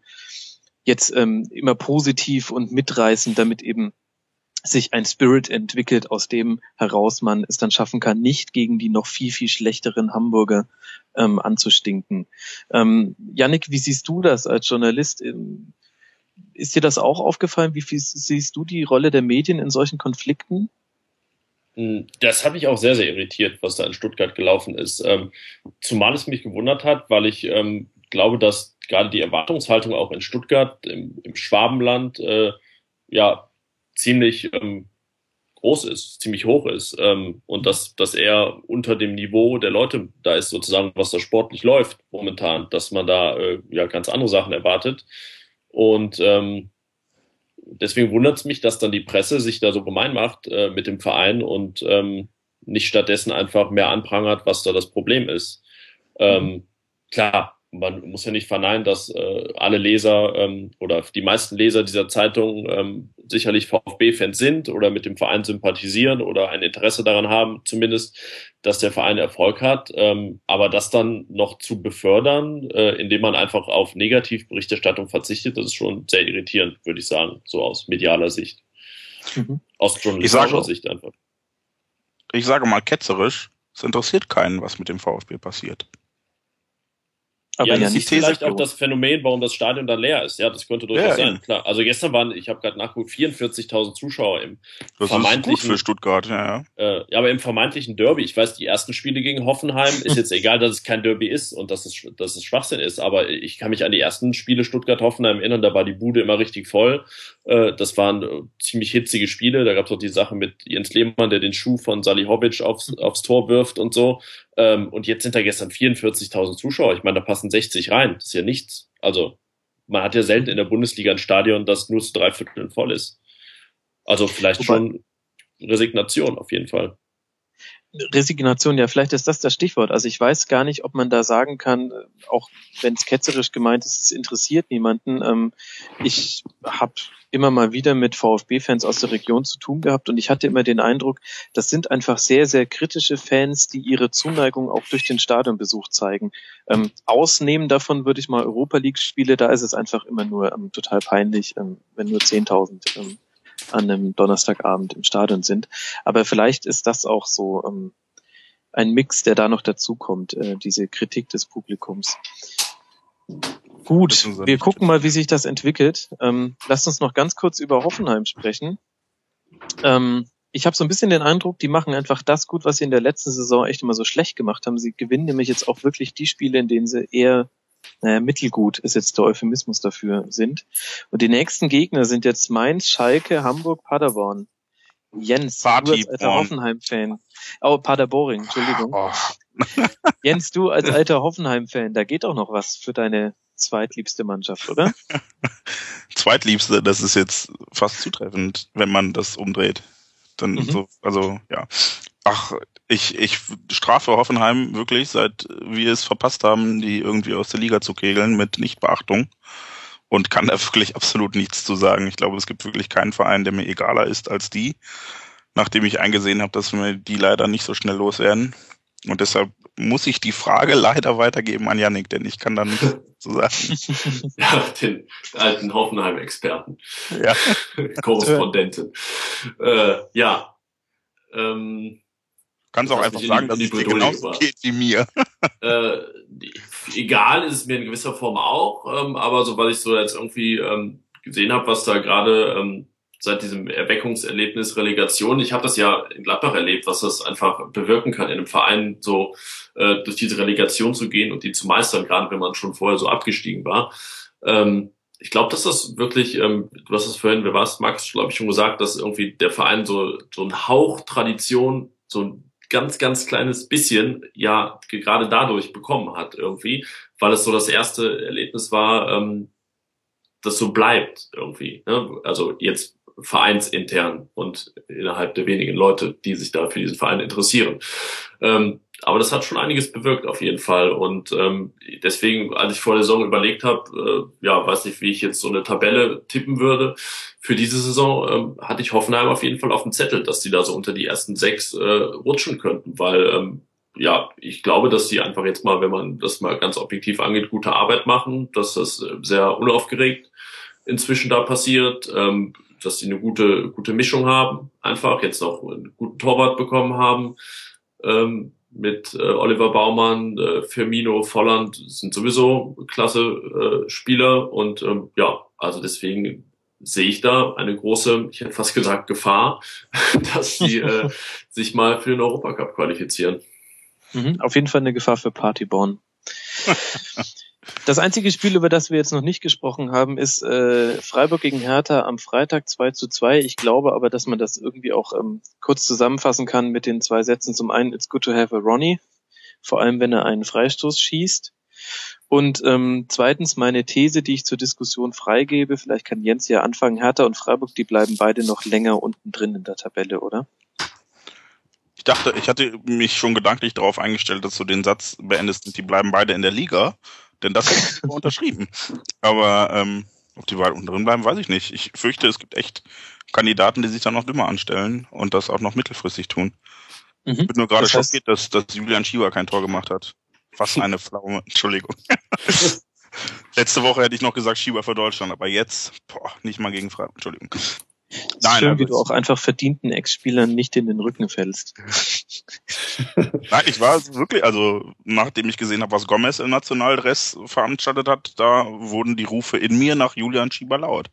jetzt ähm, immer positiv und mitreißend, damit eben sich ein Spirit entwickelt, aus dem heraus man es dann schaffen kann, nicht gegen die noch viel, viel schlechteren Hamburger ähm, anzustinken. Ähm, Yannick, wie siehst du das als Journalist? Ähm, ist dir das auch aufgefallen? Wie viel siehst du die Rolle der Medien in solchen Konflikten? Hm, das hat mich auch sehr, sehr irritiert, was da in Stuttgart gelaufen ist. Ähm, zumal es mich gewundert hat, weil ich ähm, glaube, dass gerade die Erwartungshaltung auch in Stuttgart, im, im Schwabenland, äh, ja, ziemlich ähm, groß ist, ziemlich hoch ist ähm, und dass, dass er unter dem Niveau der Leute da ist, sozusagen, was da sportlich läuft momentan, dass man da äh, ja ganz andere Sachen erwartet. Und ähm, deswegen wundert es mich, dass dann die Presse sich da so gemein macht äh, mit dem Verein und ähm, nicht stattdessen einfach mehr anprangert, was da das Problem ist. Ähm. Klar, man muss ja nicht verneinen, dass äh, alle Leser ähm, oder die meisten Leser dieser Zeitung ähm, sicherlich VfB-Fans sind oder mit dem Verein sympathisieren oder ein Interesse daran haben, zumindest, dass der Verein Erfolg hat. Ähm, aber das dann noch zu befördern, äh, indem man einfach auf Negativberichterstattung verzichtet, das ist schon sehr irritierend, würde ich sagen, so aus medialer Sicht. Mhm. Aus journalistischer Sicht einfach. Ich sage mal ketzerisch, es interessiert keinen, was mit dem VfB passiert. Aber ja, das ist vielleicht auch das Phänomen, warum das Stadion dann leer ist. Ja, das könnte durchaus ja, sein. Klar. Also gestern waren, ich habe gerade nachgeguckt, 44.000 Zuschauer im das vermeintlichen. Ist gut für Stuttgart, ja, ja. Äh, ja, aber im vermeintlichen Derby. Ich weiß, die ersten Spiele gegen Hoffenheim ist jetzt egal, dass es kein Derby ist und dass es, dass es Schwachsinn ist. Aber ich kann mich an die ersten Spiele Stuttgart-Hoffenheim erinnern. Da war die Bude immer richtig voll. Äh, das waren äh, ziemlich hitzige Spiele. Da gab es auch die Sache mit Jens Lehmann, der den Schuh von Salihovic aufs, aufs Tor wirft und so. Ähm, und jetzt sind da gestern 44.000 Zuschauer. Ich meine, da passen 60 rein. Das ist ja nichts. Also man hat ja selten in der Bundesliga ein Stadion, das nur zu drei Vierteln voll ist. Also vielleicht Wobei, schon Resignation auf jeden Fall. Resignation, ja, vielleicht ist das das Stichwort. Also ich weiß gar nicht, ob man da sagen kann, auch wenn es ketzerisch gemeint ist, es interessiert niemanden. Ähm, ich habe immer mal wieder mit VfB-Fans aus der Region zu tun gehabt und ich hatte immer den Eindruck, das sind einfach sehr, sehr kritische Fans, die ihre Zuneigung auch durch den Stadionbesuch zeigen. Ähm, ausnehmen davon würde ich mal Europa League-Spiele, da ist es einfach immer nur ähm, total peinlich, wenn nur 10.000 ähm, an einem Donnerstagabend im Stadion sind. Aber vielleicht ist das auch so ähm, ein Mix, der da noch dazukommt, äh, diese Kritik des Publikums. Gut, wir gucken mal, wie sich das entwickelt. Ähm, lasst uns noch ganz kurz über Hoffenheim sprechen. Ähm, ich habe so ein bisschen den Eindruck, die machen einfach das gut, was sie in der letzten Saison echt immer so schlecht gemacht haben. Sie gewinnen nämlich jetzt auch wirklich die Spiele, in denen sie eher naja, mittelgut ist jetzt der Euphemismus dafür sind. Und die nächsten Gegner sind jetzt Mainz, Schalke, Hamburg, Paderborn. Jens, Party du als alter Hoffenheim-Fan. Oh, Paderboring, Entschuldigung. Oh. Jens, du als alter Hoffenheim-Fan, da geht auch noch was für deine zweitliebste Mannschaft, oder? Zweitliebste, das ist jetzt fast zutreffend, wenn man das umdreht. Dann mhm. so, also ja. Ach, ich, ich strafe Hoffenheim wirklich, seit wir es verpasst haben, die irgendwie aus der Liga zu kegeln mit Nichtbeachtung und kann da wirklich absolut nichts zu sagen. Ich glaube, es gibt wirklich keinen Verein, der mir egaler ist als die, nachdem ich eingesehen habe, dass wir die leider nicht so schnell loswerden. Und deshalb muss ich die Frage leider weitergeben an Yannick, denn ich kann da nichts zu sagen. ja, den alten Hoffenheim-Experten. Ja. Korrespondentin. äh, ja. Ähm, Kannst auch einfach sagen, dass es dir genauso geht wie mir. äh, egal ist es mir in gewisser Form auch, ähm, aber sobald ich so jetzt irgendwie ähm, gesehen habe, was da gerade ähm, seit diesem Erweckungserlebnis Relegation, ich habe das ja in Gladbach erlebt, was das einfach bewirken kann, in einem Verein so äh, durch diese Relegation zu gehen und die zu meistern, gerade wenn man schon vorher so abgestiegen war. Ähm, ich glaube, dass das wirklich, ähm, du hast es vorhin, wer war es, Max, glaube ich, schon gesagt, dass irgendwie der Verein so, so ein Hauch Tradition, so ein ganz, ganz kleines bisschen ja gerade dadurch bekommen hat irgendwie, weil es so das erste Erlebnis war, ähm, das so bleibt irgendwie. Ne? Also jetzt vereinsintern und innerhalb der wenigen Leute, die sich da für diesen Verein interessieren. Ähm, aber das hat schon einiges bewirkt auf jeden Fall. Und ähm, deswegen, als ich vor der Saison überlegt habe, äh, ja, weiß nicht, wie ich jetzt so eine Tabelle tippen würde, für diese Saison ähm, hatte ich Hoffenheim auf jeden Fall auf dem Zettel, dass die da so unter die ersten sechs äh, rutschen könnten, weil ähm, ja, ich glaube, dass die einfach jetzt mal, wenn man das mal ganz objektiv angeht, gute Arbeit machen, dass das äh, sehr unaufgeregt inzwischen da passiert, ähm, dass sie eine gute, gute Mischung haben, einfach jetzt noch einen guten Torwart bekommen haben. Ähm, mit äh, Oliver Baumann, äh, Firmino, Volland sind sowieso klasse äh, Spieler und ähm, ja, also deswegen sehe ich da eine große, ich hätte fast gesagt Gefahr, dass sie äh, sich mal für den Europacup qualifizieren. Mhm, auf jeden Fall eine Gefahr für Partyborn. Das einzige Spiel, über das wir jetzt noch nicht gesprochen haben, ist äh, Freiburg gegen Hertha am Freitag 2 zu 2. Ich glaube aber, dass man das irgendwie auch ähm, kurz zusammenfassen kann mit den zwei Sätzen. Zum einen, it's good to have a Ronnie, vor allem wenn er einen Freistoß schießt. Und ähm, zweitens meine These, die ich zur Diskussion freigebe, vielleicht kann Jens ja anfangen, Hertha und Freiburg, die bleiben beide noch länger unten drin in der Tabelle, oder? Ich dachte, ich hatte mich schon gedanklich darauf eingestellt, dass du den Satz beendest, die bleiben beide in der Liga. Denn das ich unterschrieben. Aber ähm, ob die weit unten drin bleiben, weiß ich nicht. Ich fürchte, es gibt echt Kandidaten, die sich dann noch dümmer anstellen und das auch noch mittelfristig tun. Mhm. Ich bin nur gerade das heißt, schockiert, dass, dass Julian Schieber kein Tor gemacht hat. Was eine Pflaume. Entschuldigung. Letzte Woche hätte ich noch gesagt Schieber für Deutschland, aber jetzt, boah, nicht mal gegen Freiburg. Entschuldigung. Nein, schön, wie du auch einfach verdienten Ex-Spielern nicht in den Rücken fällst. Nein, ich war wirklich, also nachdem ich gesehen habe, was Gomez im Nationaldress veranstaltet hat, da wurden die Rufe in mir nach Julian Schieber laut.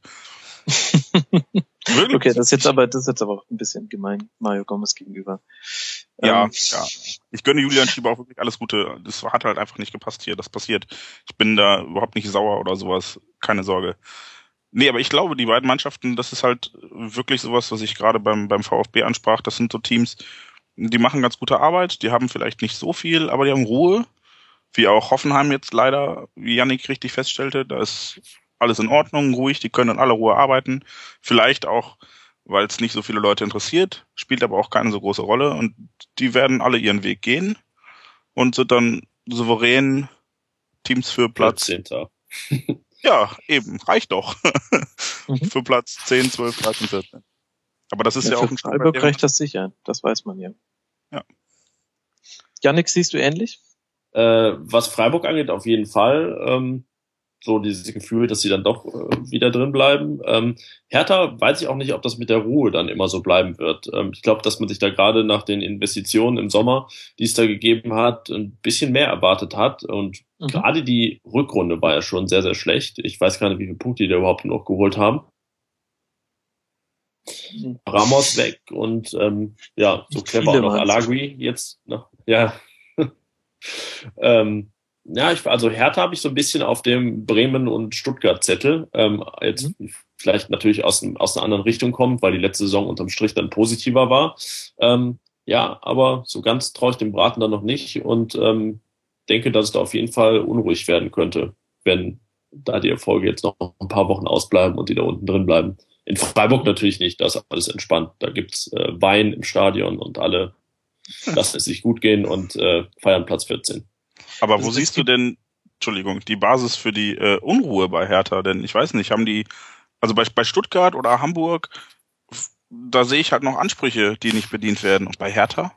Wirklich? Okay, das ist jetzt aber, das ist jetzt aber auch ein bisschen gemein Mario Gomez gegenüber. Ja, ähm, ja. Ich gönne Julian Schieber auch wirklich alles Gute. Das hat halt einfach nicht gepasst hier. Das passiert. Ich bin da überhaupt nicht sauer oder sowas. Keine Sorge. Nee, aber ich glaube, die beiden Mannschaften, das ist halt wirklich sowas, was ich gerade beim, beim VfB ansprach. Das sind so Teams, die machen ganz gute Arbeit, die haben vielleicht nicht so viel, aber die haben Ruhe. Wie auch Hoffenheim jetzt leider, wie Yannick richtig feststellte, da ist alles in Ordnung, ruhig, die können in aller Ruhe arbeiten. Vielleicht auch, weil es nicht so viele Leute interessiert, spielt aber auch keine so große Rolle und die werden alle ihren Weg gehen und sind dann souverän Teams für Platz. 14. Ja, eben, reicht doch. Mhm. für Platz 10, 12, 13, 14. Aber das ist ja, Ja, auch ein Freiburg reicht das sicher, das weiß man ja. Ja. Janik, siehst du ähnlich? Äh, was Freiburg angeht, auf jeden Fall. Ähm, so dieses Gefühl, dass sie dann doch äh, wieder drin bleiben. Ähm, Hertha weiß ich auch nicht, ob das mit der Ruhe dann immer so bleiben wird. Ähm, ich glaube, dass man sich da gerade nach den Investitionen im Sommer, die es da gegeben hat, ein bisschen mehr erwartet hat. Und Mhm. gerade die Rückrunde war ja schon sehr, sehr schlecht. Ich weiß gar nicht, wie viele Punkte die da überhaupt noch geholt haben. Mhm. Ramos weg und ähm, ja, so clever auch noch. Alagui jetzt noch. Ja. ähm, ja, ich, also Hertha habe ich so ein bisschen auf dem Bremen und Stuttgart Zettel. Ähm, jetzt vielleicht natürlich aus, aus einer anderen Richtung kommt, weil die letzte Saison unterm Strich dann positiver war. Ähm, ja, aber so ganz traue ich dem Braten dann noch nicht und ähm, denke, dass es da auf jeden Fall unruhig werden könnte, wenn da die Erfolge jetzt noch ein paar Wochen ausbleiben und die da unten drin bleiben. In Freiburg natürlich nicht, da ist alles entspannt. Da gibt's äh, Wein im Stadion und alle lassen es sich gut gehen und äh, feiern Platz 14. Aber Also wo siehst du denn, Entschuldigung, die Basis für die äh, Unruhe bei Hertha? Denn ich weiß nicht, haben die, also bei, bei Stuttgart oder Hamburg, da sehe ich halt noch Ansprüche, die nicht bedient werden. Und bei Hertha?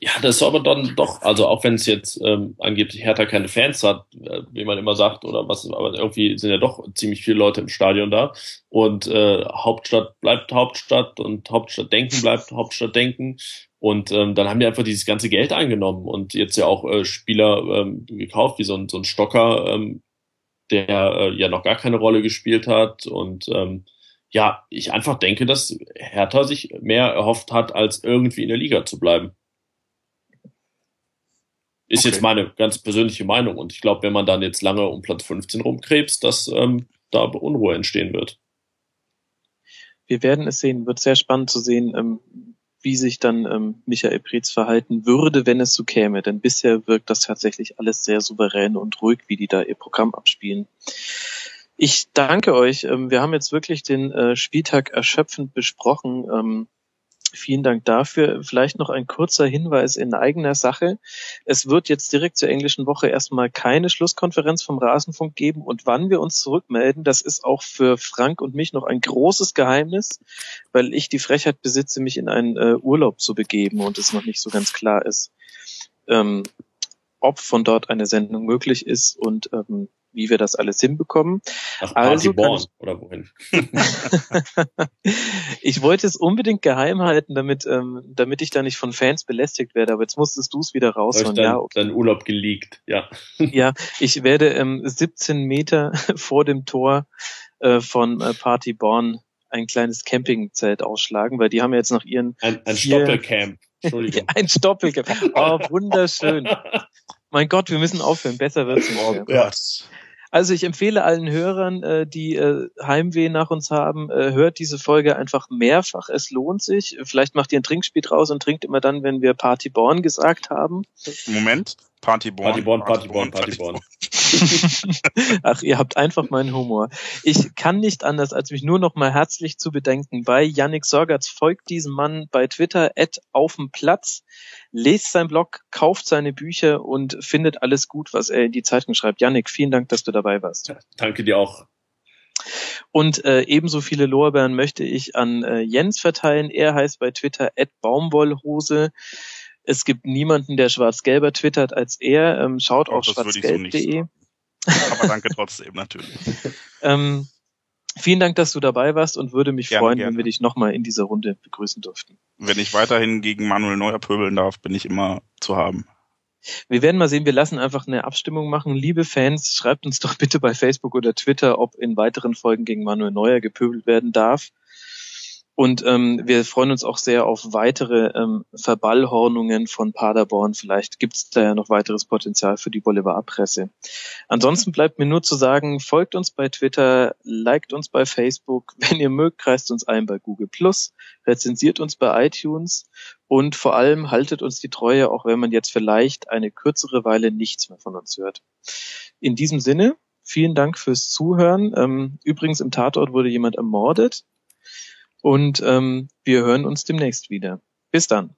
Ja, das ist aber dann doch, also auch wenn es jetzt ähm, angeblich Hertha keine Fans hat, äh, wie man immer sagt, oder was, aber irgendwie sind ja doch ziemlich viele Leute im Stadion da. Und äh, Hauptstadt bleibt Hauptstadt und Hauptstadtdenken bleibt Hauptstadtdenken. Und ähm, dann haben die einfach dieses ganze Geld eingenommen und jetzt ja auch äh, Spieler ähm, gekauft, wie so ein, so ein Stocker, ähm, der äh, ja noch gar keine Rolle gespielt hat. Und ähm, ja, ich einfach denke, dass Hertha sich mehr erhofft hat, als irgendwie in der Liga zu bleiben. Ist Okay. jetzt meine ganz persönliche Meinung. Und ich glaube, wenn man dann jetzt lange um Platz 15 rumkrebst, dass ähm, da Unruhe entstehen wird. Wir werden es sehen. Wird sehr spannend zu sehen, ähm, wie sich dann ähm, Michael Preetz verhalten würde, wenn es so käme. Denn bisher wirkt das tatsächlich alles sehr souverän und ruhig, wie die da ihr Programm abspielen. Ich danke euch. Ähm, wir haben jetzt wirklich den äh, Spieltag erschöpfend besprochen. Ähm, Vielen Dank dafür. Vielleicht noch ein kurzer Hinweis in eigener Sache. Es wird jetzt direkt zur englischen Woche erstmal keine Schlusskonferenz vom Rasenfunk geben und wann wir uns zurückmelden, das ist auch für Frank und mich noch ein großes Geheimnis, weil ich die Frechheit besitze, mich in einen äh, Urlaub zu begeben und es noch nicht so ganz klar ist, ähm, ob von dort eine Sendung möglich ist und ähm, wie wir das alles hinbekommen. Nach Also ich- oder wohin? ich wollte es unbedingt geheim halten, damit, ähm, damit ich da nicht von Fans belästigt werde, aber jetzt musstest du es wieder raushauen. dann, Ja, okay. dann Urlaub geleakt, ja. ja, ich werde ähm, 17 Meter vor dem Tor äh, von äh, Party Born ein kleines Campingzelt ausschlagen, weil die haben ja jetzt nach ihren Ein, ein Stoppelcamp. Entschuldigung. ein Stoppelcamp. Oh, wunderschön. Mein Gott, wir müssen aufhören. Besser wird's nicht mehr. Ja. Also ich empfehle allen Hörern, äh, die äh, Heimweh nach uns haben, äh, hört diese Folge einfach mehrfach. Es lohnt sich. Vielleicht macht ihr ein Trinkspiel draus und trinkt immer dann, wenn wir Party Born gesagt haben. Moment, Partyborn. Partyborn, Partyborn, Partyborn. Ach, ihr habt einfach meinen Humor. Ich kann nicht anders, als mich nur noch mal herzlich zu bedanken bei Yannick Sorgatz. Folgt diesem Mann bei Twitter at auf'm Platz, lest sein Blog, kauft seine Bücher und findet alles gut, was er in die Zeitung schreibt. Yannick, vielen Dank, dass du dabei warst. Danke dir auch. Und äh, ebenso viele Lorbeeren möchte ich an äh, Jens verteilen. Er heißt bei Twitter Baumwollhose. Es gibt niemanden, der schwarz-gelber twittert als er. Ähm, schaut Auch auf so schwarzgelb.de. sagen. Aber danke trotzdem natürlich. ähm, vielen Dank, dass du dabei warst und würde mich Gerne, freuen, gerne. wenn wir dich nochmal in dieser Runde begrüßen dürften. Wenn ich weiterhin gegen Manuel Neuer pöbeln darf, bin ich immer zu haben. Wir werden mal sehen, wir lassen einfach eine Abstimmung machen. Liebe Fans, schreibt uns doch bitte bei Facebook oder Twitter, ob in weiteren Folgen gegen Manuel Neuer gepöbelt werden darf. Und ähm, wir freuen uns auch sehr auf weitere ähm, Verballhornungen von Paderborn. Vielleicht gibt es da ja noch weiteres Potenzial für die Boulevardpresse. Ansonsten bleibt mir nur zu sagen, folgt uns bei Twitter, liked uns bei Facebook. Wenn ihr mögt, kreist uns ein bei Google Plus, rezensiert uns bei iTunes und vor allem haltet uns die Treue, auch wenn man jetzt vielleicht eine kürzere Weile nichts mehr von uns hört. In diesem Sinne, vielen Dank fürs Zuhören. Ähm, übrigens im Tatort wurde jemand ermordet. Und ähm, wir hören uns demnächst wieder. Bis dann.